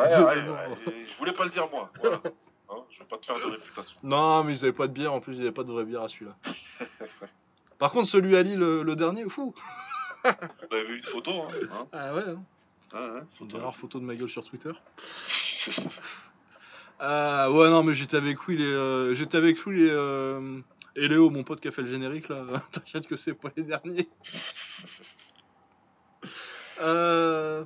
Ouais, ouais, ouais, Je voulais pas le dire moi. Voilà. Hein, je vais pas te faire de réputation. Non, mais ils avaient pas de bière, en plus, ils avaient pas de vraie bière à celui-là. Par contre, celui à Lille, le, le dernier, fou. On avait vu une photo, hein. hein. Ah ouais, hein. Ouais, Une photo. des rares photos de ma gueule sur Twitter. Ah ouais non mais j'étais avec Will et euh, j'étais avec Will et, euh, et Léo mon pote qui a fait le générique là. T'inquiète que c'est pas les derniers. Euh,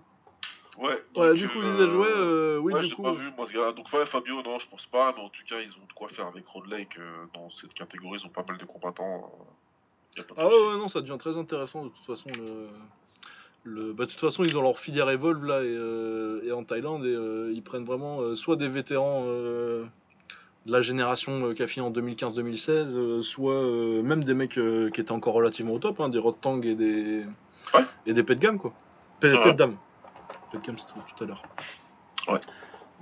Ouais, du coup euh, disais-je ouais euh, oui ouais, du coup. pas vu, moi, ce gars. Donc, ouais, Fabio, non, je pense pas, mais en tout cas, ils ont de quoi faire avec Road Lake. euh, dans cette catégorie, ils ont pas mal de combattants. Ah ouais, non ça devient très intéressant de toute façon le. Le, bah, de toute façon, ils ont leur filière Evolve là et, euh, et en Thaïlande et euh, ils prennent vraiment euh, soit des vétérans de la génération qui a fini en 2015-2016, euh, soit même des mecs qui étaient encore relativement au top, hein, des Rotang et des Ouais. et des Pet Gam quoi. Pet, Ouais. Pet Dam. Pet Gam c'était tout à l'heure. Ouais.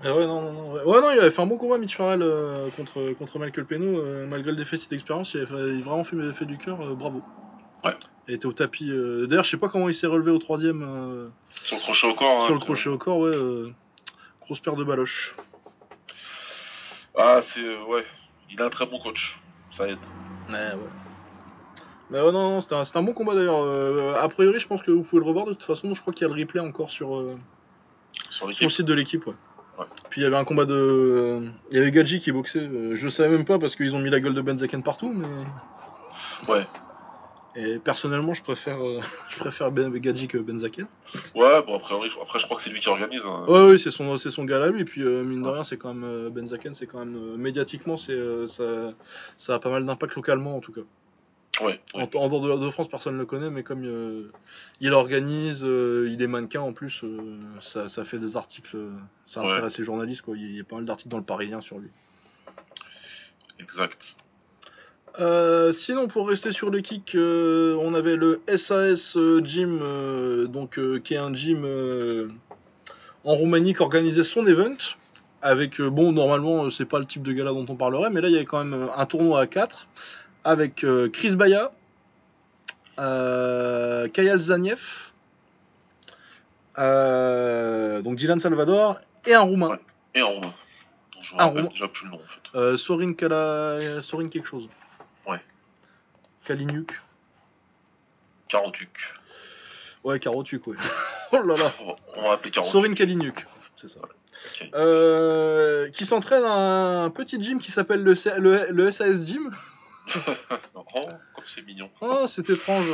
Mais ouais, non, non, non, ouais. Ouais, non, il avait fait un bon combat, Mitch Farrell, euh, contre, contre Michael Peno. euh, malgré le déficit d'expérience, il, a fait- il a vraiment fait, fait du cœur, euh, bravo. Ouais. Il était au tapis. euh, D'ailleurs, je sais pas comment il s'est relevé au troisième. euh, Sur le crochet au corps. hein, sur le crochet au corps, ouais. euh, grosse paire de baloches. Ah, c'est. euh, ouais. Il a un très bon coach. Ça aide. Ouais, ouais. Mais ouais, non, non, c'était un, c'était un bon combat d'ailleurs. Euh, a priori, je pense que vous pouvez le revoir de toute façon. Je crois qu'il y a le replay encore sur, euh, Sur sur le site de l'équipe. Ouais. Puis il y avait un combat de. Il y avait Gadji qui boxait. euh, je le savais même pas parce qu'ils ont mis la gueule de Benzaken partout. Mais... Ouais. Et personnellement, je préfère, euh, je préfère Ben- Gadji que Benzaken. Ouais, bon, après, après je crois que c'est lui qui organise. hein. Ouais, oui, c'est son, c'est son gars là lui. Puis euh, mine de rien, c'est quand même. Benzaken, c'est quand même. médiatiquement, c'est, ça, ça a pas mal d'impact localement en tout cas. Ouais. En, ouais. en dehors de, de France, personne ne le connaît, mais comme euh, il organise, euh, il est mannequin en plus, euh, ça, ça fait des articles, ça Ouais. intéresse les journalistes. Quoi. Il y a pas mal d'articles dans le Parisien sur lui. Exact. Sinon, pour rester sur le kick, euh, on avait le SAS Gym, donc, qui est un gym en Roumanie qui organisait son event. Avec, bon, normalement, c'est pas le type de gala dont on parlerait, mais là, il y avait quand même un tournoi à 4 avec euh, Chris Baya, euh, Kayal Zaniev, euh, donc Dylan Salvador et un Roumain, Ouais. Et en roumain. je Un roumain. déjà plus le nom en fait. euh, Sorin, Kala... Sorin quelque chose. Ouais. Kaliniuk. Carotuc. Ouais, Karotuk, ouais. oh là là. On va- appeler Carotuc. Sorin Kaliniuk, c'est ça. Euh, qui s'entraîne à un petit gym qui s'appelle le, C- le, le SAS Gym. Oh, c'est mignon. Oh, c'est étrange.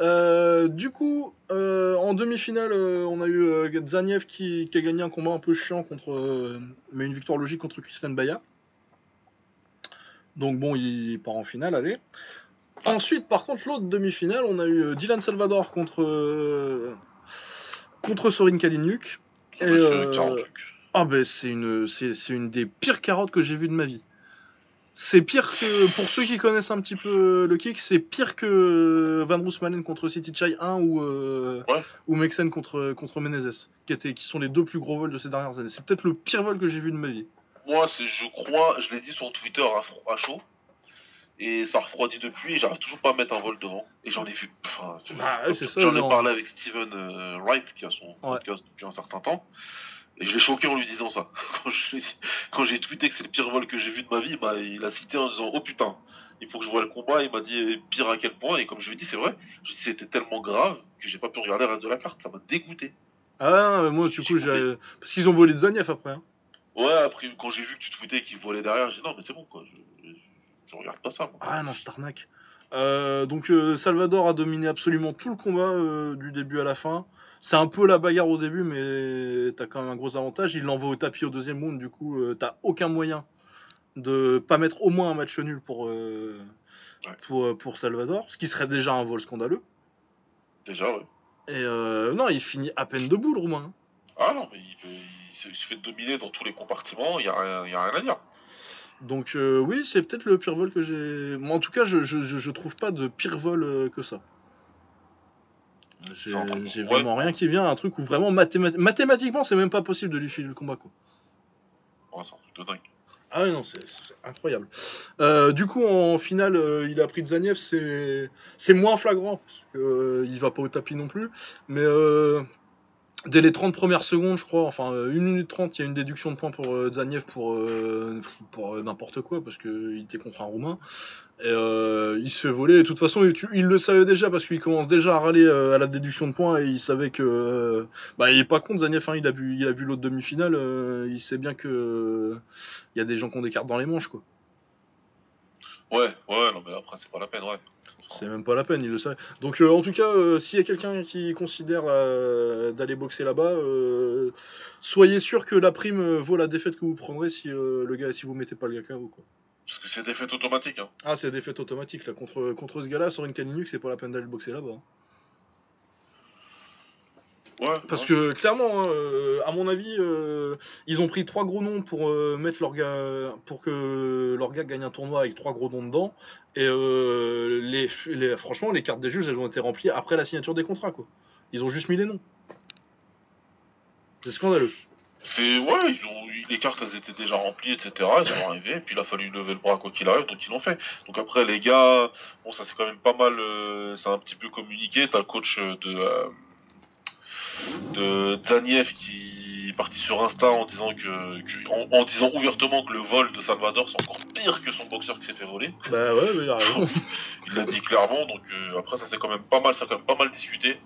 Euh, du coup, euh, en demi-finale, euh, on a eu Zaniev qui, qui a gagné un combat un peu chiant contre, mais une victoire logique contre Christian Baya. Donc bon, il part en finale, allez. Ensuite, par contre, l'autre demi-finale, on a eu Dylan Salvador contre contre Sorin Kaliniuk. Et. Ah ben c'est une c'est c'est une des pires carottes que j'ai vues de ma vie. C'est pire que pour ceux qui connaissent un petit peu le kick, c'est pire que Van Roosmalen contre City Chai 1 ou euh, Ouais. ou Mexen contre contre Menezes, qui étaient qui sont les deux plus gros vols de ces dernières années. C'est peut-être le pire vol que j'ai vu de ma vie. Moi, c'est, je crois, je l'ai dit sur Twitter à, chaud. Et ça refroidit depuis, et j'arrive toujours pas à mettre un vol devant. Et j'en ai vu. Enfin, Bah, ouais, J'en ai parlé avec Steven euh, Wright, qui a son Ouais. podcast depuis un certain temps. Et je l'ai choqué en lui disant ça. Quand j'ai tweeté que c'est le pire vol que j'ai vu de ma vie, bah, il a cité en disant Oh putain, il faut que je voie le combat. Il m'a dit eh, pire à quel point? Et comme je lui ai dit, c'est vrai. C'était tellement grave que j'ai pas pu regarder le reste de la carte. Ça m'a dégoûté. Ah non, mais moi du coup j'ai parce qu'ils ont volé de Zaniev après. hein. Ouais, après, quand j'ai vu que tu tweetais qu'il volait derrière, j'ai dit non, mais c'est bon quoi. Je, je, je regarde pas ça. Moi. Ah non, c'est arnaque. Euh, donc euh, Salvador a dominé absolument tout le combat euh, du début à la fin. C'est un peu la bagarre au début, mais t'as quand même un gros avantage. Il l'envoie au tapis au deuxième round, du coup euh, t'as aucun moyen de pas mettre au moins un match nul pour, euh, Ouais. pour, euh, pour Salvador, ce qui serait déjà un vol scandaleux. Déjà, ouais. Et euh, non, il finit à peine debout le roumain. Ah non, mais il, se, il se fait dominer dans tous les compartiments, il y a, rien- a à dire. Donc oui, c'est peut-être le pire vol que j'ai. Moi, en tout cas, je, je trouve pas de pire vol que ça. J'ai Ouais. vraiment rien qui vient, un truc où vraiment mathéma- mathématiquement c'est même pas possible de lui filer le combat quoi. Ouais, c'est dingue. Ah non, c'est incroyable. Euh, du coup, en finale, euh, il a pris Zaniev, c'est c'est moins flagrant, parce que, euh, il va pas au tapis non plus, mais euh, dès les 30 premières secondes, je crois, enfin 1 minute 30, il y a une déduction de points pour euh, Zaniev pour, euh, euh, n'importe quoi, parce qu'il était contre un Roumain. Euh, il se fait voler. Et de toute façon, il, le savait déjà parce qu'il commence déjà à râler euh, à la déduction de points et il savait que. euh, bah, il est pas contre Zaniev, hein, il a vu, l'autre demi-finale. euh, il sait bien que. euh, Il y a des gens qui ont des cartes dans les manches, quoi. Ouais, ouais, non, mais après, c'est pas la peine, ouais. C'est même pas la peine, il le sait. Donc, euh, en tout cas, euh, s'il y a quelqu'un qui considère euh, d'aller boxer là-bas, euh, soyez sûr que la prime vaut la défaite que vous prendrez si, le gars, si vous mettez pas le gars KO, quoi. Parce que c'est des faits automatiques, hein. Ah, c'est défaite automatique, là. Contre, contre ce gars-là, sur une Kalinuk, c'est pas la peine d'aller le boxer là-bas. hein. Ouais. Parce ouais. que clairement, euh, à mon avis, euh, ils ont pris trois gros noms pour euh, mettre leur gars, pour que leur gars gagne un tournoi avec trois gros noms dedans. Et les, les- franchement, les cartes des juges, elles ont été remplies après la signature des contrats, quoi. Ils ont juste mis les noms. C'est scandaleux. C'est ouais, ils ont les cartes elles étaient déjà remplies, etc. Ils sont arrivés, et puis il a fallu lever le bras quoi qu'il arrive, donc ils l'ont fait. Donc après les gars, bon ça c'est quand même pas mal, euh, c'est un petit peu communiqué. T'as le coach de euh, de Zaniev qui est parti sur Insta en disant que, que- en, en disant ouvertement que le vol de Salvador c'est encore pire que son boxeur qui s'est fait voler. Bah ouais, mais il a raison. Il l'a dit clairement, donc euh, après ça c'est quand même pas mal, ça quand même pas mal discuté.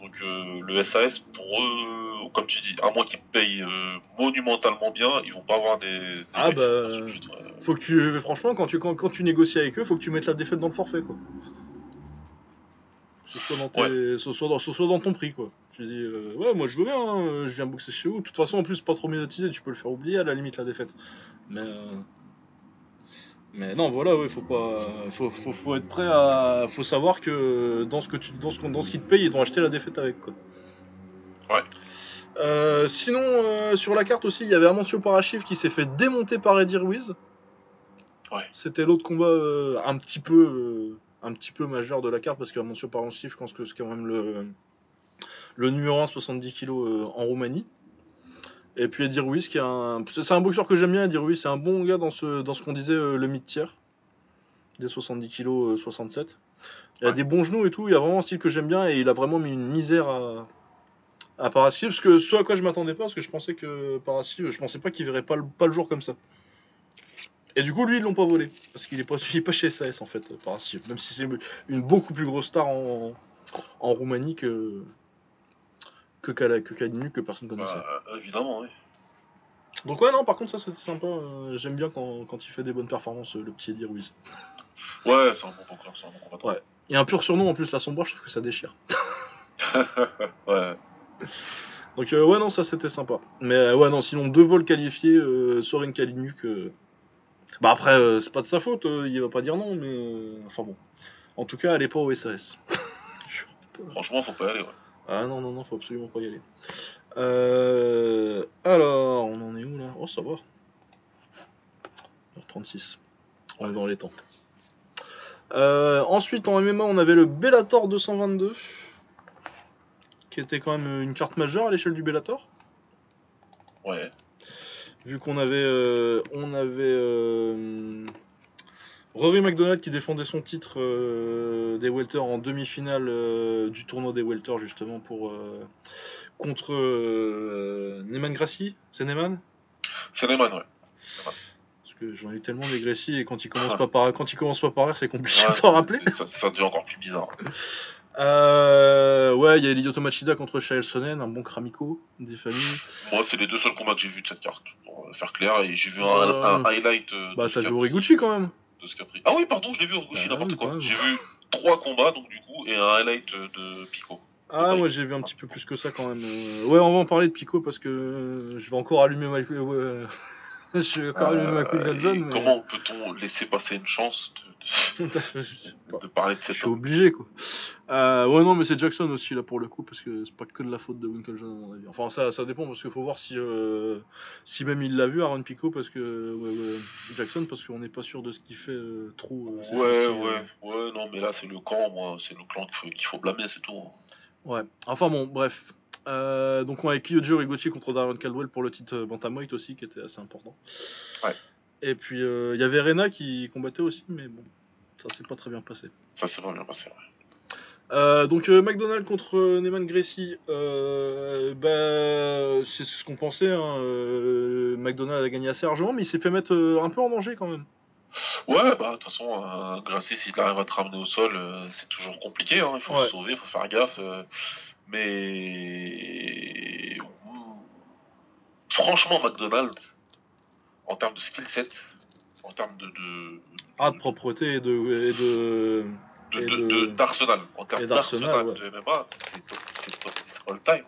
Donc euh, le SAS pour eux, comme tu dis, à moins qu'ils payent euh, monumentalement bien, ils vont pas avoir des. des Ah bah, suite, ouais. Faut que tu, franchement, quand tu, quand, quand tu négocies avec eux, faut que tu mettes la défaite dans le forfait, quoi. Ce soit dans, tes, ce soit dans, ce soit dans ton prix, quoi. Tu dis, euh, ouais, moi je veux bien, hein, je viens boxer chez vous. De toute façon, en plus, pas trop médiatisé, tu peux le faire oublier à la limite la défaite. Mais, euh, mais non, voilà, ouais, faut pas, faut, faut, faut être prêt à, faut savoir que dans ce que tu, dans ce, dans ce qu'ils te payent, ils ont acheté la défaite avec, quoi. Ouais. Euh, sinon, euh, sur la carte aussi, il y avait Amancio Parachif qui s'est fait démonter par Eddie Ruiz. Ouais. C'était l'autre combat euh, un petit peu euh, un petit peu majeur de la carte parce qu'Amancio Parachif, je pense que c'est quand même le, le numéro 1 70 kg en Roumanie. Et puis Eddie Ruiz qui est un c'est un boxeur que j'aime bien Eddie Ruiz, c'est un bon gars dans ce dans ce qu'on disait euh, le mid-tier des 70 kg 67. Il a Ouais. des bons genoux et tout, il a vraiment un style que j'aime bien et il a vraiment mis une misère à à parce que ce à quoi je m'attendais pas, parce que je pensais que Paraschiv, je pensais pas qu'il verrait pas le, pas le jour comme ça. Et du coup, lui, ils l'ont pas volé, parce qu'il est pas, il est pas chez SAS en fait, Paraschiv, même si c'est une beaucoup plus grosse star en, en Roumanie que que Kala- que personne connaissait. Bah, euh, évidemment, oui. Donc ouais, non, par contre, ça c'était sympa. euh, J'aime bien quand, quand il fait des bonnes performances, euh, le petit Eddie Ruiz. Ouais, c'est un bon boxeur, c'est un bon combattant. Ouais. Il y a un pur surnom en plus, la sombre, je trouve que ça déchire. ouais. Donc euh, ouais non ça c'était sympa. Mais euh, ouais non sinon deux vols qualifiés, euh, Soren Kaliniuk. euh, Bah après euh, c'est pas de sa faute, euh, il va pas dire non mais euh, enfin bon. En tout cas elle est pas au SAS. Franchement, faut pas y aller. Ouais. Ah non non non faut absolument pas y aller. Euh, Alors on en est où là? Oh ça va. 36 On est dans les temps. Euh, ensuite en MMA on avait le Bellator 222 qui était quand même une carte majeure à l'échelle du Bellator. Ouais. vu qu'on avait euh, on avait euh, Rory McDonald qui défendait son titre euh, des welter en demi-finale euh, du tournoi des welter justement pour euh, contre Neyman Gracie. C'est Neyman C'est Neyman, ouais. parce que j'en ai eu tellement des Gracie et quand il commence pas par quand il commence pas par R c'est compliqué Ouais, de s'en rappeler. Ça, ça devient encore plus bizarre. Ouais il y a Lyoto Machida contre Shael Sonnen un bon Kramiko des familles. Moi, c'est les deux seuls combats que j'ai vus de cette carte, pour faire clair. Et j'ai vu un, un highlight bah t'as vu Origuchi quand même de ce qu'a pris. Ah oui, pardon, je l'ai vu Bah n'importe quoi. J'ai vu trois combats, donc du coup, et un highlight euh, de Pico. Ah, Ouais. moi j'ai vu un petit peu plus que ça quand même. Euh, Ouais, on va en parler de Pico parce que euh, je vais encore allumer ma. Je Euh, Johnson, et mais. Comment peut-on laisser passer une chance de, de- de parler de Je cette suis obligé quoi. Euh, ouais, non, mais c'est Jackson aussi là pour le coup parce que c'est pas que de la faute de Winklejohn à mon avis. Enfin, ça, ça dépend parce qu'il faut voir si, euh, si même il l'a vu Aaron Pico parce que. ouais, ouais, Jackson parce qu'on n'est pas sûr de ce qu'il fait euh, trop. Ouais, ouais, ouais, non, mais là, c'est le camp, moi, c'est le clan qu'il faut, qu'il faut blâmer, c'est tout. hein. Ouais, enfin bon, bref. Euh, donc on avait Kyoji Rigochi contre Darren Caldwell pour le titre euh, Bantamweight aussi, qui était assez important. Ouais. Et puis euh, il y avait Rena qui combattait aussi, mais bon, ça s'est pas très bien passé. Ça, c'est pas bien passé. ouais. Euh, donc McDonald contre Neyman Gracie, bah, c'est ce qu'on pensait. Hein, McDonald a gagné assez largement, mais il s'est fait mettre un peu en danger quand même. Ouais, bah, de toute façon, euh, Gracie, s'il arrive à te ramener au sol, c'est toujours compliqué, hein. Il faut Ouais. se sauver, il faut faire gaffe. Mais. Franchement, McDonald's, en termes de skill set, en termes de. de Ah, de propreté et de, et de, et de- de- de- d'arsenal. En termes d'arsenal, d'arsenal ouais. de MMA, c'est top, top 10 all time.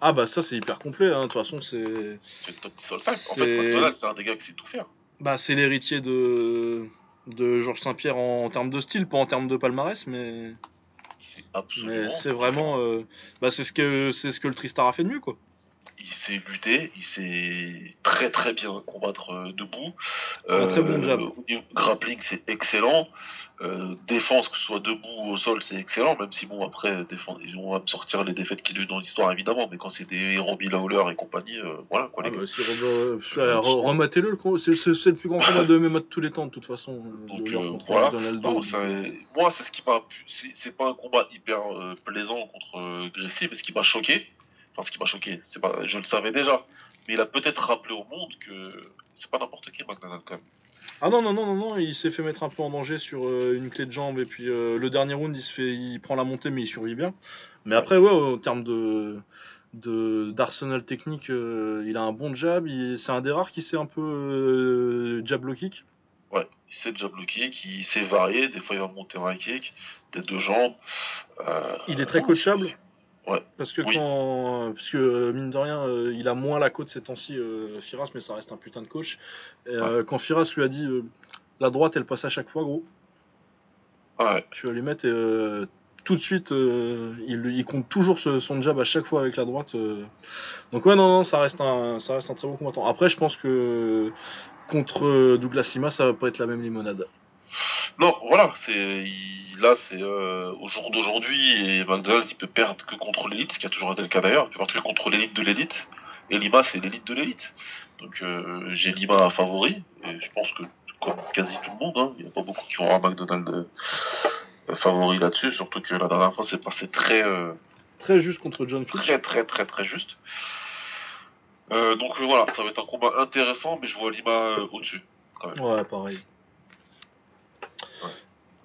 Ah bah ça c'est hyper complet. hein, De toute façon c'est, C'est top 10 all time. En fait, McDonald's, c'est un des gars qui sait tout faire. bah c'est l'héritier de de Georges Saint-Pierre en, en termes de style, pas en termes de palmarès, mais C'est absolument. Mais c'est vraiment. euh, bah, c'est ce, que, c'est ce que le Tristar a fait de mieux, quoi. Il sait lutter, il sait très très bien combattre euh, debout. Un très bon au niveau Grappling, c'est excellent. Euh, défense, que ce soit debout ou au sol, c'est excellent. Même si, bon, après, défendre, ils vont me sortir les défaites qu'il y a eu dans l'histoire, évidemment. Mais quand c'est des Robbie Lawler et compagnie, euh, voilà quoi, Ah, les bah, si euh, euh, rematez-le, c'est, le plus grand combat de MMA de tous les temps, de toute façon. euh, Donc, euh, voilà. Non, ça- moi, c'est ce qui m'a. C'est pas un combat hyper euh, plaisant contre euh, Gracie, mais ce qui m'a choqué. Enfin, ce qui m'a choqué, c'est pas. Je le savais déjà. Mais il a peut-être rappelé au monde que c'est pas n'importe qui, McDonald, quand même. Ah non, non, non, non, non, il s'est fait mettre un peu en danger sur euh, une clé de jambe, et puis euh, le dernier round, il, se fait, il prend la montée, mais il survit bien. Mais après, ouais, en termes de de- d'arsenal technique, euh, il a un bon jab, c'est un des rares qui sait un peu jab low kick. Ouais, il sait déjà bloquer, il sait varier. Des fois, il va monter un kick, des deux jambes. Il est très coachable. Ouais. Parce que Oui. quand. Parce que, mine de rien, euh, il a moins la côte ces temps-ci, euh, Firas, mais ça reste un putain de coach. Et, euh, Quand Firas lui a dit la droite, elle passe à chaque fois, gros, Ouais, tu vas lui mettre et, tout de suite, il, il compte toujours ce- son jab à chaque fois avec la droite. Donc, ouais, non, non, ça reste, un, ça reste un très bon combattant. Après, je pense que contre Douglas Lima, ça va pas être la même limonade. Non, voilà, c'est là c'est euh, au jour d'aujourd'hui et McDonald il peut perdre que contre l'élite, ce qui a toujours été le cas d'ailleurs, il peut perdre que contre l'élite de l'élite. Et Lima c'est l'élite de l'élite. Donc euh, j'ai Lima à favori et je pense que comme quasi tout le monde, hein, il n'y a pas beaucoup qui vont avoir McDonald euh, favori là-dessus, surtout que la dernière fois c'est passé très euh, Très juste contre John Fitch. très très très très juste. Donc voilà, ça va être un combat intéressant, mais je vois Lima au-dessus. Ouais, pareil.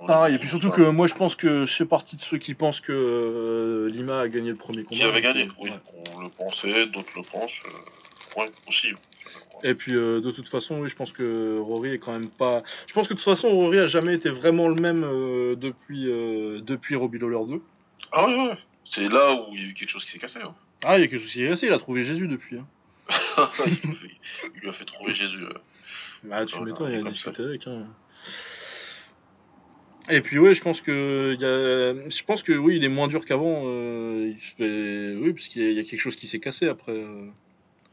Pareil, et puis surtout que moi je pense que je fais partie de ceux qui pensent que euh, Lima a gagné le premier combat. Qui avait gagné, euh, oui. ouais. On le pensait, d'autres le pensent. euh, ouais, aussi. Et puis euh, de toute façon, oui, je pense que Rory est quand même pas. Je pense que de toute façon, Rory a jamais été vraiment le même depuis, depuis Robbie Lawler 2. Ah ouais, ouais. C'est là où il y a eu quelque chose qui s'est cassé. hein. Ah, il y a quelque chose qui est resté, il a trouvé Jésus depuis. Hein. il, il lui a fait trouver Jésus. euh. Ah, tu m'étonnes, il a discuté avec. Hein. Et puis ouais, je pense que il y a... je pense que oui, il est moins dur qu'avant. euh, fait... Oui, parce qu'il y, a- il y a quelque chose qui s'est cassé après, euh,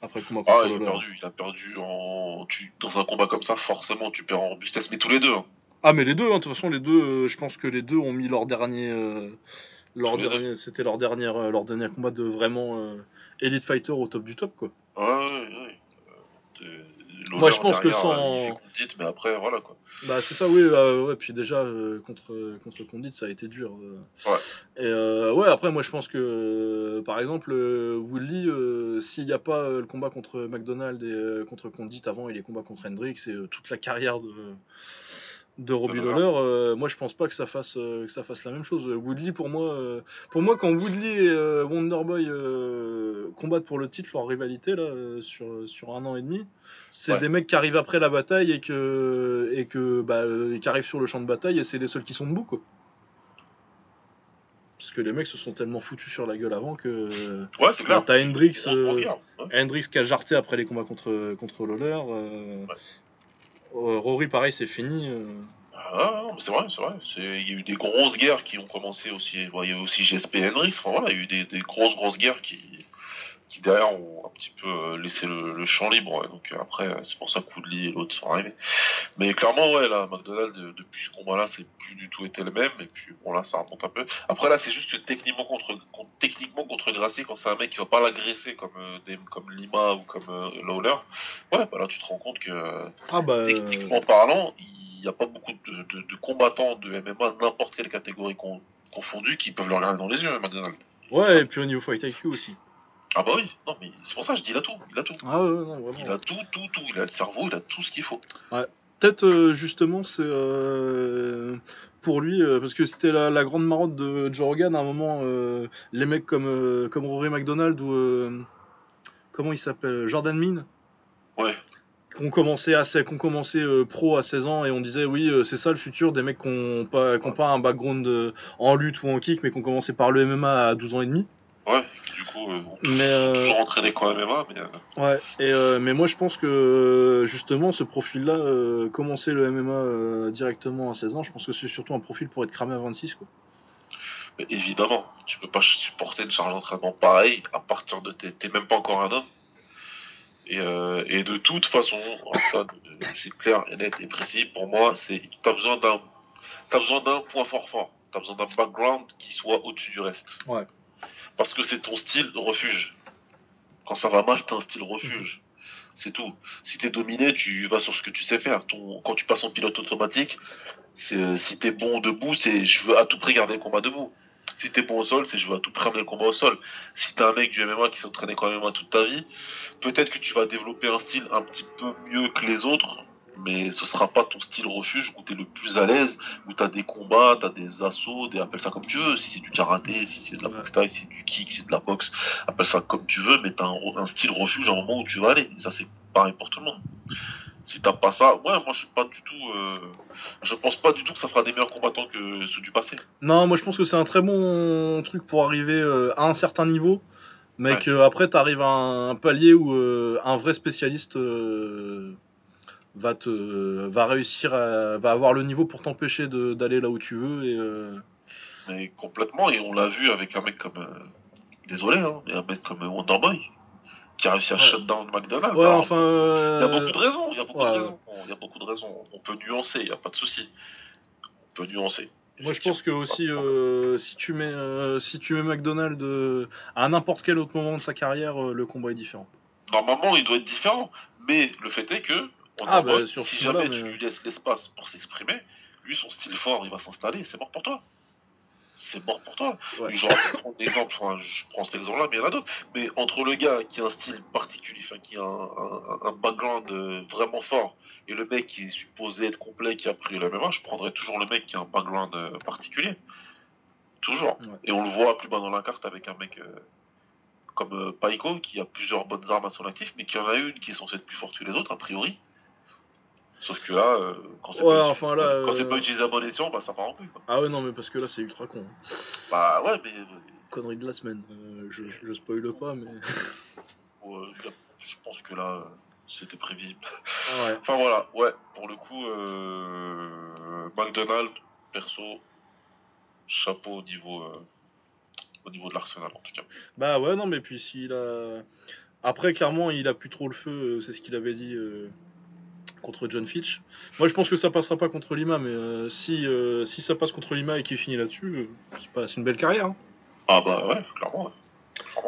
après le combat Ah, il a perdu. Il a perdu en. Tu... Dans un combat comme ça, forcément, tu perds en robustesse. Mais tous les deux. hein. Ah mais les deux, hein, de toute façon les deux, euh, je pense que les deux ont mis leur dernier, leur dernier, c'était leur dernière, leur dernier combat de vraiment elite fighter au top du top quoi. Ouais, ouais, ouais. De- Moi, je pense que sans- euh, il fait Condit, mais après, voilà quoi. Bah c'est ça oui, euh, ouais puis déjà euh, contre contre Condit ça a été dur. euh. Ouais. Et ouais après moi je pense que par exemple Woodley, s'il n'y a pas le combat contre McDonald et contre Condit avant et les combats contre Hendrix et toute la carrière de de Robbie Lawler. Lawler, euh, moi je pense pas que ça fasse euh, que ça fasse la même chose. Woodley pour moi, euh, pour moi quand Woodley et Wonderboy combattent pour le titre leur rivalité là sur sur un an et demi, c'est Ouais. des mecs qui arrivent après la bataille et que et que bah qui arrivent sur le champ de bataille et c'est les seuls qui sont debout quoi. Parce que les mecs se sont tellement foutus sur la gueule avant que Ouais, c'est bah, clair. t'as Hendrix, euh, regarde, hein. Hendrix qui a jarté après les combats contre contre Lawler. Rory pareil c'est fini. euh. Ah, c'est vrai, c'est vrai. Il y a eu des grosses guerres qui ont commencé aussi. Il y a eu aussi GSP Hendrix. Enfin voilà, il y a eu des, des grosses, grosses guerres qui, qui derrière ont un petit peu euh, laissé le, le champ libre. ouais. Donc euh, après, euh, c'est pour ça que Woodley et l'autre sont arrivés. Mais clairement, ouais, là, McDonald, euh, depuis ce combat-là, c'est plus du tout été le même. Et puis bon, là, ça remonte un peu. Après, là, c'est juste que techniquement contre, contre- techniquement contre Gracie, quand c'est un mec qui va pas l'agresser comme, euh, des- comme Lima ou comme euh, Lawler, ouais, bah là, tu te rends compte que. Ah bah techniquement parlant, il n'y a pas beaucoup de, de- de combattants de MMA, n'importe quelle catégorie con- confondue, qui peuvent le regarder dans les yeux, McDonald. ouais et puis au niveau fight IQ aussi. Ah bah oui, non mais c'est pour ça que je dis il a tout, il a tout. Ah ouais non Il vraiment. a tout, tout, tout, il a le cerveau, il a tout ce qu'il faut. Peut-être euh, justement c'est euh, pour lui euh, parce que c'était la, la grande marotte de Joe Rogan à un moment les mecs comme comme Rory McDonald ou comment il s'appelle Jordan Min Ouais, qu'on commençait à qu'on commençait pro à 16 ans et on disait oui c'est ça le futur des mecs qui n'ont pas, pas un background en lutte ou en kick mais qui ont commencé par le MMA à 12 ans et demi ouais, du coup, euh, Mais, euh, toujours entraîné quand MMA, mais euh, ouais et euh, mais moi je pense que euh, justement ce profil là commencer le MMA directement à 16 ans je pense que c'est surtout un profil pour être cramé à 26 quoi Mais évidemment, tu peux pas supporter une charge d'entraînement pareille à partir de t'es même pas encore un homme. Et, et de toute façon, ça c'est clair et net et précis. Pour moi, c'est t'as besoin d'un t'as besoin d'un point fort fort. T'as besoin d'un background qui soit au-dessus du reste. Ouais. Parce que c'est ton style refuge. Quand ça va mal, t'as un style refuge. C'est tout. Si t'es dominé, tu vas sur ce que tu sais faire. Ton, quand tu passes en pilote automatique, c'est euh, si t'es bon debout, c'est je veux à tout prix garder le combat debout. Si t'es bon au sol, c'est je veux à tout prix amener le combat au sol. Si t'es un mec du MMA qui s'entraînait quand même toute ta vie, peut-être que tu vas développer un style un petit peu mieux que les autres, mais ce sera pas ton style refuge où t'es le plus à l'aise, où t'as des combats, t'as des assauts, des, appelle ça comme tu veux, si c'est du karaté, si c'est de la boxe si c'est du kick, si c'est de la boxe, appelle ça comme tu veux, mais t'as un, un style refuge à un moment où tu vas aller. ça c'est pareil pour tout le monde. Si t'as pas ça, ouais, moi je suis pas du tout, euh, je pense pas du tout que ça fera des meilleurs combattants que ceux du passé. Non, moi je pense que c'est un très bon truc pour arriver euh, à un certain niveau. Mais que après, tu arrives à un, palier où euh, un vrai spécialiste va te va réussir à, va avoir le niveau pour t'empêcher d'aller là où tu veux et euh, complètement et on l'a vu avec un mec comme euh, désolé hein, mais un mec comme Wonderboy qui a réussi à shut down McDonald's. Ouais, enfin, il y a beaucoup de raisons, il y a beaucoup de raisons. Il y a beaucoup de raisons. On peut nuancer, il n'y a pas de souci. On peut nuancer. Moi, je pense que aussi, euh, si tu mets, si tu mets McDonald's à n'importe quel autre moment de sa carrière, le combat est différent. Normalement, il doit être différent, mais le fait est que ah, bah, si jamais tu lui laisses l'espace pour s'exprimer, lui, son style fort, il va s'installer, c'est mort pour toi. C'est mort pour toi. Genre, je prends je prends cet exemple-là, mais il y en a d'autres. Mais entre le gars qui a un style particulier, qui a un, background euh, vraiment fort, et le mec qui est supposé être complet, qui a pris la même je prendrais toujours le mec qui a un background euh, particulier. Toujours. Et on le voit plus bas dans la carte avec un mec. Euh, comme Paiko, qui a plusieurs bonnes armes à son actif, mais qui en a une qui est censée être plus forte que les autres, a priori. Sauf que là, euh, quand c'est pas, enfin, euh, pas, utilisé à bon escient, bah ça part en couille. Ah ouais, non, mais parce que là, c'est ultra con. Hein. Bah ouais, mais. Connerie de la semaine. Euh, je, je spoil pas, mais. je pense que là, c'était prévisible. Ah ouais. enfin voilà, ouais, pour le coup, McDonald's, perso, chapeau au niveau, au niveau de l'arsenal en tout cas. Bah ouais, non, mais puis s'il a. Après, clairement, il a plus trop le feu, c'est ce qu'il avait dit contre John Fitch. Moi, je pense que ça passera pas contre Lima, mais euh, si, euh, si ça passe contre Lima et qu'il finit là-dessus, euh, c'est une belle carrière. Hein. Ah bah ouais, clairement.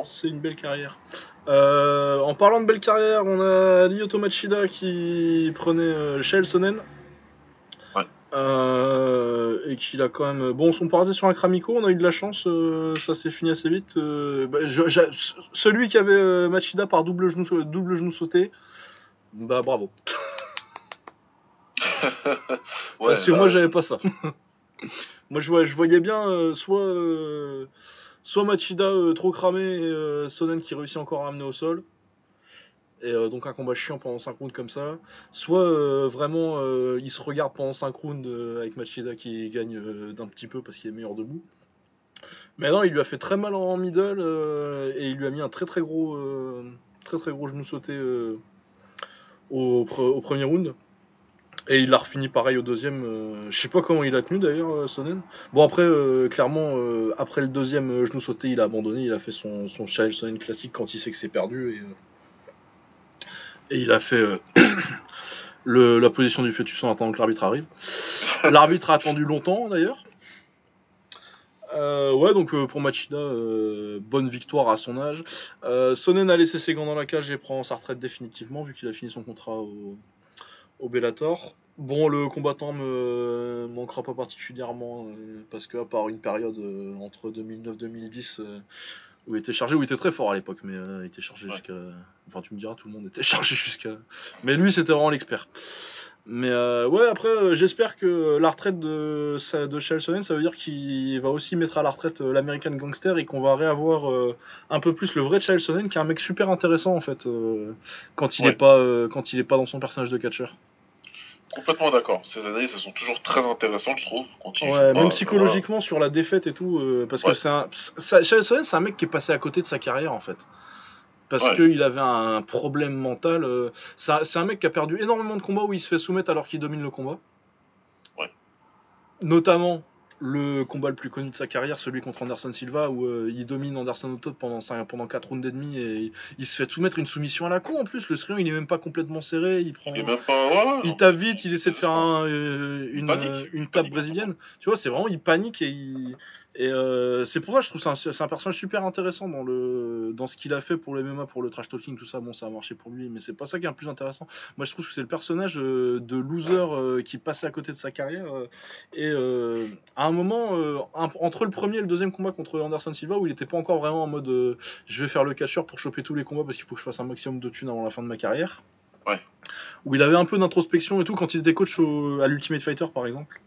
C'est une belle carrière. en parlant de belle carrière, on a Lyoto Machida qui prenait Shell Sonnen. Et qu'il a quand même. Bon, on partait sur un Kramiko, on a eu de la chance, ça s'est fini assez vite. Bah, celui qui avait Machida par double genou, double genou sauté, bah bravo. Parce que moi, bah j'avais pas ça. moi, je, je voyais bien euh, soit, euh, soit Machida euh, trop cramé et Sonnen qui réussit encore à amener au sol. Et donc un combat chiant pendant 5 rounds comme ça. Soit vraiment il se regarde pendant 5 rounds avec Machida qui gagne d'un petit peu parce qu'il est meilleur debout. Mais non, il lui a fait très mal en middle et il lui a mis un très très gros, très très gros genou sauté au, au premier round. Et il a refini pareil au deuxième. Euh, je sais pas comment il a tenu d'ailleurs, euh, Sonnen. Bon, après, euh, clairement, après le deuxième genou sauté, il a abandonné. Il a fait son, son Child Sonnen classique quand il sait que c'est perdu. Et, il a fait la position du fœtus en attendant que l'arbitre arrive. L'arbitre a attendu longtemps d'ailleurs. ouais, donc pour Machida, bonne victoire à son âge. Sonnen a laissé ses gants dans la cage et prend sa retraite définitivement vu qu'il a fini son contrat au, au Bellator. Bon, le combattant me manquera pas particulièrement euh, parce que à part une période euh, entre 2009-2010 euh, où il était chargé, où il était très fort à l'époque, mais il était chargé jusqu'à. Enfin, tu me diras, tout le monde était chargé jusqu'à. Mais lui, c'était vraiment l'expert. Mais ouais, après, j'espère que la retraite de, de Sonnen, ça veut dire qu'il va aussi mettre à la retraite l'American Gangster et qu'on va réavoir un peu plus le vrai Sonnen, qui est un mec super intéressant en fait, quand il n'est pas, quand il est pas dans son personnage de catcher. Complètement d'accord. Ces analyses, elles sont toujours très intéressantes, je trouve. ouais, même psychologiquement sur la défaite et tout, euh, parce que c'est un, c'est un mec qui est passé à côté de sa carrière en fait, parce qu'il avait un problème mental. Euh, c'est un mec qui a perdu énormément de combats où il se fait soumettre alors qu'il domine le combat. Ouais. Notamment le combat le plus connu de sa carrière, celui contre Anderson Silva, où euh, il domine Anderson au top pendant, cinq- pendant 4 rounds et demi et il se fait soumettre une soumission à la con en plus. Le triangle, il est même pas complètement serré, il prend. Il est même pas. Ouais, Il tape vite, il essaie de faire un, euh, une, euh, une tape brésilienne. Tu vois, c'est vraiment, il panique et il. Et euh, c'est pour ça que je trouve que c'est un, c'est un personnage super intéressant dans, le, dans ce qu'il a fait pour le MMA, pour le trash talking, tout ça. Bon, ça a marché pour lui, mais c'est pas ça qui est le plus intéressant. Moi, je trouve que c'est le personnage euh, de loser euh, qui passait à côté de sa carrière. et à un moment, un- entre le premier et le deuxième combat contre Anderson Silva, où il était pas encore vraiment en mode je vais faire le catcheur pour choper tous les combats parce qu'il faut que je fasse un maximum de thunes avant la fin de ma carrière. Ouais. Où il avait un peu d'introspection et tout quand il était coach au- à l'Ultimate Fighter par exemple.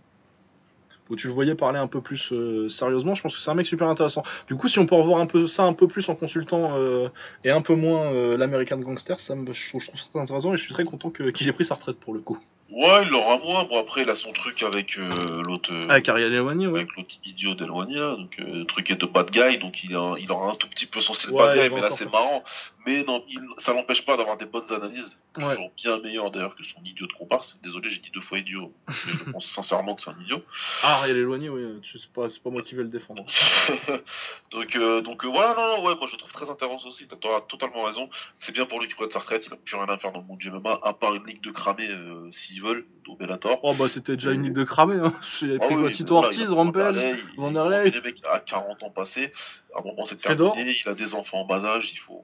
Où tu le voyais parler un peu plus euh, sérieusement, je pense que c'est un mec super intéressant. Du coup, si on peut revoir un peu ça un peu plus en consultant euh, et un peu moins euh, l'American Gangster, ça me, je, trouve, je trouve ça très intéressant et je suis très content qu'il ait pris sa retraite pour le coup. Ouais, il l'aura moins. Bon, après, il a son truc avec euh, l'autre. euh, Avec Ariel Helwani, ouais. avec l'autre idiot là, donc euh, le truc est de bad guy, donc il, a, il aura un tout petit peu son style Ouais, bad guy, mais là c'est marrant. Mais non, il, ça l'empêche pas d'avoir des bonnes analyses, Ouais. toujours bien meilleures d'ailleurs que son idiot de comparse. Désolé, j'ai dit deux fois idiot, mais je pense sincèrement que c'est un idiot. Ah, Ariel Helwani, oui, c'est pas, pas moi qui vais le défendre. donc euh, donc voilà, non, non, ouais, moi je le trouve très intéressant aussi, t'as totalement raison. C'est bien pour lui qu'il prenne sa retraite, il a plus rien à faire dans le monde du MMA, à part une ligue de cramés euh, s'ils veulent, au Bellator. Oh bah c'était déjà une ligue de cramé, hein. Avait Ah pris oui, Tito voilà, Ortiz, il a- Rampage, Vanderlei, il- Vanderlei. il- Les mecs à 40 ans passés, à un moment c'est terminé, il a des enfants en bas âge, il faut.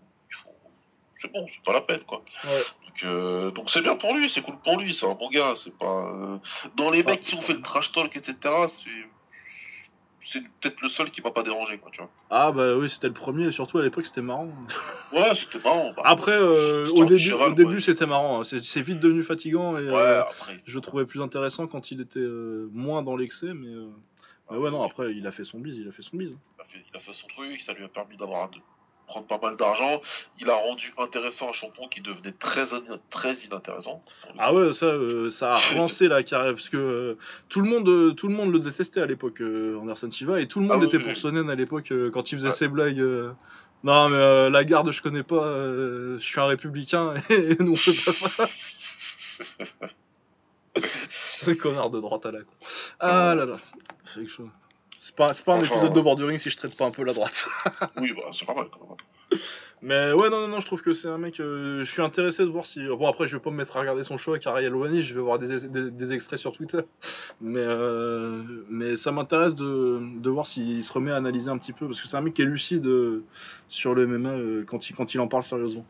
C'est bon, c'est pas la peine quoi. Ouais. Donc euh, donc c'est bien pour lui, c'est cool pour lui, c'est un bon gars, c'est pas. euh, Dans les mecs qui ont fait le trash talk, etc., c'est. C'est peut-être le seul qui m'a pas dérangé quoi, tu vois. Ah bah oui, c'était le premier, et surtout à l'époque c'était marrant. Ouais, c'était marrant. bah, Après, euh, au un début, au début ouais. c'était marrant, hein. c'est vite devenu fatigant et Ouais, euh, après. je le trouvais plus intéressant quand il était euh, moins dans l'excès, mais, euh, mais ouais non, après il a fait son bise, il a fait son bise. Il a, fait, il a fait son truc, ça lui a permis d'avoir de prendre pas mal d'argent. Il a rendu intéressant un champion qui devenait très, très inintéressant. Ah ouais, ça, euh, ça a relancé la carrière parce que euh, tout le monde, euh, tout le monde le détestait à l'époque, euh, Anderson Silva, et tout le monde Ah était oui, pour oui. Sonnen à l'époque quand il faisait Ouais. ses blagues. non mais la garde je connais pas, je suis un républicain et nous on fait pas ça. Un connard de droite à la con. Ah là là, c'est quelque chose. C'est pas, un Enfin, épisode de Bordering si je traite pas un peu la droite. Oui, bah, c'est pas mal quand même. Mais ouais, non, non, non, je trouve que c'est un mec. euh, je suis intéressé de voir si. Bon, après, je vais pas me mettre à regarder son show avec Ariel Rouhani, je vais voir des, des, des extraits sur Twitter. Mais, euh, mais ça m'intéresse de, de voir s'il se remet à analyser un petit peu, parce que c'est un mec qui est lucide euh, sur le MMA euh, quand, il, quand il en parle sérieusement.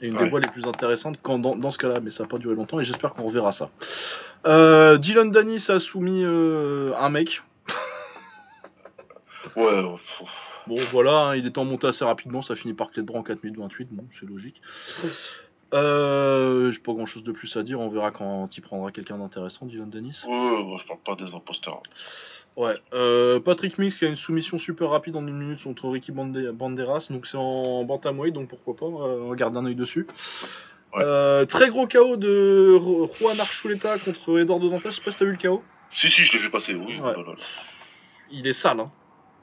Et une des voix les plus intéressantes quand, dans, dans ce cas-là, mais ça n'a pas duré longtemps, et j'espère qu'on reverra ça. Euh, Dylan Danis a soumis euh, un mec. Ouais, ouais, faut- Bon, voilà, hein, il est en montée assez rapidement, ça finit par clé de bras en 4 minutes 28, bon, c'est logique. Euh, J'ai pas grand chose de plus à dire, on verra quand il prendra quelqu'un d'intéressant, Dylan Dennis. ouais, ouais, je parle pas des imposteurs. Ouais, euh, Patrick Mix qui a une soumission super rapide en une minute contre Ricky Bande- Banderas, donc c'est en bantamweight, donc pourquoi pas, euh, on regarde un œil dessus. Ouais. Euh, très gros KO de Juan Archuleta contre Eduardo Dantas, je sais pas si t'as vu le KO. Si, si, je l'ai vu passer, oui. Ouais. oh là là là. Il est sale, hein.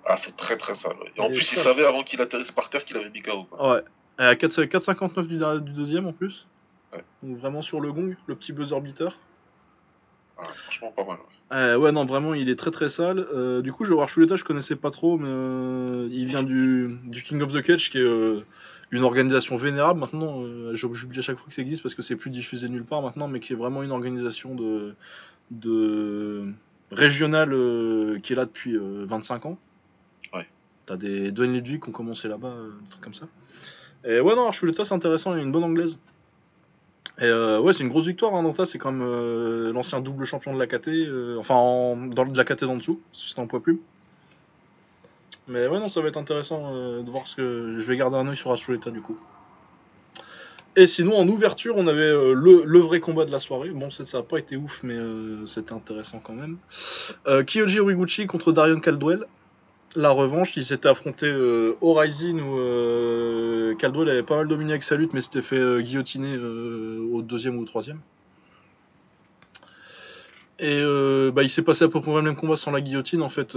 Ah, c'est très très sale. ouais. Et en plus, il savait avant qu'il atterrisse par terre qu'il avait mis KO. quoi. Ouais. Et À 4 4,59 du, du deuxième en plus. Ouais. Donc vraiment sur le gong, le petit buzzer beater. Ah, franchement, pas mal. ouais. Euh, ouais, non, vraiment, il est très très sale. Euh, du coup, je vais voir Chuleta, je connaissais pas trop, mais euh, il vient du, du King of the Catch, qui est euh, une organisation vénérable maintenant. Euh, J'oublie à chaque fois que ça existe parce que c'est plus diffusé nulle part maintenant, mais qui est vraiment une organisation de, de régionale euh, qui est là depuis euh, 25 ans. T'as des Dwayne Ludwig qui ont commencé là-bas, euh, des trucs comme ça. Et ouais, non, Archuleta, c'est intéressant, il a une bonne anglaise. Et euh, ouais, c'est une grosse victoire. Hein, c'est comme euh, l'ancien double champion de la KT, enfin en- dans de la KT d'en dessous, c'était en poids plume. Mais ouais, non, ça va être intéressant de voir ce que. Je vais garder un œil sur Archuleta du coup. Et sinon, en ouverture, on avait le, vrai combat de la soirée. Bon, ça n'a pas été ouf, mais c'était intéressant quand même. Kyoji Horiguchi contre Darion Caldwell. La revanche, ils s'étaient affrontés euh, au Rising où euh, Caldwell avait pas mal dominé avec sa lutte, mais s'était fait euh, guillotiner euh, au deuxième ou au troisième. Et bah, il s'est passé à peu près le même combat sans la guillotine. En fait,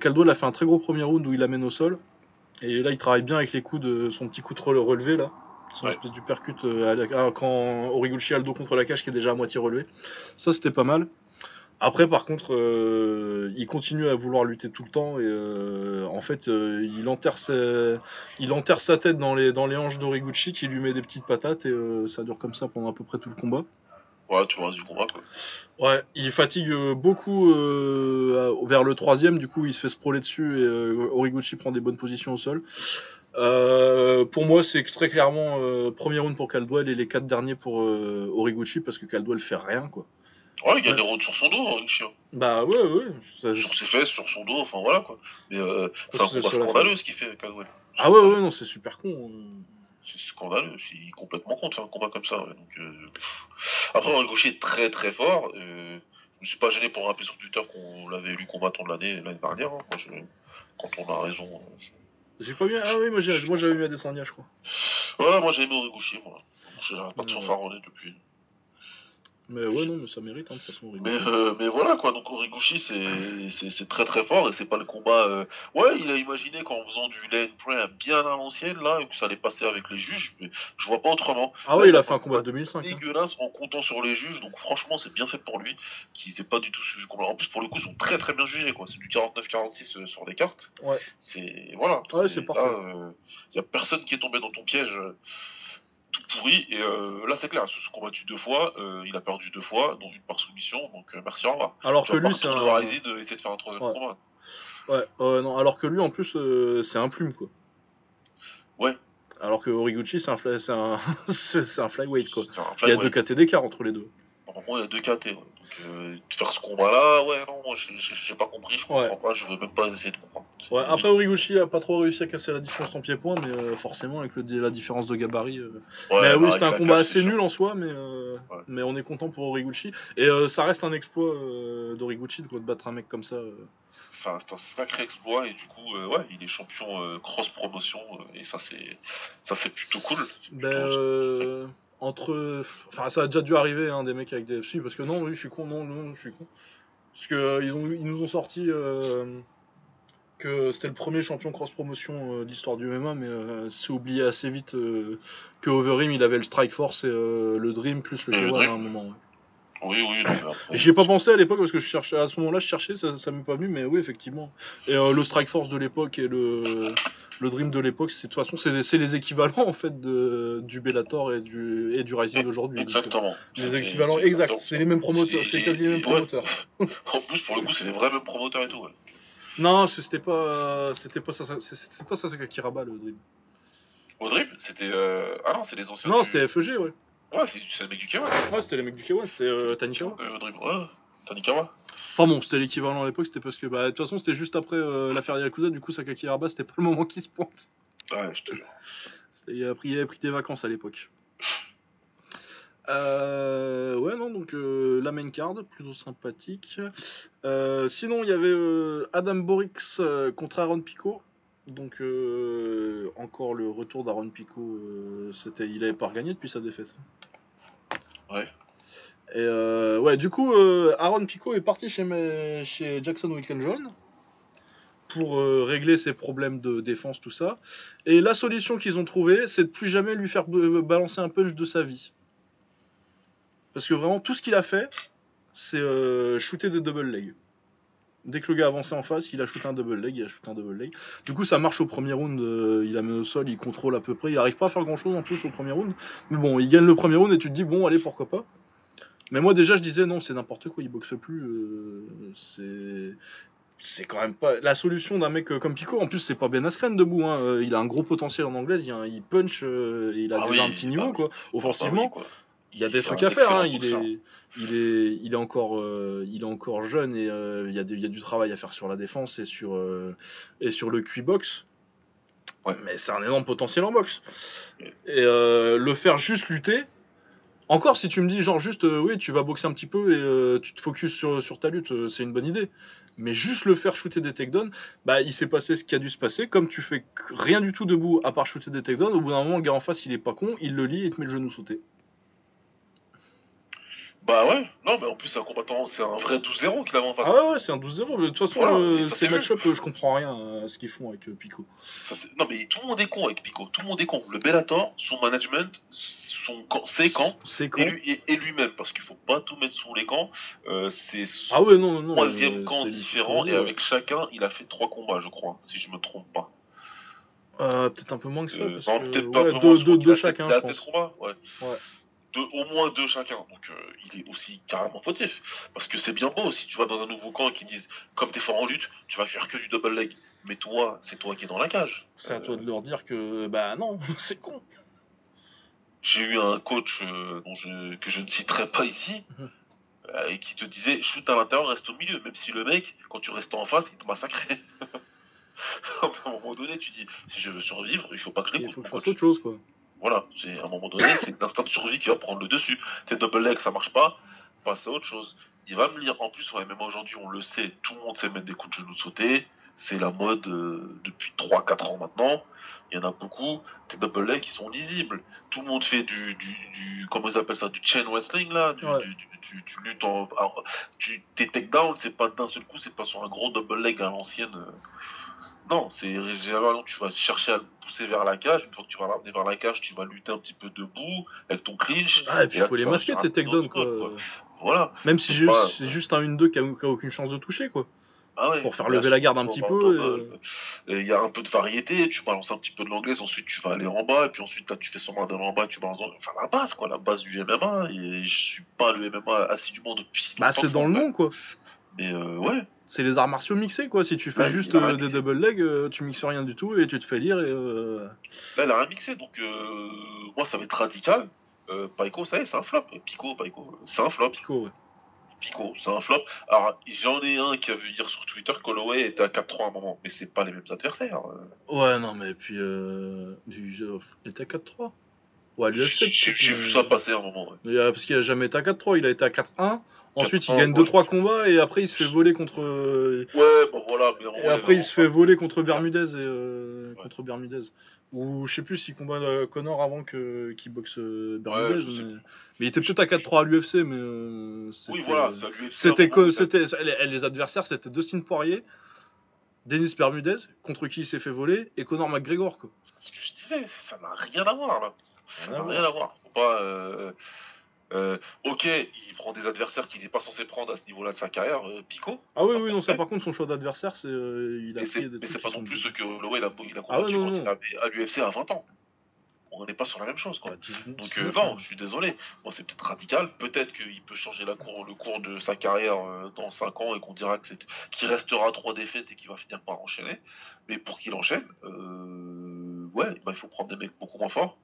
Caldwell a fait un très gros premier round où il l'amène au sol. Et là, il travaille bien avec les coups de son petit coup de rele- relevé là. Son Ouais. espèce du percute à la- à- quand Origuchi a le dos contre la cage qui est déjà à moitié relevé. Ça, c'était pas mal. Après, par contre, euh, il continue à vouloir lutter tout le temps et euh, en fait, euh, il, enterre sa, il enterre sa tête dans les, dans les hanches d'Origuchi qui lui met des petites patates et ça dure comme ça pendant à peu près tout le combat. Ouais, tout le reste du combat, quoi. Ouais, il fatigue beaucoup vers le troisième, du coup il se fait sprawler dessus et Origuchi prend des bonnes positions au sol. Euh, pour moi, c'est très clairement euh, premier round pour Caldwell et les quatre derniers pour euh, Origuchi parce que Caldwell fait rien quoi. Ouais, il y a Ouais. des routes sur son dos, hein, chien. Bah ouais, ouais. ça- Sur ses fesses, sur son dos, enfin voilà, quoi. Mais euh, c'est un combat scandaleux, ce qu'il fait, Caldwell. Ah ouais, ouais, non, c'est super con. hein. C'est scandaleux, c'est complètement con de faire un combat comme ça. ouais. Donc, euh. Après, Origuchi est très très fort. Euh, je me suis pas gêné pour rappeler sur Twitter qu'on l'avait élu combattant de l'année l'année dernière. hein. Moi, je- quand on a raison. euh, je- J'ai pas mis. Ah oui, moi j'avais mis Adesanya, je crois. Ouais, moi j'ai aimé Origuchi, moi. J'ai pas de Ouais. fanfaronner depuis. Mais ouais, non, mais ça mérite, hein, de toute façon. Mais, euh, mais voilà quoi, donc Origuchi c'est très très fort et c'est pas le combat. euh, Ouais, il a imaginé qu'en faisant du lane play bien à l'ancienne là, et que ça allait passer avec les juges, mais je vois pas autrement. Ah ouais, il a fait un combat de 2005. hein. Dégueulasse en comptant sur les juges, donc franchement c'est bien fait pour lui, qui n'était pas du tout combat. En plus pour le coup ils sont très très bien jugés quoi, c'est du 49-46 euh, sur les cartes. Ouais. C'est voilà. Ouais, c'est parfait. Il y a personne qui est tombé dans ton piège. Tout pourri et euh, là c'est clair, ils se sont combattus deux fois, euh, il a perdu deux fois, dont une par soumission, donc euh, merci au revoir. Alors que lui, c'est un. euh, de faire un troisième Ouais. combat. Ouais, non, alors que lui, en plus, c'est un plume, quoi. Ouais. Alors que Origuchi, c'est un, fly- un... un flyweight, quoi. Il y a deux KT d'écart entre les deux. Normalement, il y a deux KT. ouais. Donc, euh, faire ce combat-là, ouais, non, moi, j'ai- pas compris, je comprends Ouais. pas, je veux même pas essayer de comprendre. Ouais, après, Origuchi a pas trop réussi à casser la distance en pied-point, mais euh, forcément, avec le, la différence de gabarit. euh, Ouais, mais bah, oui, avec c'était un combat assez nul en soi, mais, on est content pour Origuchi. Et ça reste un exploit d'Origuchi de, battre un mec comme ça. C'est un, sacré exploit, et du coup, ouais, il est champion cross-promotion, et ça, c'est plutôt cool. Ben, plutôt- entre. Enfin, ça a déjà dû arriver, hein, des mecs avec des. Si, parce que non, oui, je suis con, non, non, je suis con. Parce que euh, ils, nous ont sorti euh, que c'était le premier champion cross-promotion euh, de l'histoire du MMA, mais euh, c'est oublié assez vite que Overeem, il avait le Strike Force et le Dream plus le K1 à un moment. ouais. Oui, oui, J'y ai pas pensé à l'époque parce que je cherchais, à ce moment-là, je cherchais, ça, ça m'est pas venu, mais oui, effectivement. Et le Strike Force de l'époque et le, le Dream de l'époque, c'est de toute façon, c'est les équivalents en fait de, du Bellator et du, et du Rising d'aujourd'hui. donc, euh, Exactement. Les équivalents exacts, exactement c'est les mêmes promoteurs, C'est- quasi les mêmes ouais. promoteurs. En plus, pour le coup, c'est les vrais mêmes promoteurs et tout, ouais. Non, c'était pas, c'était pas ça, c'était pas Kiraba le Dream. Au Dream, c'était. euh, Ah non, c'est les anciens. Non, du- c'était FEG, ouais. Ouais, c'est c'est le mec du K1. Ouais, c'était les mecs du K1, c'était euh, Tanikawa. Euh, Dream, ouais. Tanikawa. Enfin bon, c'était l'équivalent à l'époque, c'était parce que, bah, de toute façon, c'était juste après euh, l'affaire Yakuza, du coup, Sakaki Kiraba, c'était pas le moment qui se pointe. Ouais, je te jure. Il avait, pris, il avait pris des vacances à l'époque. Euh, ouais, non, donc euh, la main card, plutôt sympathique. Euh, sinon, il y avait Adam Borix contre Aaron Pico. Donc, encore le retour d'Aaron Pico. c'était, il avait pas regagné depuis sa défaite. Ouais. Et euh, ouais, du coup, euh, Aaron Pico est parti chez, Jackson Winklejohn pour euh, régler ses problèmes de défense, tout ça. Et la solution qu'ils ont trouvée, c'est de plus jamais lui faire b- balancer un punch de sa vie. Parce que vraiment, tout ce qu'il a fait, c'est euh, shooter des double legs. Dès que le gars avançait en face, il a shooté un double leg, il a shooté un double leg. Du coup, ça marche au premier round, euh, il met au sol, il contrôle à peu près. Il arrive pas à faire grand chose en plus au premier round. Mais bon, il gagne le premier round et tu te dis, bon, allez, pourquoi pas. Mais moi, déjà, je disais, non, c'est n'importe quoi, il boxe plus. euh, c'est. C'est quand même pas. La solution d'un mec euh, comme Pico, en plus, c'est pas Ben Askren debout. hein, euh, Il a un gros potentiel en anglaise, il, a un- il punch, euh, il a Ah déjà oui, un petit niveau, quoi. Offensivement, Ah quoi. il y a des trucs à faire. hein, Il, est, il, est, il, est encore, euh, il est encore jeune et euh, il, y a des- il y a du travail à faire sur la défense et sur, et sur le QI-box. Ouais. Mais c'est un énorme potentiel en boxe. Et le faire juste lutter. Encore, si tu me dis, genre, juste, euh, oui, tu vas boxer un petit peu et euh, tu te focus sur, ta lutte, euh, c'est une bonne idée. Mais juste le faire shooter des takedowns, bah, il s'est passé ce qui a dû se passer. Comme tu fais rien du tout debout à part shooter des takedowns, au bout d'un moment, le gars en face, il est pas con, il le lit et te met le genou sauté. Bah ouais, non, mais en plus, c'est un combattant, c'est un vrai 12-0 qu'il avait en face. Ah ouais, ouais, c'est un 12-0. mais De toute façon, Voilà, euh, ces c'est match-up, euh, je comprends rien à ce qu'ils font avec euh, Pico. Ça, non, mais tout le monde est con avec Pico, tout le monde est con. Le Bellator, son management, son camp, ses camps, et lui- et- et lui-même, parce qu'il faut pas tout mettre sous les camps. euh, c'est son Ah ouais, non, non. troisième camp différent, et avec chacun, il a fait trois combats, je crois, si je me trompe pas. Euh, peut-être un peu moins que ça. Parce non, que- peut-être pas ouais, deux, moins, chacun, je pense. combats, ouais. Ouais. Deux, au moins deux chacun, donc euh, il est aussi carrément fautif. Parce que c'est bien beau si tu vas dans un nouveau camp et qu'ils disent comme t'es fort en lutte, tu vas faire que du double leg. Mais toi, c'est toi qui es dans la cage. C'est à Euh, toi de leur dire que, bah non, c'est con. J'ai eu un coach euh, dont je, que je ne citerai pas ici, Mhm. euh, et qui te disait shoot à l'intérieur, reste au milieu, même si le mec, quand tu restes en face, il te massacrait. à un moment donné, tu dis si je veux survivre, il faut pas que je Il l'écoute. faut que je fasse autre chose, quoi. Voilà, c'est à un moment donné, c'est l'instinct de survie qui va prendre le dessus. Tes double leg, ça marche pas, passe à autre chose. Il va me lire, en plus, ouais, même aujourd'hui, on le sait, tout le monde sait mettre des coups de genoux sautés. C'est la mode euh, depuis 3-4 ans maintenant. Il y en a beaucoup. Tes double legs, ils sont lisibles. Tout le monde fait du, du, du- comment ils appellent ça, du chain wrestling là? Du, Ouais. du- du- luttes en, alors, tu, tes takedowns, c'est pas d'un seul coup, c'est pas sur un gros double leg à l'ancienne. euh. Non, c'est généralement tu vas chercher à le pousser vers la cage. Une fois que tu vas l'amener vers la cage, tu vas lutter un petit peu debout avec ton clinch. Ah, et puis il faut les masquer, tes takedowns, quoi. quoi. Voilà. Même si C'est pas- juste un 1-2 qui a, aucune chance de toucher, quoi. Ah ouais, Pour faire lever la garde un petit peu, et- et Il y a un peu de variété, tu balances un petit peu de l'anglaise, ensuite tu vas aller en bas, et puis ensuite là tu fais semblant d'aller en bas, et tu balances dans... Enfin la base quoi, la base du MMA, et je suis pas le MMA assidûment depuis Bah, c'est dans le nom, quoi. Mais euh, ouais, C'est les arts martiaux mixés, quoi. Si tu fais Ouais, juste euh, des double legs, euh, tu mixes rien du tout et tu te fais lire et. euh, là elle a rien mixé, donc euh, moi ça va être radical. Paiko, ça y est, c'est un flop. Pico, Paiko, c'est un flop. Pico, ouais. Pico, c'est un flop. Alors j'en ai un qui a vu dire sur Twitter qu'Holloway était à 4-3 à un moment, mais c'est pas les mêmes adversaires. euh. Ouais, non, mais puis. Il était à 4-3 Ouais. J'ai vu ça passer à un moment. ouais. Parce qu'il a jamais été à 4-3, il a été à 4-1. Ensuite, il 4-1, gagne moi, 2-3 combats et après, il se fait voler contre. euh, Ouais, bon voilà, mais Et après, il se fait voler contre Bermudez et euh, Ouais. contre Bermudez. Ou je sais plus s'il combat euh, Connor avant que qu'il boxe Bermudez, mais... mais il était peut-être à 4-3 à l'UFC, mais euh, Oui, voilà, ça lui est C'était fait un que moment, c'était les, adversaires, c'était Dustin Poirier, Denis Bermudez contre qui il s'est fait voler et Connor McGregor quoi. C'est ce que je disais, ça n'a rien à voir là. Ça à n'a rien à voir. Faut pas. euh, euh, ok, il prend des adversaires qu'il n'est pas censé prendre à ce niveau-là de sa carrière, euh, Pico. Ah oui oui non ça par contre son choix d'adversaire c'est euh, il a Mais c'est mais pas non plus ce que Holloway il a, il a Ah combattu non, quand non. il avait à l'UFC à 20 ans. On n'est pas sur la même chose quoi. Bah, dix- Donc euh, non, hein. je suis désolé. Moi c'est peut-être radical. Peut-être qu'il peut changer la cour, le cours de sa carrière euh, dans 5 ans et qu'on dira que c'est- qu'il restera à 3 défaites et qu'il va finir par enchaîner. Mais pour qu'il enchaîne, euh, ouais, bah, il faut prendre des mecs beaucoup moins forts.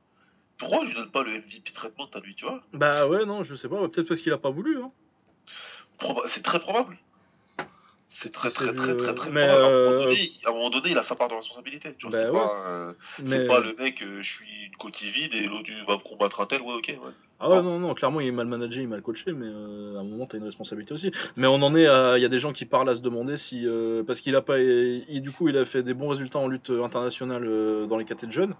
Pourquoi il lui donne pas le MVP traitement à lui, tu vois Bah ouais non je sais pas peut-être parce qu'il a pas voulu hein. Proba- C'est très probable. C'est très très très très très mais, probable. À un, moment euh, donné, à un moment donné, il a sa part de responsabilité. Tu vois, Bah c'est ouais. pas, euh, Mais c'est pas le mec, euh, je suis une coquille vide et l'autre va me combattre un tel, ouais, ok. Ouais. Ah ouais, non, non, clairement, il est mal managé, il est mal coaché, mais à un moment, t'as une responsabilité aussi. Mais on en est à. Il y a des gens qui parlent à se demander si. euh, parce qu'il a pas. il- du coup, il a fait des bons résultats en lutte internationale dans les catés de jeunes.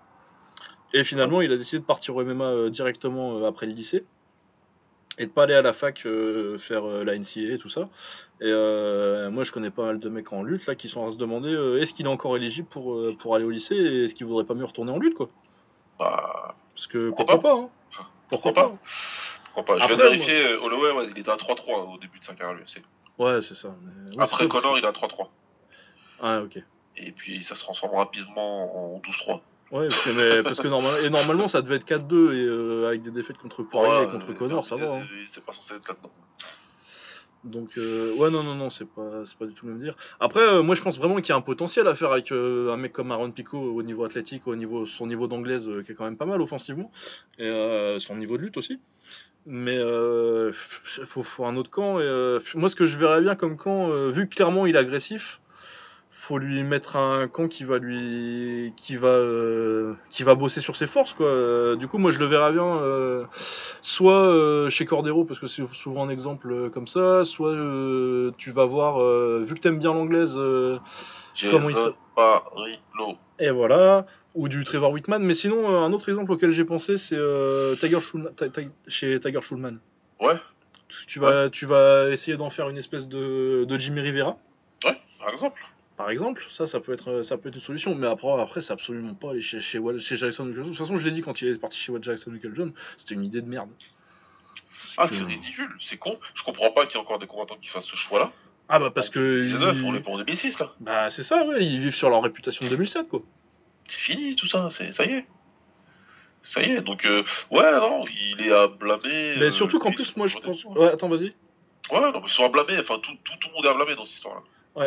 Et finalement, il a décidé de partir au MMA euh, directement euh, après le lycée. Et de pas aller à la fac euh, faire euh, la NCA et tout ça. Et euh, moi, je connais pas mal de mecs en lutte là qui sont à se demander est-ce qu'il est encore éligible pour, pour aller au lycée et est-ce qu'il voudrait pas mieux retourner en lutte quoi? Bah, Parce que Pourquoi pourquoi, pas, hein? pourquoi pas? Pourquoi pas? Je Après, de vérifier, Holloway, ouais, il était à 3-3 au début de sa carrière, lui. c'est- Ouais, c'est ça. mais- ouais, Après Connor, il est à 3-3. Ah, ok. Et puis ça se transforme rapidement en 12-3. Ouais, parce que, mais- parce que normal- et normalement ça devait être 4-2 et euh, avec des défaites contre Poirier Ouais, et contre Connor, ça va. Hein. C'est pas censé être là-dedans. Donc euh, ouais non non non c'est pas c'est pas du tout le même dire. Après euh, moi je pense vraiment qu'il y a un potentiel à faire avec euh, un mec comme Aaron Pico au niveau athlétique, au niveau son niveau d'anglaise qui est quand même pas mal offensivement et son niveau de lutte aussi. Mais faut, faut un autre camp. Et, moi ce que je verrais bien comme camp, vu que clairement il est agressif, faut lui mettre un camp qui va lui qui va euh, qui va bosser sur ses forces quoi. Du coup moi je le verrais bien euh, soit euh, chez Cordero parce que c'est souvent un exemple comme ça, soit tu vas voir vu que t'aimes bien l'anglaise Comment il Parillo. et voilà ou du Trevor Whitman mais sinon un autre exemple auquel j'ai pensé c'est Tiger Schulman, chez Tiger Schulman. Ouais. Tu vas, tu vas essayer d'en faire une espèce de, de Jimmy Rivera, Ouais, par exemple. Par exemple. Ça, ça peut être, ça peut être une solution. Mais après, après c'est absolument pas aller chez, chez, chez Jackson Nicholson. De toute façon, je l'ai dit quand il est parti chez Jackson Nicholson, c'était une idée de merde. Ah, que- c'est ridicule, c'est con. Je comprends pas qu'il y ait encore des combattants qui fassent ce choix-là. Ah bah parce que... 19, ils- on est en 2006 là. Bah c'est ça, ouais, ils vivent sur leur réputation de 2007, quoi. C'est fini tout ça, c'est ça y est. Ça y est, donc euh, ouais, non, il est à blâmer. Mais euh, surtout qu'en lui, plus, moi je pense... Ouais, attends, vas-y. Ouais, non, mais ils sont à blâmer, enfin tout, tout, tout le monde est à blâmer dans cette histoire-là.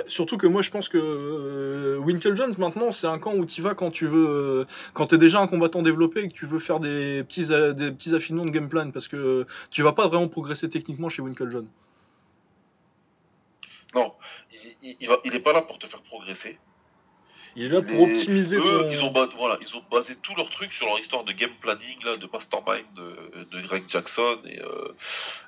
Surtout que moi je pense que euh, Winkle Jones maintenant c'est un camp où tu vas quand tu veux euh, quand t'es déjà un combattant développé et que tu veux faire des petits petits affinements de game plan parce que euh, tu vas pas vraiment progresser techniquement chez Winkle Jones. Non, il, il, il va, il est pas là pour te faire progresser. Il est là pour optimiser Eux, ton ils ont, ba- voilà, ils ont basé tout leur truc sur leur histoire de game planning, là, de mastermind de, de Greg Jackson et, euh,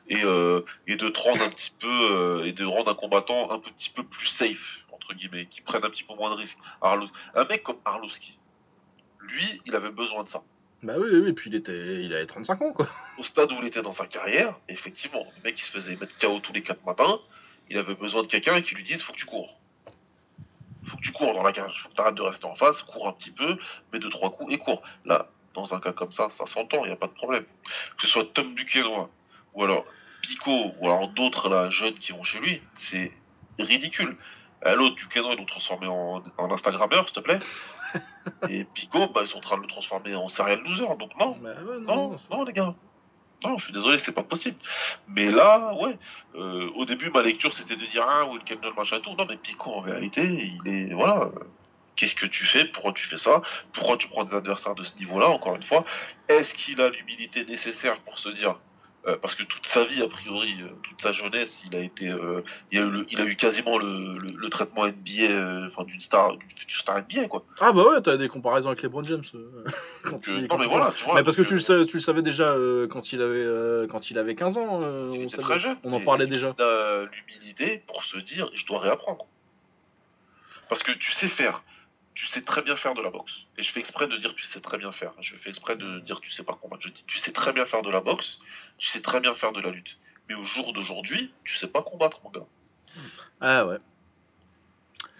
et, euh, et de te rendre un petit peu euh, et de rendre un combattant un petit peu plus safe entre guillemets, qui prenne un petit peu moins de risques. Arlos- un mec comme Arlovski, lui, il avait besoin de ça. Bah oui, oui, oui, puis il était il avait 35 ans quoi. Au stade où il était dans sa carrière, effectivement, le mec qui se faisait mettre KO tous les quatre matins, il avait besoin de quelqu'un qui lui dise faut que tu cours. Faut que tu cours dans la cage, faut que tu arrêtes de rester en face, cours un petit peu, mets deux trois coups et cours. Là, dans un cas comme ça, ça s'entend, il n'y a pas de problème. Que ce soit Tom Duquesnoy ou alors Pico ou alors d'autres là jeunes qui vont chez lui, c'est ridicule. Euh, L'autre Duquesnoy ils l'ont transformé en, en Instagrammeur, s'il te plaît. Et Pico, bah, ils sont en train de le transformer en serial loser. Donc non, Bah ouais, non, non, les gars. Non, je suis désolé, c'est pas possible. Mais là, ouais. euh, au début, ma lecture, c'était de dire ah, Wilken John, machin tout. Non, mais Pico, en vérité, il est. Voilà. Qu'est-ce que tu fais? Pourquoi tu fais ça? Pourquoi tu prends des adversaires de ce niveau-là Encore une fois, est-ce qu'il a l'humilité nécessaire pour se dire euh, parce que toute sa vie, a priori, euh, toute sa jeunesse, il a été, euh, il, a eu le- il a eu quasiment le, le- le traitement NBA, enfin d'une star, d'une star NBA quoi. Ah bah ouais, t'as des comparaisons avec LeBron James. quand Donc, il- quand non mais il- voilà, tu vois. Mais parce que tu le, savais, tu le savais déjà quand il avait quand il avait 15 ans. on, savait- très jeune. on en parlait déjà. l'humilité pour se dire je dois réapprendre. Parce que tu sais faire, tu sais très bien faire de la boxe. Et je fais exprès de dire tu sais très bien faire. Je fais exprès de dire tu sais pas combattre. Je dis tu sais très bien faire de la boxe, tu sais très bien faire de la lutte. Mais au jour d'aujourd'hui, tu sais pas combattre, mon gars. Ah ouais.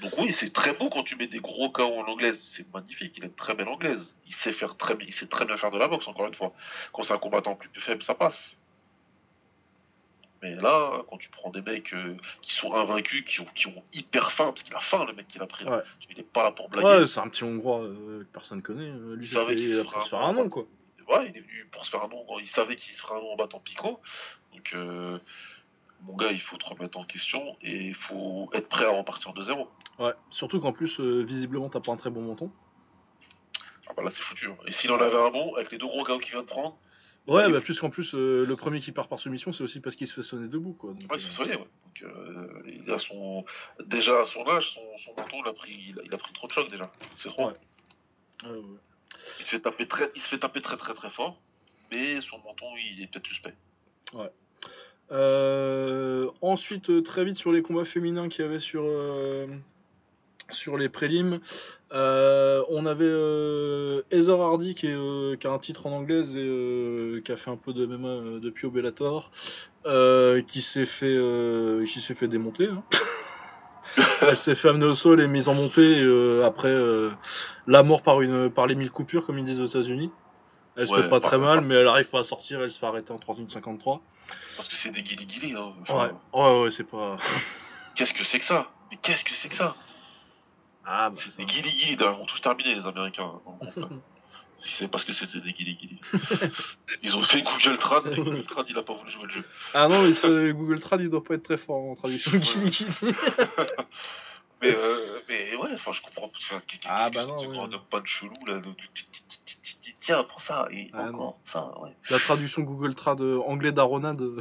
Donc oui, c'est très beau quand tu mets des gros KO en anglaise. C'est magnifique. Il a une très belle anglaise. Il sait faire très bien, il sait très bien faire de la boxe. Encore une fois, quand c'est un combattant plus faible, ça passe. Mais là, quand tu prends des mecs euh, qui sont invaincus, qui ont, qui ont hyper faim, parce qu'il a faim le mec qu'il a pris. Ouais. Il est pas là pour blaguer. Ouais, c'est un petit hongrois euh, que personne connaît. euh, lui, Il savait il qu'il se faire un nom quoi. Ouais, il est venu pour se faire un nom. Il savait qu'il se ferait un nom en battant Pico. Donc, euh, mon gars, il faut te remettre en question et il faut être prêt à repartir de zéro. Ouais. Surtout qu'en plus, visiblement, t'as pas un très bon menton. Ah bah là, c'est foutu. hein. Et s'il en avait un bon, avec les deux gros KO qu'il vient de prendre, Ouais, bah plus qu'en plus, euh, le premier qui part par soumission, c'est aussi parce qu'il se fait sonner debout quoi. Donc, Ouais, il se euh, fait soigner, ouais. Donc, euh, il a son... Déjà à son âge, son, son menton, il a, pris, il, a, il a pris trop de choc déjà. C'est trop. Ouais. ouais, ouais. Il, se fait taper très, il se fait taper très très très fort, mais son menton, il est peut-être suspect. Euh, ensuite, euh, très vite sur les combats féminins qu'il y avait sur, euh, sur les prélims, euh, on avait euh, Heather Hardy qui, est, euh, qui a un titre en anglaise et euh, qui a fait un peu de MMA depuis au Bellator, qui s'est fait, qui s'est fait démonter. hein. Elle s'est fait amener au sol et mise en montée après la mort par, une, par les mille coupures, comme ils disent aux États-Unis. Elle se Ouais, fait pas très mal, mais elle arrive pas à sortir, elle se fait arrêter en 3 minutes 53. Parce que c'est des guili-guili. Hein. Ouais, ouais, ouais, c'est pas. Qu'est-ce que c'est que ça? Mais qu'est-ce que c'est que ça? Ah, bah, C'est des guili-guili. D'ailleurs, Ils ont tous terminé, les Américains. Si c'est parce que c'était des guili-guili. Ils ont fait Google Trad, et Google Trad, il a pas voulu jouer le jeu. Ah non, mais Google Trad, il doit pas être très fort en traduction Gili. Mais, euh, mais ouais, enfin, je comprends. Ah, bah non, c'est ouais. un homme pas de chelou, là. de- Tiens, prends ça. Et Ah, encore, ça, ouais. La traduction Google Trad euh, anglais d'Arona de.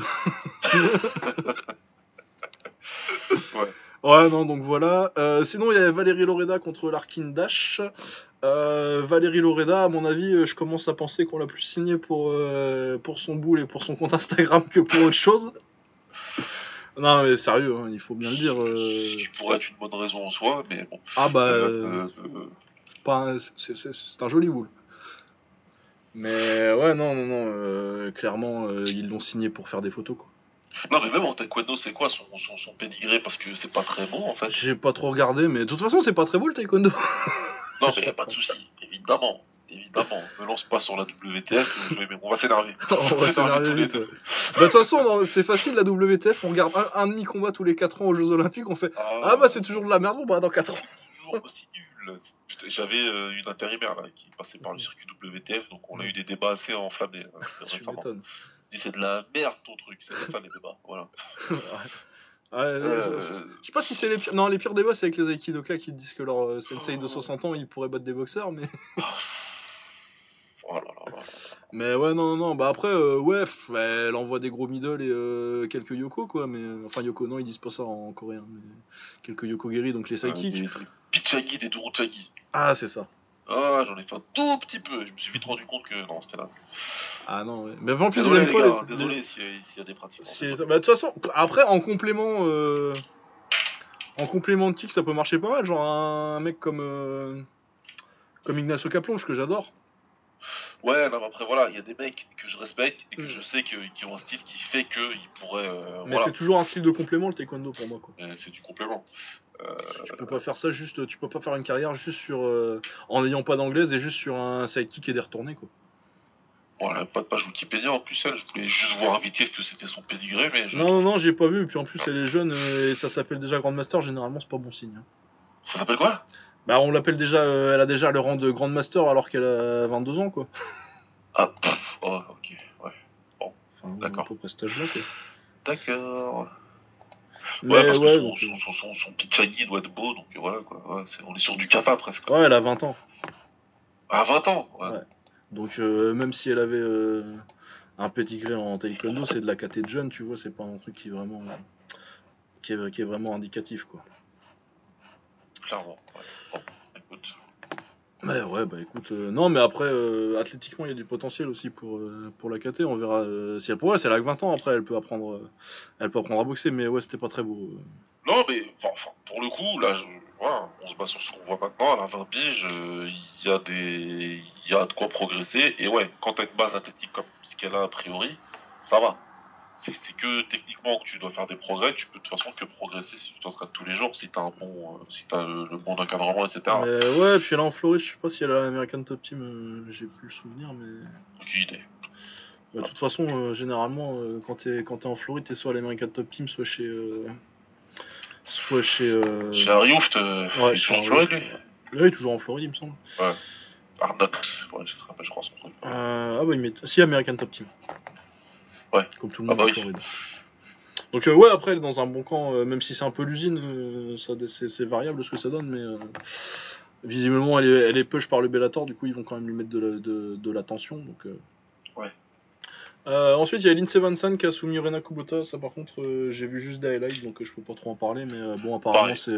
Ouais. Ouais, non, donc voilà. Euh, sinon, il y avait Valérie Loreda contre Larkin Dash. Euh, Valérie Loreda, à mon avis, euh, je commence à penser qu'on l'a plus signé pour, euh, pour son boule et pour son compte Instagram que pour autre chose. Non, mais sérieux, hein, il faut bien le dire. Ce qui pourrait être une bonne raison en soi, mais bon. Ah bah, c'est- un joli boule. Mais ouais, non, non, non, clairement, ils l'ont signé pour faire des photos, quoi. Non, mais même en taekwondo, c'est quoi son, son, son pédigré? Parce que c'est pas très bon en fait. J'ai pas trop regardé, mais de toute façon, c'est pas très beau le taekwondo. Non, mais y a pas de souci, évidemment. Évidemment, me lance pas sur la WTF, on va s'énerver. On va s'énerver s'énerver tous les vite. Bah, De toute façon, c'est facile la WTF, on regarde un, un demi-combat tous les 4 ans aux Jeux Olympiques, on fait Ah bah c'est toujours de la merde, bon bah dans 4 ans. toujours aussi nul. J'avais euh, une intérimaire là, qui passait par le circuit WTF, donc on a eu des débats assez enflammés euh, Tu récemment. m'étonnes. Dis c'est de la merde ton truc, c'est ça les débats. Voilà. Ouais. Ouais, je- je- Euh, Je sais pas si c'est les pires. Non, les pires débats, c'est avec les Aikidoka qui disent que leur euh, sensei de 60 ans, il pourrait battre des boxeurs, mais. oh là là là. Mais ouais, non, non, non. Bah après, euh, ouais, pff, elle envoie des gros middle et euh, quelques Yoko, quoi. Mais enfin, Yoko, non, ils disent pas ça en coréen. Mais quelques Yoko guéris, donc les sidekicks. Pichagi, des Duruchagi. Ah, c'est ça. Ah, j'en ai fait un tout petit peu. Je me suis vite rendu compte que non, c'était là. Ah non, ouais. Mais en plus, Désolé les gars, pas les- désolé s'il y, a- s'il y a des pratiques. Bah, de toute façon, après, en complément, euh, en complément de kick, ça peut marcher pas mal. Genre un mec comme, euh, comme Ignacio Caplonge, que j'adore. Ouais, non, mais après voilà, il y a des mecs que je respecte et que Mm. je sais que, qui ont un style qui fait qu'ils pourraient. euh, Mais voilà, c'est toujours un style de complément, le taekwondo, pour moi, quoi. C'est du complément. Euh, Tu peux pas faire ça juste, tu peux pas faire une carrière juste sur, euh, en n'ayant pas d'anglaise et juste sur un sidekick et des retournés, quoi. a pas de page Wikipédia en plus, elle. Je voulais juste voir vite fait que c'était son pédigré, mais je... Non, non, non, j'ai pas vu. Et puis en plus, elle est jeune euh, et ça s'appelle déjà Grandmaster. Généralement, c'est pas bon signe. hein. ça s'appelle quoi? Bah, on l'appelle déjà, euh, elle a déjà le rang de Grandmaster alors qu'elle a 22 ans, quoi. Ah, pff, oh, ok, ouais. Enfin, D'accord. D'accord. Mais ouais, parce ouais, que son, donc, son, son, son, doit être beau, donc voilà, quoi. Ouais, on est sur du kata presque. ouais, elle a 20 ans. À 20 ans ouais. Donc euh, même si elle avait euh, un pédigré en taekwondo, c'est de la caté de jeune, tu vois, c'est pas un truc qui est vraiment qui est, qui est vraiment indicatif quoi. clairement. Ouais. Mais ouais, bah écoute, euh, non mais après euh, athlétiquement il y a du potentiel aussi pour euh, pour la KT, on verra euh, si elle pourrait, si elle a que 20 ans après elle peut apprendre elle peut apprendre à boxer mais ouais, c'était pas très beau. Non, mais pour le coup, là, je, on se base sur ce qu'on voit maintenant. Elle a 20 piges, il y a des, y a de quoi progresser. Et ouais, quand t'as une base athlétique comme ce qu'elle a a priori, ça va. C'est c'est que techniquement que tu dois faire des progrès. Tu peux de toute façon que progresser si tu t'entraînes tous les jours, si t'as un bon, euh, si t'as le, le bon encadrement, etc. Mais ouais, puis là en Floride, je sais pas si elle a l'American Top Team, euh, j'ai plus le souvenir mais Aucune idée. Bah, de toute façon, euh, généralement, quand t'es quand t'es en Floride, t'es soit à l'American Top Team, soit chez, soit chez. Chez ouais, il est chez toujours en Floride, lui. Ouais, il est toujours en Floride, il me semble. Arnox, ouais, je rappelle, je crois, son truc. Ah bah il met. Si American Top Team. Ouais. Comme tout le Ah monde bah en oui. Floride. Donc euh, ouais, après dans un bon camp, euh, même si c'est un peu l'usine, euh, ça c'est variable ce que ça donne, mais visiblement elle est, elle est push par le Bellator, du coup ils vont quand même lui mettre de la- de, de l'attention. Donc. Euh. Ensuite, il y a Lindsey Van Zandt qui a soumis Rena Kubota. Ça, par contre, euh, j'ai vu juste des highlights, donc euh, je peux pas trop en parler. Mais euh, bon, apparemment, c'est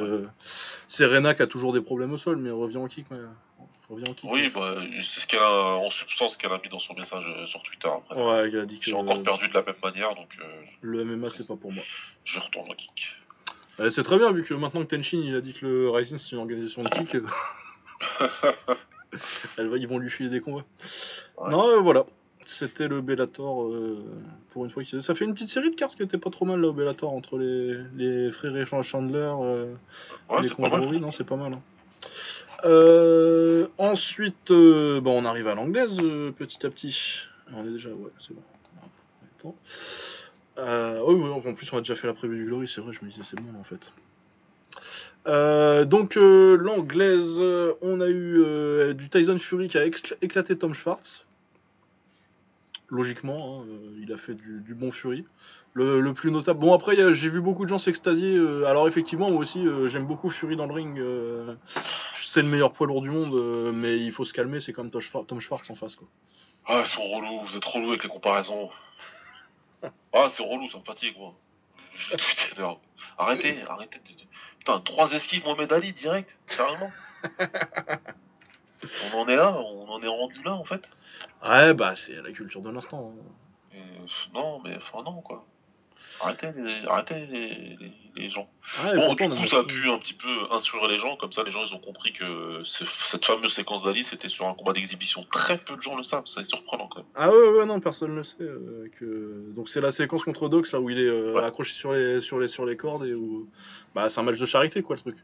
c'est Rena qui a toujours des problèmes au sol, mais revient en kick. Mais... Revient en kick. Oui, bah, c'est ce qu'elle a, en substance, qu'elle a mis dans son message sur Twitter après. Ouais, il a dit que J'ai encore perdu de la même manière, donc le MMA, c'est pas pour moi. je retourne au kick. C'est très bien, vu que maintenant que Tenshin il a dit que le Rising c'est une organisation de kick, elle va, ils vont lui filer des combats. Ouais. Non, voilà. C'était le Bellator euh, pour une fois. Ça fait une petite série de cartes qui était pas trop mal là au Bellator entre les, les frères et Chandler. euh, Ouais, les non, c'est pas mal. hein. Euh, ensuite, euh, bon, on arrive à l'anglaise euh, petit à petit. On est déjà, ouais, c'est bon. Euh, oui, oui, en plus, on a déjà fait la prévue du Glory, c'est vrai, je me disais, c'est bon en fait. Euh, donc, euh, l'anglaise, euh, on a eu euh, du Tyson Fury qui a éclaté Tom Schwartz. Logiquement, hein, euh, il a fait du, du bon Fury. Le, le plus notable. Bon, après, j'ai vu beaucoup de gens s'extasier. euh, alors, effectivement, moi aussi, euh, j'aime beaucoup Fury dans le ring. c'est le meilleur poids lourd du monde, mais il faut se calmer, c'est comme Tom Schwar- Tom Schwartz en face. Quoi. Ah, ils sont relous, vous êtes relous avec les comparaisons. Ah, c'est relou, ça me fatigue, moi. Arrêtez, arrêtez. Putain, trois esquives Mohamed Ali direct, sérieusement. on en est là, on en est rendu là en fait. Ouais, bah, c'est la culture de l'instant. hein. Non, mais enfin non quoi. Arrêtez les, arrêtez les, les, les gens. Et Bon, du coup, ça a pu un petit peu instruire les gens, comme ça les gens ils ont compris que ce- cette fameuse séquence d'Ali c'était sur un combat d'exhibition. Très peu de gens le savent, c'est surprenant quand même. Ah ouais, ouais, non, personne ne le sait. euh, que... Donc c'est la séquence contre Dox, là où il est euh, Ouais. accroché sur les, sur, les, sur les cordes et où... Bah c'est un match de charité, quoi, le truc.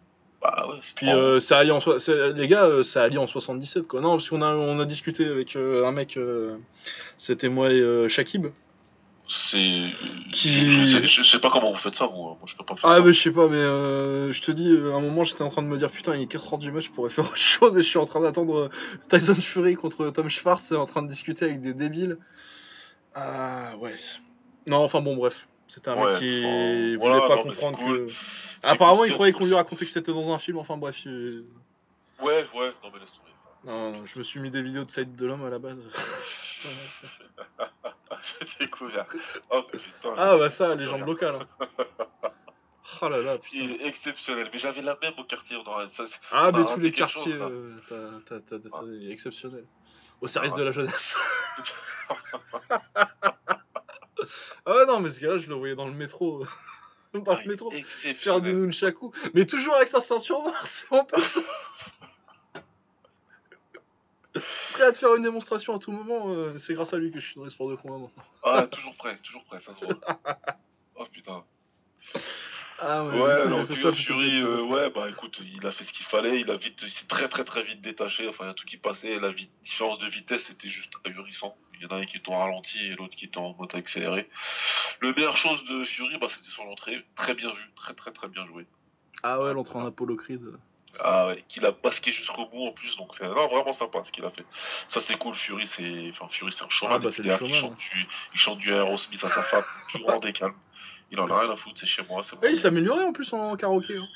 Bah ouais, Puis euh, c'est allié en... so- Les gars, euh, c'est allié en 77, quoi. Non, parce qu'on a, on a discuté avec euh, un mec, euh, c'était moi et Shakib. c'est. qui- Je, sais- je sais pas comment vous faites ça, vous. hein. Moi je peux pas faire Ah ça. mais je sais pas, mais je te dis, à un moment j'étais en train de me dire putain il est 4h du match, je pourrais faire autre chose et je suis en train d'attendre Tyson Fury contre Tom Schwartz en train de discuter avec des débiles. Ah ouais. Non enfin bon bref, c'était un Ouais, mec qui enfin, voulait voilà, pas comprendre cool. que... Apparemment il croyait qu'on lui racontait que c'était dans un film, enfin bref. Ouais, ouais, non mais laisse tomber. Non, non, je me suis mis des vidéos de Side de l'homme à la base. J'ai découvert. Oh putain. ah bah ça, légende locale. hein. Oh là là, Il putain. est exceptionnel, mais j'avais la même au quartier. Ça, Ah, mais tous les quartiers, là. euh, t'as- exceptionnel. Au service Ah. de la jeunesse. ah ouais, non, mais ce gars-là, je le voyais dans le métro. Dans Ah, le métro. Faire du nunchaku. Mais toujours avec sa ceinture noire, c'est en plus. Prêt à te faire une démonstration à tout moment, euh, c'est grâce à lui que je suis dans les sports de combat maintenant. Ah, toujours prêt, toujours prêt, ça se voit. Oh putain. Ah Ouais, j'ai alors Fury, euh, ouais, bah écoute, il a fait ce qu'il fallait, il a vite, il s'est très très très vite détaché, enfin il y a tout qui passait, la différence de vitesse était juste ahurissant. Il y en a un qui était en ralenti et l'autre qui était en mode accéléré. Le meilleure chose de Fury, bah c'était son entrée, très bien vu, très très très bien joué. Ah ouais, l'entrée en Apollo Creed. Ah ouais, qu'il a basqué jusqu'au bout en plus, donc c'est non, vraiment sympa ce qu'il a fait. Ça c'est cool, Fury c'est, enfin Fury c'est un showman, Ah bah, il chante du, il chante du Aerosmith à sa femme, tout en décalme. Il en a rien à foutre, c'est chez moi, Et il bon. s'améliorait en plus en karaoké. hein.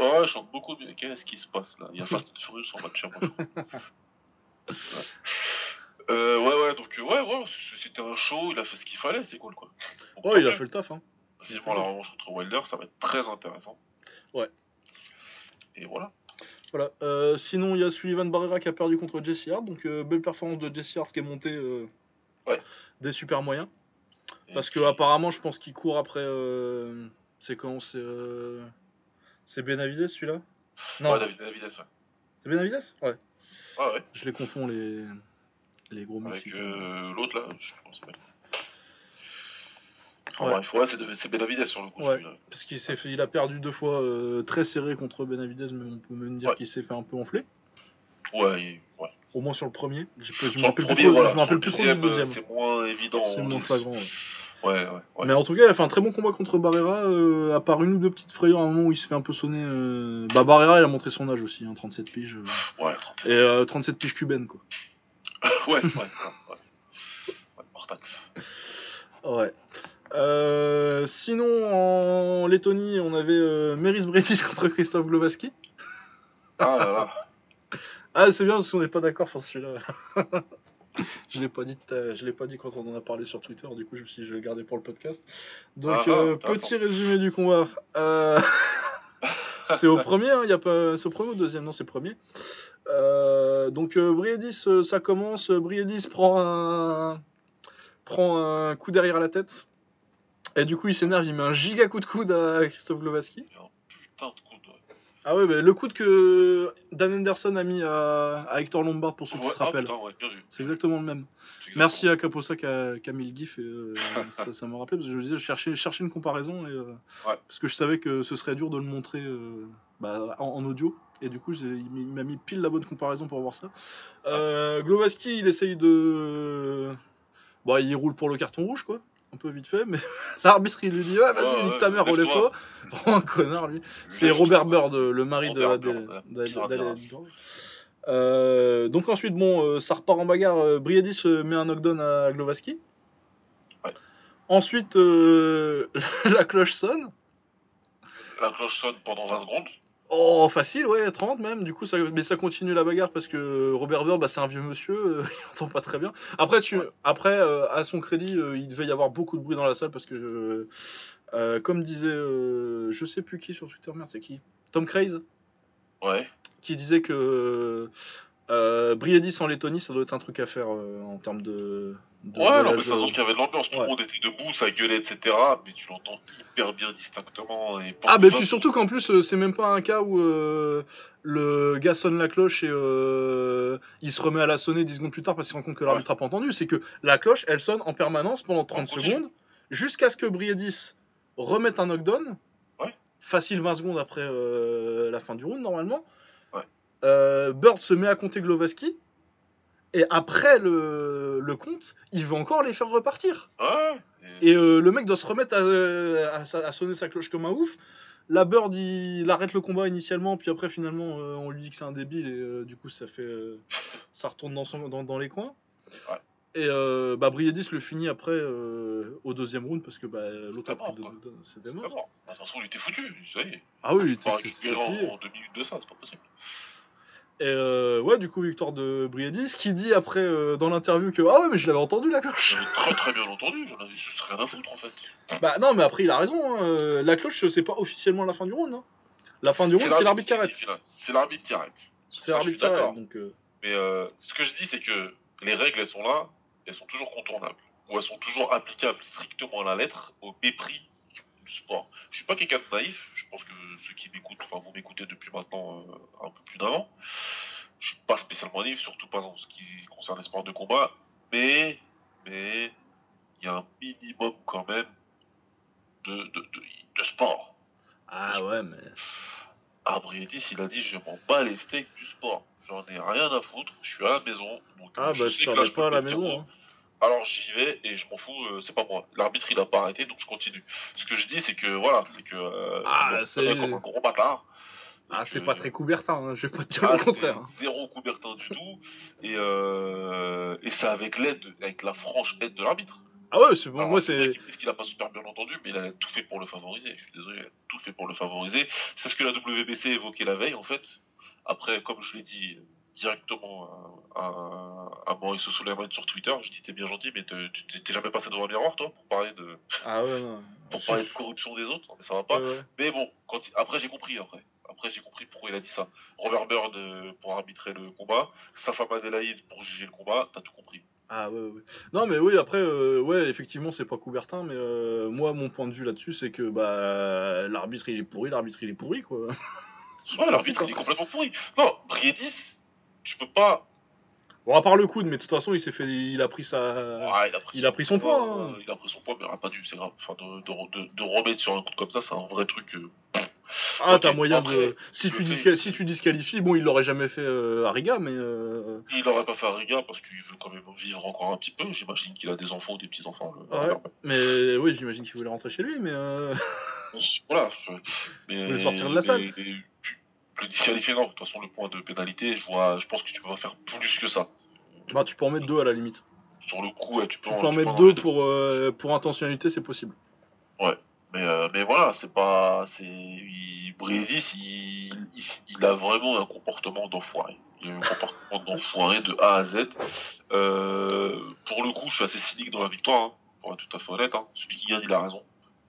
Ouais, je chante beaucoup, mais qu'est-ce qui se passe là? Il y a Fast and Furious en bas de chez moi. je crois. ouais. Euh, ouais, ouais, donc euh, ouais, ouais, c'était un show, il a fait ce qu'il fallait, c'est cool quoi. Donc, Oh, il a fait le taf. Hein. mieux. Vivement la revanche contre Wilder, ça va être très intéressant. Ouais. Et voilà. Voilà. Euh, sinon, il y a Sullivan Barrera qui a perdu contre Jesse Hart. Donc, euh, belle performance de Jesse Hart qui est monté euh, Ouais. des super moyens. Parce que, apparemment, je pense qu'il court après. euh, C'est quand C'est euh, c'est Benavides celui-là? Non, Ouais, David Davides, ouais. c'est Benavides? Ouais. Ouais, ouais. Je les confonds, les, les gros Avec euh, l'autre là, je sais pas. Enfin, Ouais. ouais, c'est de- c'est Benavides sur le coup. Ouais. Parce qu'il s'est fait, il a perdu deux fois euh, très serré contre Benavides, mais on peut même dire Ouais. qu'il s'est fait un peu enfler. Ouais, ouais. Au moins sur le premier. Je, me rappelle plus voilà, je me rappelle plus trop du deuxième, euh, C'est moins évident. C'est moins flagrant. ouais. Ouais, ouais, ouais. Mais en tout cas, il a fait un très bon combat contre Barrera, euh, à part une ou deux petites frayeurs à un moment où il se fait un peu sonner. euh, Bah, Barrera, il a montré son âge aussi, hein, 37 piges. euh, Ouais, 37. Et euh, 37 piges cubaines, quoi. ouais, ouais, ouais. ouais. Euh, sinon, en Lettonie, on avait Meris Bretis contre Christophe Glovaski. Ah là là. Ah, c'est bien parce qu'on n'est pas d'accord sur celui-là. je l'ai pas dit, je l'ai pas dit quand on en a parlé sur Twitter. Du coup, je me suis dit, je vais le garder pour le podcast. Donc, Ah, ah, euh, petit résumé du combat. Euh, c'est au premier, hein, y a pas, c'est au premier ou au deuxième? Non, c'est premier. Euh, donc, Briedis, ça commence. Briedis prend un, prend un coup derrière la tête. Et du coup, il s'énerve, il met un giga coup de coude à Christophe Glovaski. Putain de coup de. Ah ouais, bah, le coup de que Dan Anderson a mis à, à Hector Lombard pour ceux qui Ouais, se ah, rappellent. ouais. C'est exactement le même. Merci à Caposa qui a, qui a mis le gif et euh, ça, m'a rappelé parce que je me disais, je cherchais, une comparaison et, euh, Ouais. parce que je savais que ce serait dur de le montrer euh, bah, en, en audio et du coup il m'a- mis pile la bonne comparaison pour voir ça. Glovaski il essaye de, bon il roule pour le carton rouge quoi, un peu vite fait mais l'arbitre il lui dit ouais vas-y Ouais, nique ouais, ta mère lève-toi. relève-toi, vraiment un connard lui. C'est. Robert Bird, le mari de Robert. Euh, donc ensuite, bon, euh, ça repart en bagarre. euh, Briedis euh, met un knockdown à Glovaski. Ouais. Ensuite, la cloche sonne. La cloche sonne pendant 20 secondes. Oh, facile, ouais, 30 même. Du coup, ça, mais ça continue la bagarre parce que Robert Bird, bah, c'est un vieux monsieur, euh, il entend pas très bien. Après, tu, après euh, à son crédit, euh, il devait y avoir beaucoup de bruit dans la salle parce que, comme disait, euh, je sais plus qui sur Twitter, merde, c'est qui? Tom Craze Ouais. qui disait que Euh, Briedis en Lettonie, ça doit être un truc à faire euh, en termes de. de Ouais, non, mais ça sent qu'il y avait de l'ambiance. Tout Ouais. le monde était debout, ça gueulait, etc. Mais tu l'entends hyper bien distinctement. Et Ah, bah fois, puis surtout qu'en plus, euh, c'est même pas un cas où euh, le gars sonne la cloche et il se remet à la sonner 10 secondes plus tard parce qu'il se rend compte que l'arbitre a pas entendu. C'est que la cloche, elle sonne en permanence pendant 30 continu. secondes jusqu'à ce que Briedis remette un knockdown. Ouais. Facile 20 secondes après la fin du round, normalement. Euh, Bird se met à compter Glovaski. Et après le, le compte, il veut encore les faire repartir. Ouais. Et- Et euh, le mec doit se remettre à, à sa- à sonner sa cloche comme un ouf. La Bird, il, il arrête le combat initialement, puis après, finalement, euh, on lui dit que c'est un débile, et du coup, ça fait. ça retourne dans, son, dans, dans les coins. Ouais. Et bah, Briedis le finit après au deuxième round, parce que bah, l'autre a C'était pris mort, toute façon, il était foutu. Ça y est. Ah oui, il était plié. en deux minutes de ça, c'est pas possible. Et euh, ouais, du coup, victoire de Briedis, qui dit après euh, dans l'interview que Ah ouais, mais je l'avais entendu la cloche. J'avais très très bien entendu, j'en avais juste rien à foutre en fait. Bah non, mais après, il a raison. hein, euh, La cloche, c'est pas officiellement la fin du round. hein. La fin du round, c'est l'arbitre qui arrête. C'est l'arbitre qui arrête. C'est l'arbitre qui arrête. Donc, euh, Mais euh, ce que je dis, c'est que les règles, elles sont là, elles sont toujours contournables. Ou elles sont toujours applicables strictement à la lettre, au mépris sport. Je suis pas quelqu'un de naïf, je pense que ceux qui m'écoutent, enfin vous m'écoutez depuis maintenant euh, un peu plus d'avant. Je suis pas spécialement naïf, surtout pas en ce qui concerne les sports de combat, mais mais il y a un minimum quand même de, de, de, de sport. Ah ouais, mais. Briedis, il a dit je m'en bats les steaks du sport. J'en ai rien à foutre, je suis à la maison. Donc, Ah euh, je bah, sais je que là, je peux pas à la maison. hein. Alors j'y vais et je m'en fous, euh, c'est pas moi. L'arbitre il a pas arrêté donc je continue. Ce que je dis c'est que voilà, c'est que euh, Ah, c'est- comme un gros bâtard. Ah, c'est que- pas très coubertin, hein, je vais pas te dire Ah, le contraire. hein. Zéro coubertin du tout. Et, euh, et c'est avec l'aide, avec la franche aide de l'arbitre. Ah ouais, c'est bon, moi c'est. disent qu'il a pas super bien entendu, mais il a tout fait pour le favoriser. Je suis désolé, il a tout fait pour le favoriser. C'est ce que la WBC évoquait la veille, en fait. Après, comme je l'ai dit directement à, à, à Maurice Soleiman sur Twitter, je dis t'es bien gentil, mais tu t'es jamais passé devant un miroir, toi, pour parler de, Ah ouais, non. pour parler de corruption des autres, mais ça va pas. Ouais, ouais. Mais bon, quand après j'ai compris après. Après j'ai compris pourquoi il a dit ça. Robert Bird euh, pour arbitrer le combat, Safa Adelaide pour juger le combat, t'as tout compris. Ah ouais, ouais. Non, mais oui, après, euh, ouais, effectivement, c'est pas coubertin, mais euh, moi, mon point de vue là-dessus, c'est que bah, l'arbitre il est pourri, l'arbitre il est pourri, quoi. Ouais, l'arbitre il est complètement pourri. Non, Briedis, tu peux pas. Bon, à part le coude, mais de toute façon, il s'est fait. Il a pris sa. Ouais, il a pris, il a pris son poids, hein. euh, Il a pris son poids, mais il aurait pas dû, c'est grave. Enfin, de, de, de, de remettre sur un coup comme ça, c'est un vrai truc. euh, Ah, t'as moyen après, de. Si tu, disqual- si tu disqualifies, bon, il l'aurait jamais fait euh, à Riga, mais. euh, Il aurait pas fait un Riga parce qu'il veut quand même vivre encore un petit peu. J'imagine qu'il a des enfants ou des petits-enfants. le- Ouais. Mais oui, j'imagine qu'il voulait rentrer chez lui, mais. euh, Voilà. Mais, voulait sortir de la salle. mais- le disqualifier, non. De toute façon, le point de pénalité, je, vois, je pense que tu peux pas faire plus que ça. Bah, tu peux en mettre deux à la limite. Sur le coup, ouais, tu peux, Tu en- peux en tu mettre en deux pour, euh, pour intentionnalité, c'est possible. Mais, euh, mais voilà, c'est pas. c'est il- Briedis, il, il, il a vraiment un comportement d'enfoiré. Il a un comportement d'enfoiré de A à Z. Euh, pour le coup, je suis assez cynique dans la victoire, hein, pour être tout à fait honnête. Hein. Celui qui gagne, il a raison.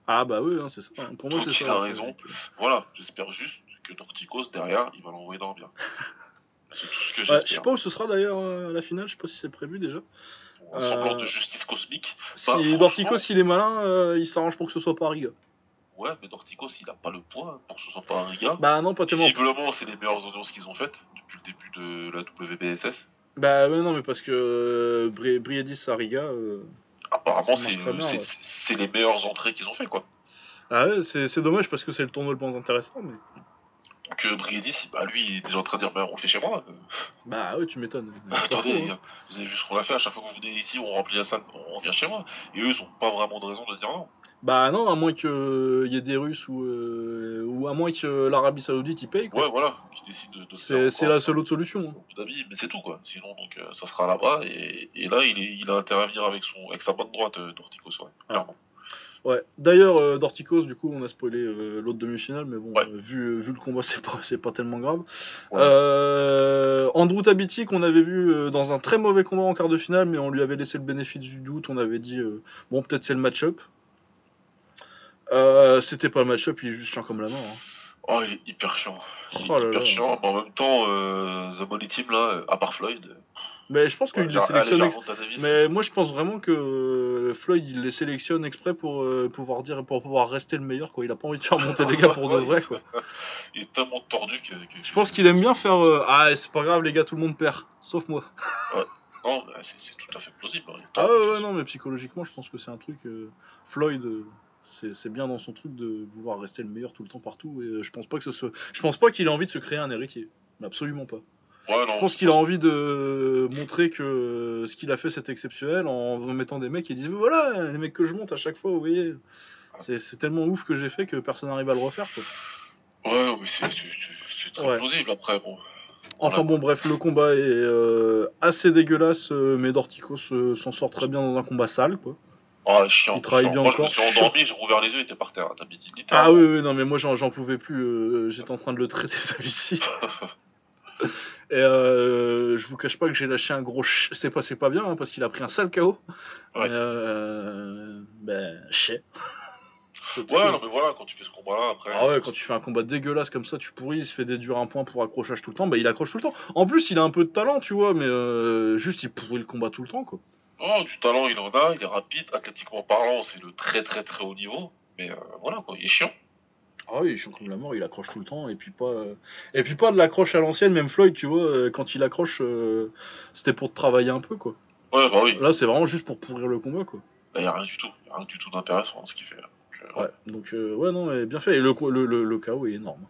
Ah, bah oui, hein, c'est ça. Pour moi, c'est il ça. a c'est- raison. Voilà, j'espère juste que Dorticos, derrière, il va l'envoyer dormir. C'est tout ce que Ouais, je sais pas où ce sera d'ailleurs euh, la finale, je sais pas si c'est prévu déjà. un semblant euh, de justice cosmique. Si franchement- Dorticos il est malin, euh, il s'arrange pour que ce soit pas à Riga. Ouais, mais Dorticos, il a pas le poids pour que ce soit pas un Riga. Bah non, pas tellement. Visiblement, c'est les meilleures audiences qu'ils ont faites depuis le début de la WBSS. Bah ouais, non, mais parce que euh, Bri- Briedis à Riga. euh, Apparemment, c'est ouais. les meilleures entrées qu'ils ont fait, quoi. Ah ouais, c'est c'est dommage parce que c'est le tournoi le plus intéressant. Mais... Donc, euh, Briedis, bah, lui, il est déjà en train de dire, bah, on le fait chez moi. Euh, Bah ouais, tu m'étonnes. Attendez, hein. vous avez vu ce qu'on a fait à chaque fois que vous venez ici, on remplit la salle, on revient chez moi. Et eux, ils ont pas vraiment de raison de dire non. Bah non, à moins qu'il y ait des Russes ou, euh, ou à moins que l'Arabie Saoudite y paye. quoi. Ouais, voilà, qui décident de, de C'est faire c'est la seule autre solution. hein. Mais c'est tout, quoi. Sinon, donc, euh, ça sera là-bas. Et, et là, il, est, il a intérêt à venir avec, son, avec sa bonne droite, euh, ouais, clairement. Ouais. D'ailleurs, euh, Dorticos, du coup, on a spoilé euh, l'autre demi-finale, mais bon, Ouais. euh, vu, vu le combat, c'est pas, c'est pas tellement grave. Ouais. Andrew Tabiti, qu'on avait vu dans un très mauvais combat en quart de finale, mais on lui avait laissé le bénéfice du doute. On avait dit, bon, peut-être c'est le match-up. C'était pas le match-up, il est juste chiant comme la mort. hein. Oh, il est hyper chiant. Il est Oh là hyper là. chiant. En même temps, The Money Team, là, à part Floyd. Mais je pense qu'il ouais, les genre, sélectionne. ex- Mais moi, je pense vraiment que euh, Floyd, il les sélectionne exprès pour euh, pouvoir dire, pour pouvoir rester le meilleur. Quoi. Il a pas envie de faire monter des gars pour de vrai. Quoi. Il est tellement tordu que. que- Je pense qu'il aime bien faire. euh, ah, c'est pas grave, les gars, tout le monde perd, sauf moi. Non, c'est tout à fait plausible. hein. Ah ouais, non, mais psychologiquement, je pense que c'est un truc. euh, Floyd, c'est bien dans son truc de vouloir rester le meilleur tout le temps partout. Et je pense pas que ce soit. Je pense pas qu'il ait envie de se créer un héritier. Absolument pas. Ouais, Je pense qu'il a envie de montrer que euh, ce qu'il a fait c'est exceptionnel en mettant des mecs qui disent voilà les mecs que je monte à chaque fois vous voyez c'est tellement ouf que j'ai fait que personne n'arrive à le refaire quoi. Ouais, mais c'est très Ouais. plausible après. Bon. Enfin bon bref le combat est euh, assez dégueulasse euh, mais Dorticos euh, s'en sort très bien dans un combat sale quoi. Ah, chiant. Il travaille chiant. bien Moi, encore. je me suis endormi, j'ai rouvert les yeux, il était par terre. Mis Ah oui, oui non mais moi j'en j'en pouvais plus euh, j'étais en train de le traiter ça ici. Et euh, je vous cache pas que j'ai lâché un gros ch... c'est pas c'est pas bien hein, parce qu'il a pris un sale KO. Ouais. Mais, euh, ben chais. Ouais, non, mais voilà, quand tu fais ce combat-là, après. Ah ouais, quand tu fais un combat dégueulasse comme ça, tu pourris, il se fait déduire un point pour accrochage tout le temps, bah il accroche tout le temps. En plus, il a un peu de talent, tu vois, mais euh, juste il pourrit le combat tout le temps, quoi. Oh, du talent, il en a, il est rapide, athlétiquement parlant, c'est le très très très haut niveau. Mais euh, voilà, quoi, il est chiant. Ah oui, chiant comme la mort, il accroche tout le temps, et puis pas, euh, et puis pas de l'accroche à l'ancienne, même Floyd, tu vois, euh, quand il accroche, euh, c'était pour te travailler un peu, quoi. Ouais, bah oui, Là, c'est vraiment juste pour pourrir le combat, quoi. il n'y a rien du tout. Y a rien du tout d'intéressant dans ce qu'il fait là. Donc, Ouais, donc ouais, non, mais bien fait, et le, le, le, le KO est énorme.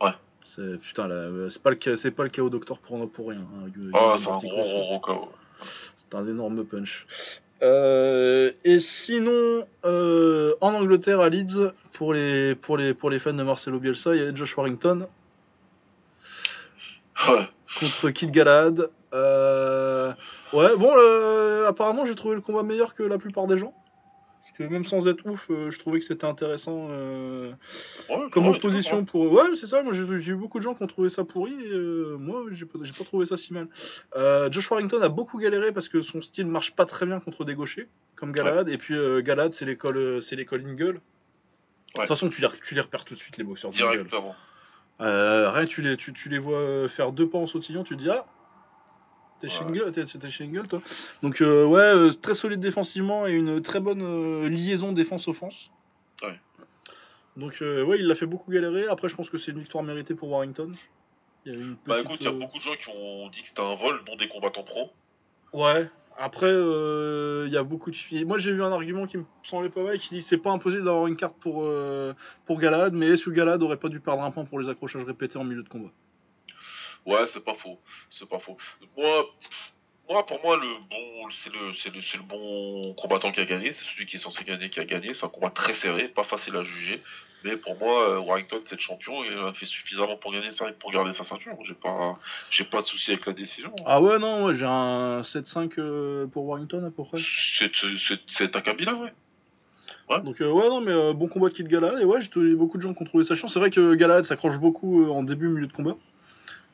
Ouais. C'est putain, là, c'est pas le c'est pas le KO Doctor pour pour rien. hein, Ah, c'est un gros gros gros KO. C'est un énorme punch. Euh, et sinon, euh, en Angleterre, à Leeds, pour les, pour, les, pour les fans de Marcelo Bielsa, il y a Josh Warrington Ouais. contre Kid Galahad. Euh, ouais, bon, apparemment, j'ai trouvé le combat meilleur que la plupart des gens. Que même sans être ouf, euh, je trouvais que c'était intéressant euh, Ouais, comme opposition pour. Ouais, c'est ça, moi j'ai eu beaucoup de gens qui ont trouvé ça pourri et euh, moi j'ai pas, pas trouvé ça si mal. Josh Warrington a beaucoup galéré parce que son style marche pas très bien contre des gauchers, comme Galahad, et puis Galahad c'est l'école c'est l'école Ingle. De toute façon, tu les, tu les repères tout de suite, les boxeurs. Directement. Euh, rien, tu les, tu, tu les vois faire deux pas en sautillant, tu te dis ah, t'es chez chez Ingle, toi. Donc euh, ouais, euh, très solide défensivement et une très bonne euh, liaison défense-offense. Ouais. Donc ouais, il l'a fait beaucoup galérer. Après, je pense que c'est une victoire méritée pour Warrington. Il y a une Bah petite, écoute, il y a beaucoup de gens qui ont dit que c'était un vol, dont des combattants pro. Ouais. Après, il y a beaucoup de filles. Moi, j'ai vu un argument qui me semblait pas mal, qui dit que c'est pas impossible d'avoir une carte pour pour Galahad, mais est-ce que Galahad aurait pas dû perdre un point pour les accrochages répétés en milieu de combat? Ouais, c'est pas faux. C'est pas faux. Moi, moi, pour moi, le bon, c'est le, c'est le, c'est le bon combattant qui a gagné. C'est celui qui est censé gagner qui a gagné. C'est un combat très serré, pas facile à juger. Mais pour moi, euh, Warrington, c'est le champion. Et il a fait suffisamment pour gagner ça et pour garder sa ceinture. J'ai pas, j'ai pas de souci avec la décision. Ah ouais, non, ouais, j'ai un 7-5 euh, pour Warrington à peu près. C'est, un Kabila, ouais. Donc euh, ouais, non, mais euh, bon combat de Kid Galahad. Et ouais, j'ai beaucoup de gens qui ont trouvé ça chiant. C'est vrai que Galahad s'accroche beaucoup euh, en début, milieu de combat.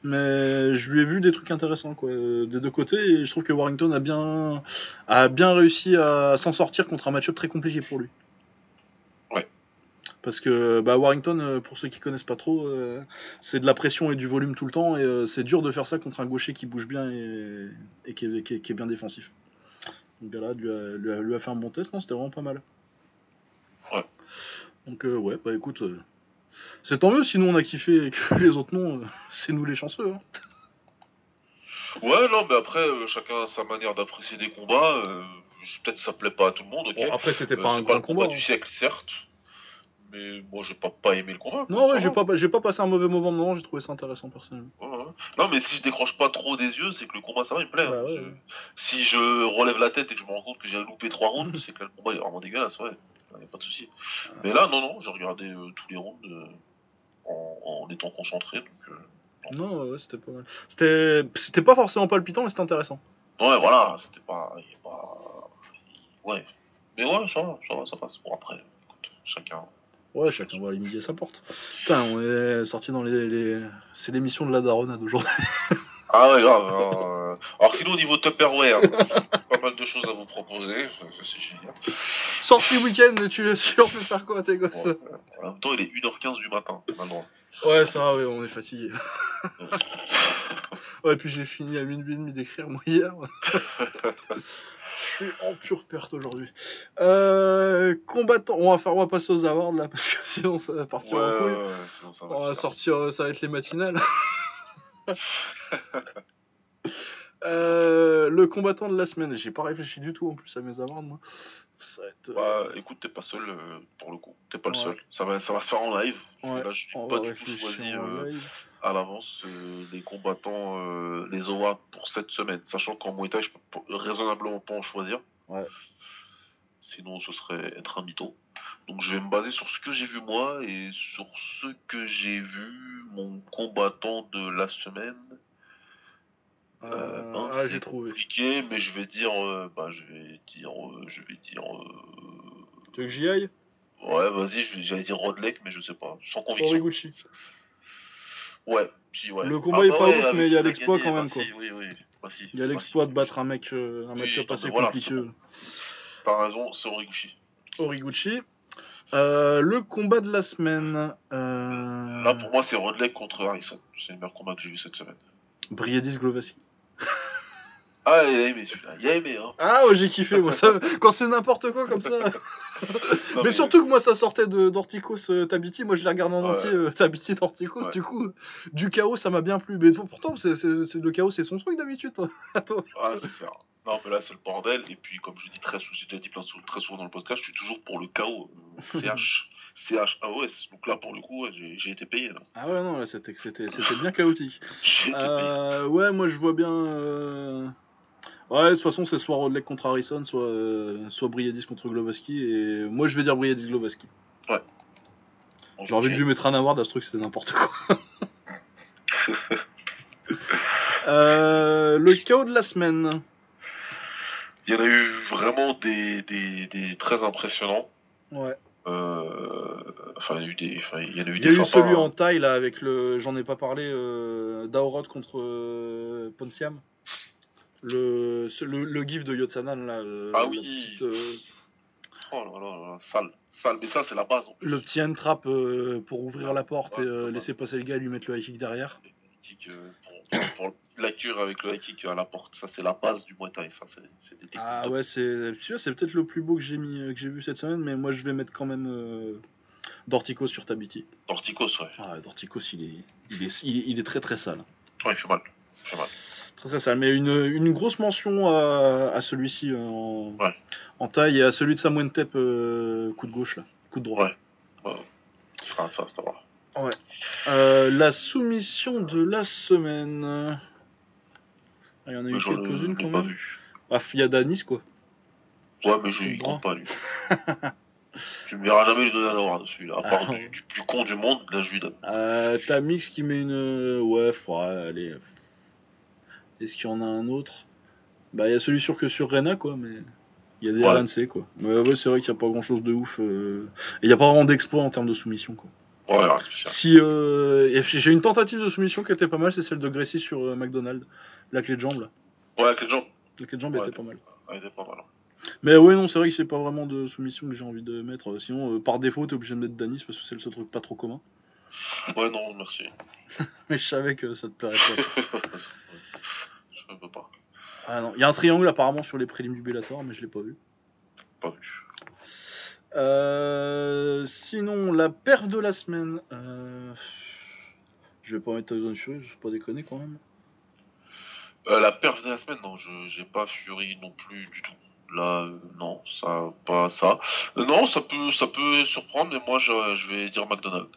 Mais je lui ai vu des trucs intéressants quoi, des deux côtés. Et je trouve que Warrington a bien, a bien réussi à s'en sortir contre un match-up très compliqué pour lui. Ouais. Parce que bah, Warrington, euh, pour ceux qui connaissent pas trop, euh, c'est de la pression et du volume tout le temps. Et euh, c'est dur de faire ça contre un gaucher qui bouge bien et, et qui, est, qui est- qui est bien défensif. Donc Galahad lui a, lui, a, lui a fait un bon test, non C'était vraiment pas mal. Ouais. Donc euh, ouais, bah écoute, c'est tant mieux, sinon on a kiffé et que les autres non, euh, c'est nous les chanceux. Hein. Ouais, non, mais après, euh, chacun a sa manière d'apprécier des combats. Euh, peut-être ça plaît pas à tout le monde, ok. Bon, après c'était Euh, pas un grand le combat. du hein. siècle, certes. Mais moi, j'ai pas, pas aimé le combat. Non, ouais, j'ai va. pas, passé un mauvais moment, non, j'ai trouvé ça intéressant personnellement. Ouais, ouais. Non, mais si je décroche pas trop des yeux, c'est que le combat, ça va, il me plaît. Bah hein. ouais. Si je relève la tête et que je me rends compte que j'ai loupé trois rounds, c'est que là, le combat est vraiment dégueulasse, ouais. A pas de souci. Mais là, non, non, j'ai regardé euh, tous les rounds euh, en, en étant concentré. Donc, euh, Non, ouais, ouais, c'était pas mal. C'était, c'était pas forcément palpitant, mais c'était intéressant. Ouais, voilà, c'était pas, y a pas. Ouais. Mais ouais, ça va, ça va, ça passe. Bon, après, écoute, chacun. Ouais, chacun va aller midi à sa porte. Putain, on est sorti dans les, les... c'est l'émission de la daronade aujourd'hui. Ah ouais, grave. hein, Alors sinon au niveau Tupperware, pas mal de choses à vous proposer, c'est génial. Sortie week-end, tu, tu leur fais faire quoi à tes gosses Ouais. En même temps il est 1h15 du matin maintenant. Ouais, ça va, ouais, on est fatigué. ouais, puis j'ai fini à minuit et demi d'écrire, moi, hier. Je suis en pure perte aujourd'hui. Euh, combattant, on va, faire, on va passer aux awards là, parce que sinon ça va partir Ouais, en couille. ouais, sinon ça va On va sortir, ça va être les matinales. Euh, le combattant de la semaine, j'ai pas réfléchi du tout en plus à mes awards moi. Ça va être. euh, Bah, écoute, t'es pas seul euh, pour le coup. T'es pas le seul. Ça va, ça va se faire en live. ouais, Là, je pas du tout choisi euh, à l'avance les combattants, les awards pour cette semaine. Sachant qu'en Muay Thai, je peux raisonnablement pas en choisir. Ouais. Sinon, ce serait être un mytho. Donc, je vais me baser sur ce que j'ai vu moi et sur ce que j'ai vu mon combattant de la semaine. Euh, Euh, mince, ah, j'ai trouvé. compliqué, mais je vais dire, euh, bah, je vais dire, euh, je vais dire, Tu veux que j'y aille? Ouais, vas-y, j'allais dire Rodlek, mais je sais pas, sans conviction. Horiguchi. Ouais, si, ouais. Le combat est pas ouf, avec mais il y a l'exploit quand même, bah, quoi. si, oui, oui, bah, si, Il y a bah, l'exploit de battre un mec, un Oui, match-up assez voilà, compliqué. bon. T'as raison, c'est Origuchi. Horiguchi. Euh, le combat de la semaine. Euh... Là, pour moi, c'est Rodlek contre Harrison. C'est le meilleur combat que j'ai vu cette semaine. Briadis Glovaski. Ah, il a aimé celui-là. Il a aimé, hein. Ah ouais, j'ai kiffé moi. Ça, quand c'est n'importe quoi comme ça. Non, mais, surtout que moi ça sortait de d'Orticos euh, Tabiti. Moi je l'ai regardé en Ouais. entier Tabiti d'Orticos. Ouais. Du coup, du chaos ça m'a bien plu. Mais pourtant, c'est, le chaos c'est son truc d'habitude. toi. Ah, c'est faire. Non, mais là, c'est le bordel. Et puis, comme je dis très souvent, j'ai déjà dit plein très souvent dans le podcast, je suis toujours pour le chaos. Euh, CH. CHAOS. Donc là, pour le coup, ouais, j'ai été payé. Là. Ah ouais, non, là, c'était, bien chaotique. Euh, ouais, moi je vois bien. euh, Ouais, de toute façon, c'est soit Rodlek contre Harrison, soit, euh, soit Briadis contre Glovaski. Et moi je vais dire Briadis Glovaski. J'ai envie de lui mettre un award à ce truc, c'était n'importe quoi. Euh, le chaos de la semaine. Il y en a eu vraiment des, des, des très impressionnants. Ouais. Euh, Enfin, il y en a eu des, enfin, il y en a eu Il y des a eu sympas, celui hein. en taille là avec le. J'en ai pas parlé. Euh, Daorod contre euh, Ponsiam. Le, le, le gif de Yotsanan là. euh, Ah oui. petite, euh, Oh là là là, sale, sale. Mais ça, c'est la base. en plus. le petit hand trap pour ouvrir la porte Ouais, et laisser passer le gars et lui mettre le high kick derrière. Pour, pour la cure avec le high kick à la porte. Ça, c'est la base du Muay Thai. Ça, c'est des. Ah ouais, c'est peut-être le plus beau que j'ai mis euh, que j'ai vu cette semaine, mais moi je vais mettre quand même euh, Dorticos sur Tabiti. Dorticos, ouais. Ah, Dorticos, il est, il est, il est, il est très très sale. Ouais, il fait mal. Il fait mal. Très très sale. Mais une, une grosse mention à, à celui-ci euh, en, Ouais. en taille et à celui de Tep, euh, coup de gauche là, coup de droit. Ouais. Ah, ça, ça va. Euh, la soumission de la semaine. Ah, Il y en a eu Mais quelques-unes quand pas même. vu. Ah, il y a Danis quoi. Ouais, mais je il compte pas, lui. tu me verras jamais lui donner un award dessus. À part Ah. du, du plus con du monde, là, je lui donne. Euh, T'as Mix qui met une. euh, Ouais, ouais, allez. Est-ce qu'il y en a un autre? Bah, il y a celui sur que sur Rena, quoi, mais. Il y a des Ouais. RNC, quoi. Mais ouais, c'est vrai qu'il n'y a pas grand chose de ouf. euh, Et il n'y a pas vraiment d'exploit en termes de soumission, quoi. Ouais, de. Si. euh, J'ai une tentative de soumission qui était pas mal, c'est celle de Gracie sur euh, McDonald's. La clé de jambe, là. Ouais. La clé de jambe Ouais. était pas mal. Ouais, il était pas mal. hein. Mais ouais, non, c'est vrai que c'est pas vraiment de soumission que j'ai envie de mettre. Euh, Sinon, euh, par défaut, t'es obligé de mettre Danis parce que c'est le seul truc pas trop commun. Ouais, non, merci. Mais je savais que ça te plairait pas. je peux pas. Ah non, il y a un triangle apparemment sur les prélims du Bellator, mais je l'ai pas vu. Pas vu. Euh, sinon, la perf de la semaine. euh, Je vais pas mettre Tyson Fury, je vais pas déconner quand même. Euh, la perf de la semaine, non, je j'ai pas Fury non plus du tout. Là, non, ça, pas ça. Non, ça peut, ça peut surprendre, mais moi, je, je vais dire McDonald's.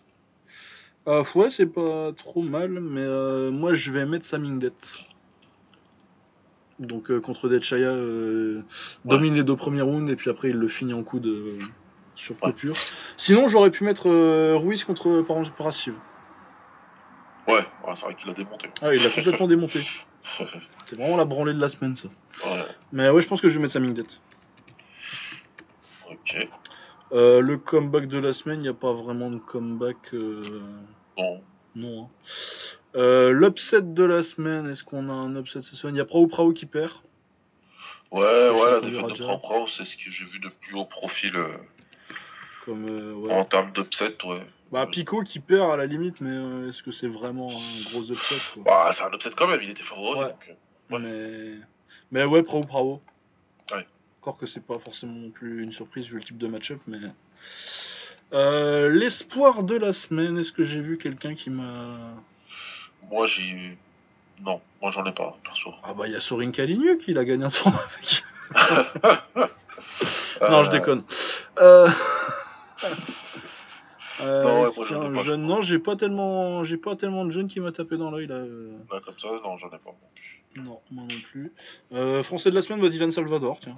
Euh, ouais, c'est pas trop mal, mais moi je vais mettre Samingdet. Donc contre Deadshaya, euh, domine les deux premiers rounds et puis après il le finit en coude euh, sur Ouais. coupure. Sinon j'aurais pu mettre euh, Ruiz contre Par- Parasiv. Ouais, ouais, c'est vrai qu'il a démonté. Ah, il l'a complètement démonté. C'est vraiment la branlée de la semaine ça. Ouais, Mais ouais, je pense que je vais mettre Samingdet. ok. Euh, le comeback de la semaine, il n'y a pas vraiment de comeback. euh, Bon, Non. hein. Euh, L'upset de la semaine, est-ce qu'on a un upset cette semaine? Il y a Prao Prao qui perd. Ouais, ouais, la défaite de. Prao Prao, c'est ce que j'ai vu de plus haut profil Comme, euh, ouais. en termes d'upset, ouais. Bah, Pico qui perd à la limite, mais euh, est-ce que c'est vraiment un gros upset quoi? Bah, c'est un upset quand même, il était favori. Ouais. donc, euh, ouais. Mais... mais ouais, Prao Prao. Ouais. Encore que c'est pas forcément non plus une surprise vu le type de match-up, mais. Euh, L'espoir de la semaine, est-ce que j'ai vu quelqu'un qui m'a. Moi, j'ai. Non, moi j'en ai pas, perso. Ah bah il y a Sorin Kalinuk, il a gagné un tournoi avec. Non, je déconne. Euh... euh, Non, ouais, moi, un jeune j'ai pas tellement, j'ai pas tellement de jeunes qui m'a tapé dans l'œil là. Là, comme ça, non, j'en ai pas. non plus. Non, moi non plus. Euh, Français de la semaine, bah, Dylan Salvador, tiens.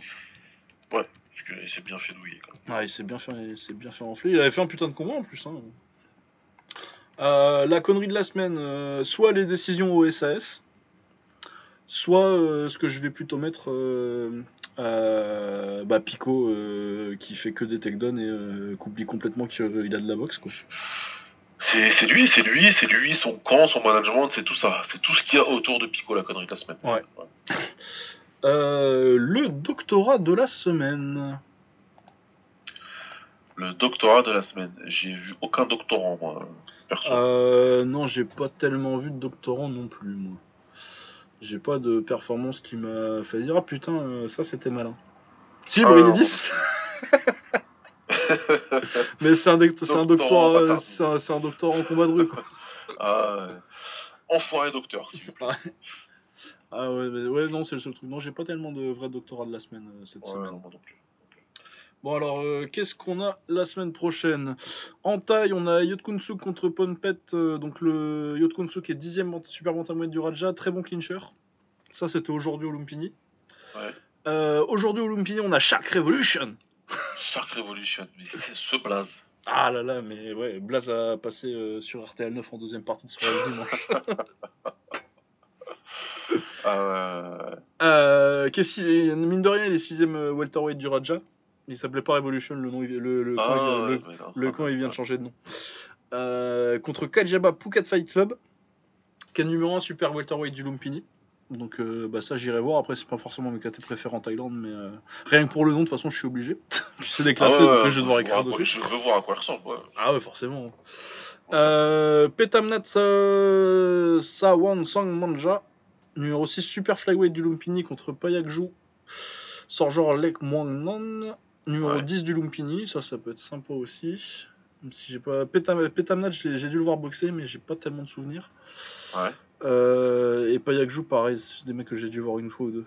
Parce qu'il s'est bien fait douiller, quand même. Ah, il s'est bien fait, il s'est bien fait enfler. Il avait fait un putain de combat en plus. Hein. Euh, la connerie de la semaine, soit les décisions au SAS, soit ce que je vais plutôt mettre, euh, bah, Pico euh, qui fait que des takedowns et euh, qu'oublie complètement qu'il a de la boxe quoi. C'est c'est lui, c'est lui, c'est lui, son camp, son management, c'est tout ça. C'est tout ce qu'il y a autour de Pico, la connerie de la semaine. Ouais. Euh, le doctorat de la semaine. Le doctorat de la semaine. J'ai vu aucun doctorant, moi, perso. Euh, non, j'ai pas tellement vu de doctorant non plus, moi. J'ai pas de performance qui m'a fait dire Ah putain, euh, ça c'était malin. Si, Ah, Brilidis Mais c'est un, doc- c'est un Doctorant doctorat, euh, c'est un, c'est un doctorat en combat de rue, quoi. Ah, ouais. Enfoiré docteur. Ah ouais, mais- ouais, non, c'est le seul truc. Non, j'ai pas tellement de vrais doctorats de la semaine euh, cette Ouais, semaine. non, moi non plus. Bon alors, euh, qu'est-ce qu'on a la semaine prochaine? En taille, on a Yotkunsuk contre Ponpet, euh, donc le Yotkunsuk est 10ème bant- super bantamweight du Raja, très bon clincher. Ça c'était aujourd'hui au Lumpini. Ouais. Euh, aujourd'hui au Lumpini, on a Shark Revolution. Shark Revolution, mais c'est ce blaze. Ah là là, mais ouais, Blaze a passé sur RTL 9 en deuxième partie de soirée le dimanche. Ah, ouais. Qu'est-ce qu'il- mine de rien, il est 6ème euh, welterweight du Raja. Il s'appelait pas Revolution, le nom, le, le, Ah, camp, ouais, le-. Le camp, il vient de changer de nom. Euh, contre Kajaba Phuket Fight Club, qui est numéro 1 super welterweight du Lumpini. Donc euh, bah ça j'irai voir. Après c'est pas forcément mes KT préférés en Thaïlande, mais euh, rien que pour le nom de toute façon je suis obligé. Puis c'est Ah, déclassé ouais, donc ouais, je vais devoir écrire dessus. Je veux voir à quoi il ressemble. ouais. Ah ouais forcément. Euh, Petamnat Sa... Sawan Sang Manja, numéro 6 super flyweight du Lumpini contre Payakju Sorjor Lek Muangnan, numéro Ouais. 10 du Lumpini. Ça ça peut être sympa aussi. Même si j'ai pas j'ai j'ai dû le voir boxer mais j'ai pas tellement de souvenirs. Ouais. Euh, et Payakju, pareil, c'est des mecs que j'ai dû voir une fois ou deux.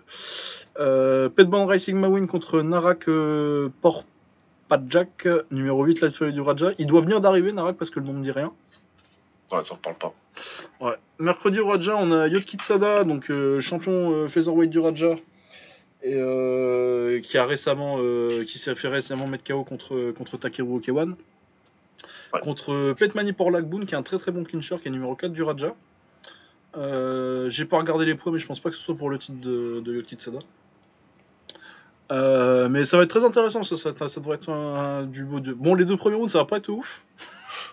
Euh, Petban Racing Mawin contre Narak euh, Porpadjak, numéro 8 Lightfire du Raja. Il doit venir d'arriver, Narak, parce que le nom me dit rien. Ouais, ça parle pas. Ouais. Mercredi au Raja, on a Yotkitsada, donc euh, champion euh, featherweight du Raja. Et euh, qui a récemment, euh, qui s'est fait récemment mettre KO contre, contre Takeru Okewan. Ouais. Contre Petmani Porlakboon, qui est un très très bon clincher, qui est numéro 4 du Raja. Euh, J'ai pas regardé les points, mais je pense pas que ce soit pour le titre de, de Yotkitsada. Euh, mais ça va être très intéressant, ça, ça, ça devrait être un, du beau. Bon, les deux premiers rounds, ça va pas être ouf.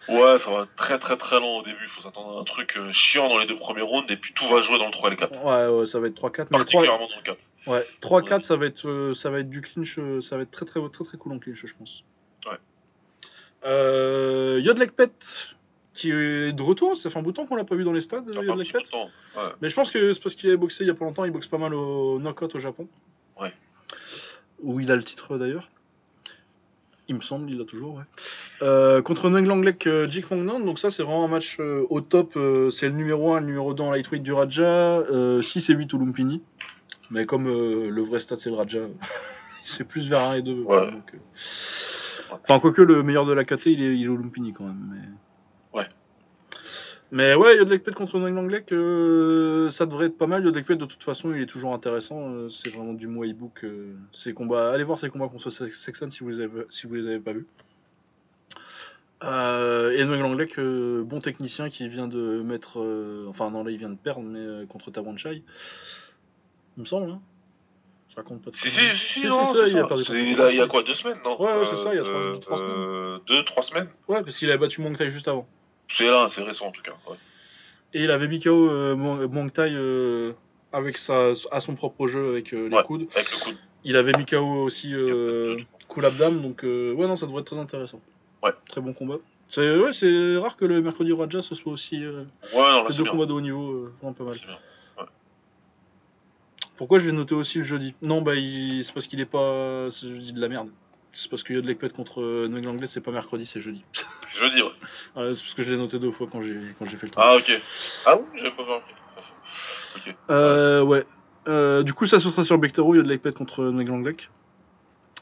Ouais, ça va être très très très long au début. Faut s'attendre à un truc chiant dans les deux premiers rounds et puis tout va jouer dans le 3 et le 4. Ouais, ouais, ça va être 3-4. Mais 3, Particulièrement dans le 4. Ouais, 3-4, ça va être euh, ça va être du clinch, euh, ça va être très très très très cool en clinch, je pense. Ouais. Euh, Yodlekpet qui est de retour, ça fait un bout de temps qu'on l'a pas vu dans les stades, Yodlekpet. Ouais. Mais je pense que c'est parce qu'il a boxé il y a pas longtemps, il boxe pas mal au knockout au Japon. Ouais. Où il a le titre d'ailleurs. Il me semble, il l'a toujours, ouais. Euh, contre Neng Langlek euh, Jik Mongnan, donc ça c'est vraiment un match euh, au top. c'est le numéro 1, le numéro 2 en lightweight du Raja, euh, 6 et 8 au Lumpini. Mais comme euh, le vrai stade c'est le Raja, c'est plus vers 1 et 2. Ouais. donc, euh, Enfin, quoique le meilleur de la KT il est, il est au Lumpini quand même. Mais... Ouais. Mais ouais, Yodlekpet contre Neng Langlek, euh, ça devrait être pas mal. Yodlekpet de toute façon il est toujours intéressant. euh, c'est vraiment du Muay Book. euh, combats. Allez voir ses combats contre Sexton si vous les avez, si vous les avez pas vus. Et bon technicien qui vient de mettre. enfin, non, là il vient de perdre, mais contre Tawanchai. Il me semble, hein Je raconte pas de Si, si, si, Si, non, ça, c'est il a ça. perdu il, y a quoi, deux semaines, non? Ouais, ouais, c'est ça, il y a trois- euh, trois euh, Deux, trois semaines Ouais, parce qu'il avait battu Mong Tai juste avant. C'est là, c'est récent en tout cas. ouais. Et il avait mis KO euh, euh, avec sa, à son propre jeu avec euh, les Ouais. coudes. Avec le coude. Il avait mis KO aussi euh, Kulabdam, donc ouais, non, ça devrait être très intéressant. Ouais. Très bon combat. C'est ouais, rare que le mercredi Raja ce soit aussi. Ouais, non, là, que deux bien. combats de haut niveau, vraiment pas mal. Pourquoi je l'ai noté aussi le jeudi? Non, bah il- c'est parce qu'il est pas. C'est je dis de la merde. C'est parce qu'il y a de l'Ekpet contre euh, New England Anglais, c'est pas mercredi, c'est jeudi. Jeudi, ouais. Ouais, c'est parce que je l'ai noté deux fois quand j'ai quand j'ai fait le truc. Ah, ok. Ah oui, j'avais pas compris. Ok. Euh, ouais. Euh, du coup, ça se sera sur Bectero, il y a de l'Ekpet contre New England Anglais.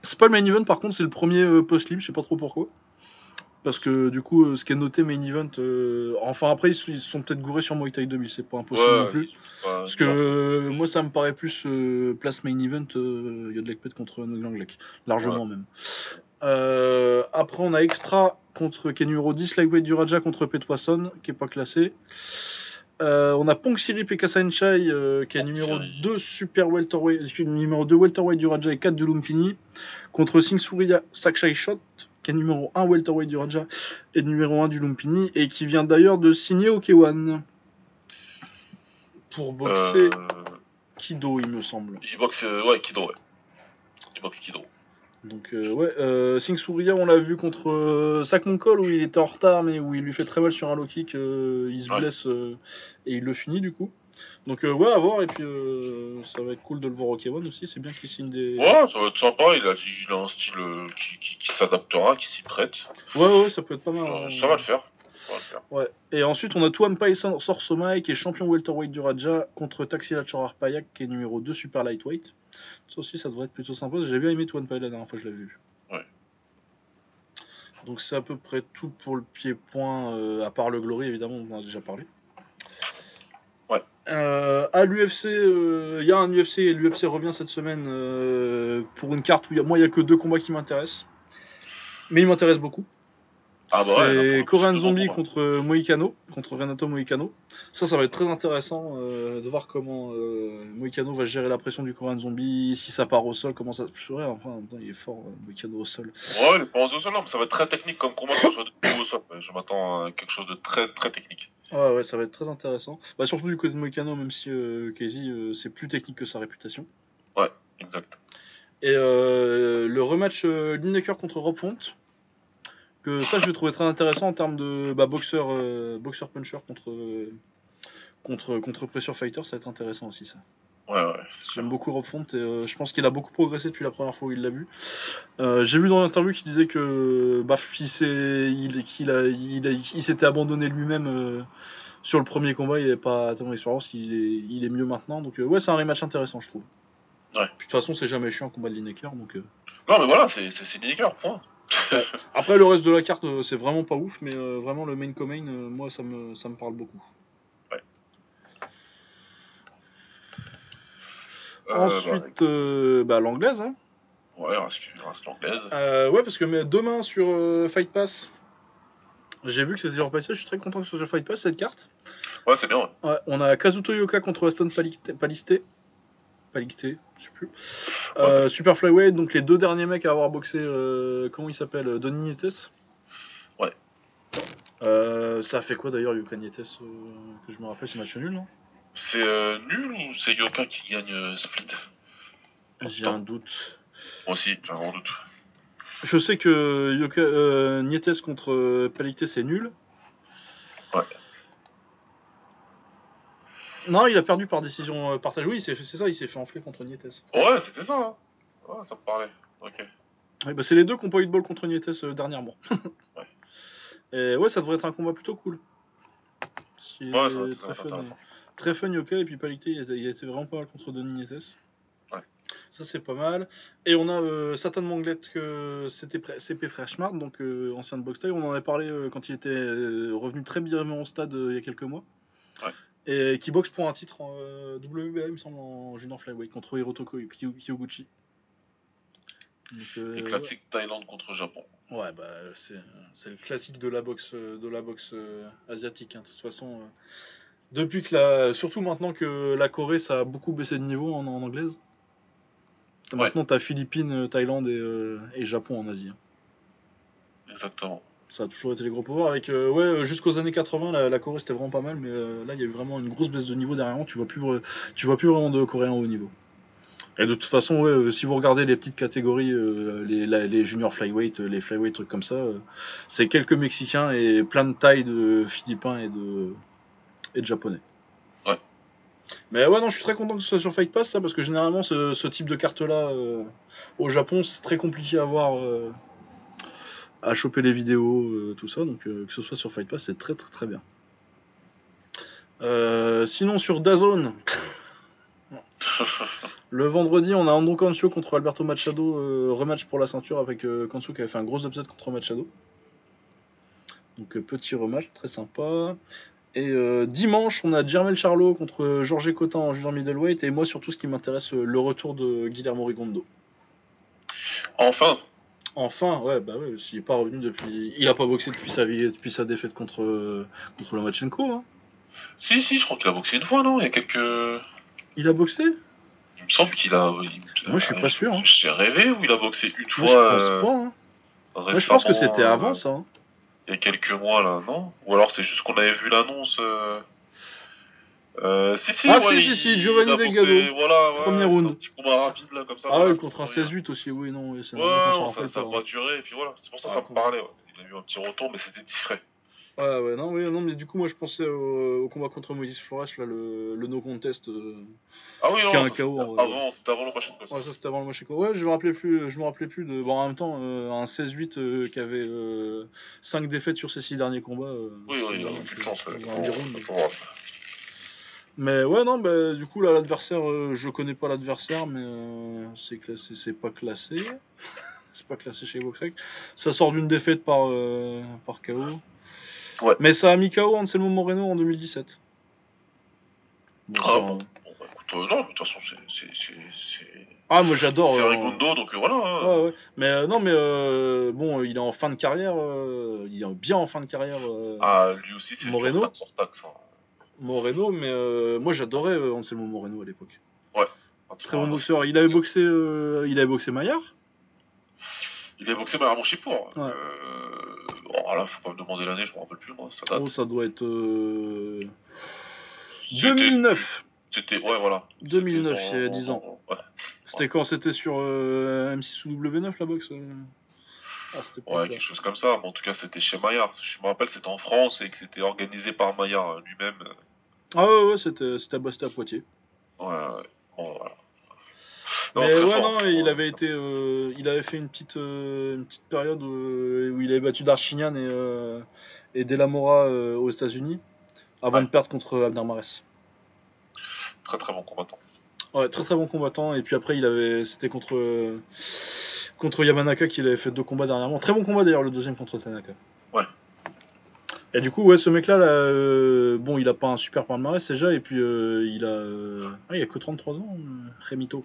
C'est pas le main event, par contre, c'est le premier euh, post-lim, je sais pas trop pourquoi. Parce que du coup, euh, ce qui est noté main event, euh, enfin après, ils se sont peut-être gourés sur Muay Thai 2000, c'est pas impossible Ouais, non plus. Parce que euh, moi, ça me paraît plus euh, place main event, il y a de l'Ekpet contre Anglais. Largement même. Après, on a Extra contre, qui est numéro 10, Lightweight du Raja contre Petwasson, qui est pas classé. On a Pong Kasainchai, euh, qui est numéro Sirip. 2 super welterweight, numéro 2 welterweight du Raja et 4 du Lumpini, contre Singh Surya Sakshai Shot, qui est numéro 1 welterweight du Raja et numéro 1 du Lumpini, et qui vient d'ailleurs de signer au K1 pour boxer Euh, Kido, il me semble. il boxe, euh, ouais, Kido, ouais. Il boxe Kido. Donc euh, ouais, euh, Singh Surya, on l'a vu contre euh, Sakmonkol où il était en retard mais où il lui fait très mal sur un low kick, euh, il se Ouais. blesse euh, et il le finit du coup. Donc euh, ouais, à voir et puis euh, ça va être cool de le voir au K1 aussi, c'est bien qu'il signe des... Ouais, ça va être sympa. Il a, il a un style euh, qui, qui, qui s'adaptera, qui s'y prête. ouais, ouais, ça peut être pas mal. Ça, hein. ça va le faire. Ça va le faire. Ouais. Et ensuite on a Tuampai Sorsomai qui est champion welterweight du Raja contre Taxila Chorar-Payak qui est numéro 2 super lightweight. Ça aussi ça devrait être plutôt sympa, j'ai bien aimé Tuampai la dernière fois que je l'avais vu. Ouais. Donc c'est à peu près tout pour le pied-point, à part le Glory évidemment, on en a déjà parlé. Ouais. Euh, à l'UFC, euh, il y a un UFC et l'UFC revient cette semaine euh, pour une carte où il y a- moi il n'y a que deux combats qui m'intéressent. Mais ils m'intéressent beaucoup. Ah bah ouais, c'est là, Korean Zombie contre Moicano, contre Renato Moicano. Ça, ça va être très intéressant euh, de voir comment euh, Moicano va gérer la pression du Korean Zombie, si ça part au sol, comment ça. Je vrai, enfin, en même temps, il est fort, euh, Moicano au sol. Ouais, il pas au sol, non, mais ça va être très technique comme combat soit au sol. Je m'attends à quelque chose de très très technique. Ouais, ouais, ça va être très intéressant. Bah, surtout du côté de Moicano, même si euh, Casey, euh, c'est plus technique que sa réputation. Exact. Et euh, le rematch euh, Lineker contre Rob Font, que ça je vais trouver très intéressant en termes de bah, boxeur, euh, boxeur puncher contre, contre, contre pressure fighter, ça va être intéressant aussi ça. Ouais, ouais. J'aime beaucoup Rob Font et euh, je pense qu'il a beaucoup progressé depuis la première fois où il l'a vu. Euh, J'ai vu dans l'interview qu'il disait que bah, il, s'était abandonné lui-même euh, sur le premier combat, il n'avait pas tellement d'expérience, il est, mieux maintenant. Donc ouais, c'est un rematch intéressant je trouve. Ouais. Puis, De toute façon, c'est jamais chiant un combat de Lineker. Donc. Non, mais voilà, c'est Lineker, point. Après, le reste de la carte, c'est vraiment pas ouf, mais vraiment le main euh, moi, ça me, ça me parle beaucoup. Ensuite, euh, bah, l'anglaise. Hein. bah, ouais, il reste, l'anglaise. Euh, ouais, parce que demain sur euh, Fight Pass, j'ai vu que c'était sur Fight Pass, je suis très content que ce soit sur Fight Pass cette carte. Ouais, c'est bien, ouais. Ouais, on a Kazuto Yoka contre Aston Palisté. Palicté, je sais plus. Euh, Super Flyweight, donc les deux derniers mecs à avoir boxé, euh, comment il s'appelle Donny Nietes. Ouais. Euh, ça a fait quoi d'ailleurs Yoka Nietes Que je me rappelle, c'est match nul, non? C'est euh, nul ou c'est Yoka qui gagne euh, Split? J'ai un doute. Moi aussi, j'ai un grand doute. Je sais que Yoka, euh, Nietes contre euh, Palicté, c'est nul. Ouais. Non, il a perdu par décision euh, partagée. Oui, c'est ça, il s'est fait enfler contre Nietes. Ouais, c'était ça, hein. Ouais, ça me parlait. Ok. Ouais, bah, c'est les deux qui n'ont pas eu de bol contre Nietes euh, dernièrement. Ouais. Et ouais, ça devrait être un combat plutôt cool. C'est Ouais, ça va être très, très fun, intéressant. Très fun Yoka et puis Palicté, il, était- il était vraiment pas mal contre Denis. Ouais. Ça c'est pas mal. Et on a euh, Satan que c'était CP Freshmart, donc euh, ancien de Boxtail. On en avait parlé euh, quand il était euh, revenu très brièvement au stade il y a quelques mois. Ouais. Et qui boxe pour un titre en WBA, il me semble, en junior flyweight contre Hirotoko Kyo- Kyoguchi. Donc, Et ouais. classique Thaïlande contre Japon. Ouais, bah c'est le classique de la boxe de la boxe asiatique. hein. De toute façon, depuis que la, surtout maintenant que la Corée ça a beaucoup baissé de niveau en, en anglaise. Ouais. Maintenant t'as Philippines, Thaïlande et, euh, et Japon en Asie. Exactement. Ça a toujours été les gros powers. Avec, euh, ouais, euh, jusqu'aux années 80, la, la Corée c'était vraiment pas mal, mais euh, là il y a eu vraiment une grosse baisse de niveau derrière. Tu vois plus, tu vois plus vraiment de Coréens au haut niveau. Et de toute façon, ouais, si vous regardez les petites catégories, euh, les, la- les juniors flyweight, les flyweight, trucs comme ça, euh, c'est quelques Mexicains et plein de tailles de Philippins et de, et de Japonais. Ouais. Mais ouais, non, je suis très content que ce soit sur Fight Pass, ça, parce que généralement, ce, ce type de carte-là, euh, au Japon, c'est très compliqué à voir, euh, à choper les vidéos, euh, tout ça. Donc, euh, que ce soit sur Fight Pass, c'est très, très, très bien. Sinon, sur DAZN, le vendredi, on a Andrew Cancio contre Alberto Machado, rematch pour la ceinture avec Cancio qui avait fait un gros upset contre Machado. Donc, petit rematch, très sympa. Et euh, dimanche, on a Jermel Charlo contre Georges Cotin en junior middleweight. Et moi, surtout, ce qui m'intéresse, euh, le retour de Guillermo Rigondo. Enfin, Enfin, ouais, bah ouais, s'il est pas revenu depuis. Il a pas boxé depuis sa, vie, depuis sa défaite contre, euh, contre Lomachenko. Hein. si, si, je crois qu'il a boxé une fois, non? Il y a quelques. Il a boxé? Il me semble qu'il a. il- Moi, je suis pas sûr, hein. J'ai rêvé où il a boxé une Moi, fois. je pense euh, pas. Hein. Moi, je pense que c'était avant ça. Hein. Il y a quelques mois, là, non? Ou alors c'est juste qu'on avait vu l'annonce. Euh... Euh, si, si, Ah, ouais, si, il- si, si, Giovanni Delgado. Voilà, ouais, Premier round. Un petit combat rapide, là, comme ça. Ah ouais, contre un c'était 16-8 aussi, oui, non. Ouais, non, ça, a pas, ouais. duré, et puis voilà, c'est pour ça que Ah, ça me parlait. Ouais. Il a eu un petit retour, mais c'était discret. Ouais, ouais, non, oui, non, mais du coup, moi, je pensais au, au combat contre Moïse Flores, là, le, le no contest. euh, Ah oui, non, Qui a un KO, vrai. avant, c'était avant quoi. Ouais, ça c'était avant. Ouais, je me rappelais plus, je me rappelais plus de. Bon, en même temps, euh, un 16-8 euh, qui avait 5 défaites sur ses 6 derniers combats. euh, Oui, il a aucune chance. Mais ouais, non, bah, du coup, là, l'adversaire, euh, je connais pas l'adversaire, mais euh, c'est classé, c'est pas classé. c'est pas classé chez Boxrec. Ça sort d'une défaite par, euh, par KO. Ouais. Mais ça a mis KO Anselmo Moreno en 2017. Bon, Ah ça, bon. Bon, bah, écoute, euh, non, mais de toute façon, c'est- ah, moi j'adore. c'est euh, Rigondo, donc euh, voilà. hein. Ouais, ouais. Mais non, mais bon, il est en fin de carrière. il est bien en fin de carrière, Ah, lui aussi, c'est Moreno. Moreno. Mais moi, j'adorais Anselmo Moreno à l'époque. Très bon boxeur. Il avait boxé, euh, il avait boxé Maillard? Il a boxé Maillard Monchipour. Ouais. Euh... Oh là, faut pas me demander l'année, je me rappelle plus, moi. Ça date. Oh, ça doit être euh, C'était- 2009. C'était, ouais, voilà. 2009, C'était il y a dans- 10 ans. Ouais, C'était quand? C'était sur euh, M6 ou W9 la boxe. Ah, ouais, quelque chose comme ça. Mais en tout cas, c'était chez Maillard. Je me rappelle, c'était en France et que c'était organisé par Maillard lui-même. Ah ouais, ouais, c'était c'était à, c'était à Poitiers. Ouais, ouais. Bon, voilà. Mais ouais, fort, non, il avait été, euh, il avait fait une petite, euh, une petite période euh, où il avait battu Darchinian et, euh, et Delamora aux États-Unis avant Ouais. de perdre contre Abner Mares. Très très bon combattant. Ouais, très très bon combattant. Et puis après, il avait, c'était contre, contre Yamanaka qu'il avait fait deux combats dernièrement. Très bon combat d'ailleurs, le deuxième contre Tanaka. Ouais. Et du coup, ouais, ce mec-là, là, euh, bon, il a pas un super palmarès déjà, et puis euh, il a, euh, ah, il a que 33 ans, euh, Remito.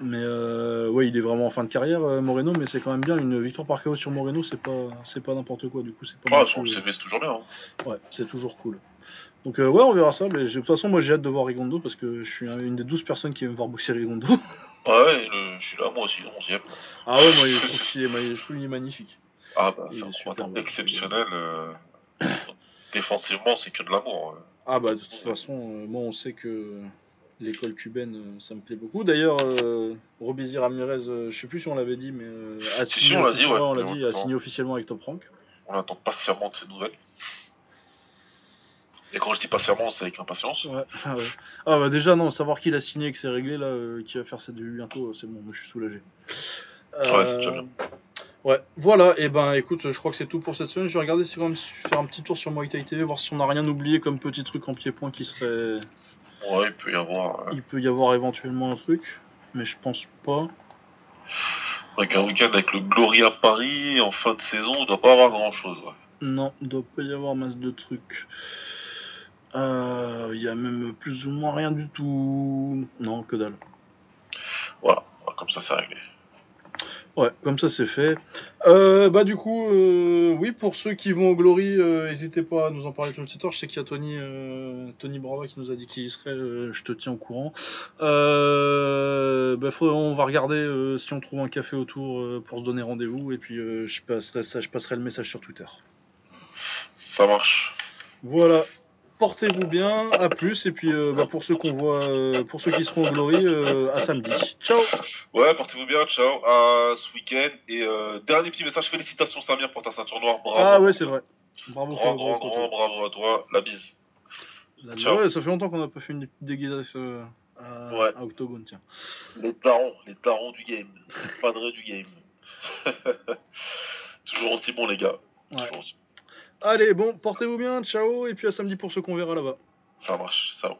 Mais euh, ouais, il est vraiment en fin de carrière, Moreno, mais c'est quand même bien une victoire par KO sur Moreno, c'est pas, c'est pas n'importe quoi. Du coup, c'est pas. Ah, c'est toujours bien. hein. Ouais, c'est toujours cool. Donc euh, ouais, on verra ça. Mais de toute façon, moi j'ai hâte de voir Rigondo parce que je suis un- une des 12 personnes qui aiment voir boxer Rigondo. Ouais, le... je suis là, moi aussi, 11 ah ouais, moi je trouve qu'il est, est magnifique. Ah, bah, c'est exceptionnel. Défensivement, c'est que de l'amour. euh. Ah bah de toute façon, euh, moi on sait que l'école cubaine, euh, ça me plaît beaucoup. D'ailleurs, euh, Ramirez, euh, je sais plus si on l'avait dit, mais a Si, signé si, on l'a dit, officiellement- ouais. on l'a dit, Ouais, a signé officiellement avec Top Rank. On attend patiemment de ces nouvelles. Et quand je dis patiemment, c'est avec impatience. Ouais, ah ouais. Ah bah déjà non, savoir qu'il a signé et que c'est réglé là, qu'il va faire ses débuts bientôt, c'est bon, moi je suis soulagé. Ouais, c'est déjà bien. Ouais, voilà, et ben écoute, je crois que c'est tout pour cette semaine. Je vais regarder si on va faire un petit tour sur Muay Thai TV, voir si on n'a rien oublié comme petit truc en pied-point qui serait. Ouais, il peut y avoir. euh, Il peut y avoir éventuellement un truc, mais je pense pas. Avec un week-end avec le Gloria Paris en fin de saison, on doit pas avoir grand chose. Ouais. Non, il doit pas y avoir masse de trucs. Euh, Il y a même plus ou moins rien du tout. Non, que dalle. Voilà, comme ça c'est réglé. Ouais, comme ça c'est fait. Euh, bah du coup, euh, oui, pour ceux qui vont au Glory, euh, n'hésitez pas à nous en parler sur le Twitter. Je sais qu'il y a Tony, euh, Tony Brava qui nous a dit qu'il y serait. je te tiens au courant. Bah, faut- on va regarder si on trouve un café autour pour se donner rendez-vous et puis je passerai ça, je passerai le message sur Twitter. Ça marche. Voilà. Portez-vous bien, à plus et puis euh, bah, pour ceux qu'on voit, euh, pour ceux qui seront au Glory, euh, à samedi. Ciao. Ouais, portez-vous bien, ciao, à ce week-end. Et dernier petit message, félicitations Samir pour ta ceinture noire, bravo. Ah ouais, c'est vrai. Bravo. Grand, bravo, grand, bravo. grand, bravo à toi, la bise. Ciao. ouais, ça fait longtemps qu'on n'a pas fait une euh, à, Ouais. à Octogone, tiens. Les tarons, les tarons du game, les padrés du game. Toujours aussi bon les gars. Ouais. Toujours aussi- Allez, bon, portez-vous bien, ciao, et puis à samedi pour ceux qu'on verra là-bas. Ça marche, va.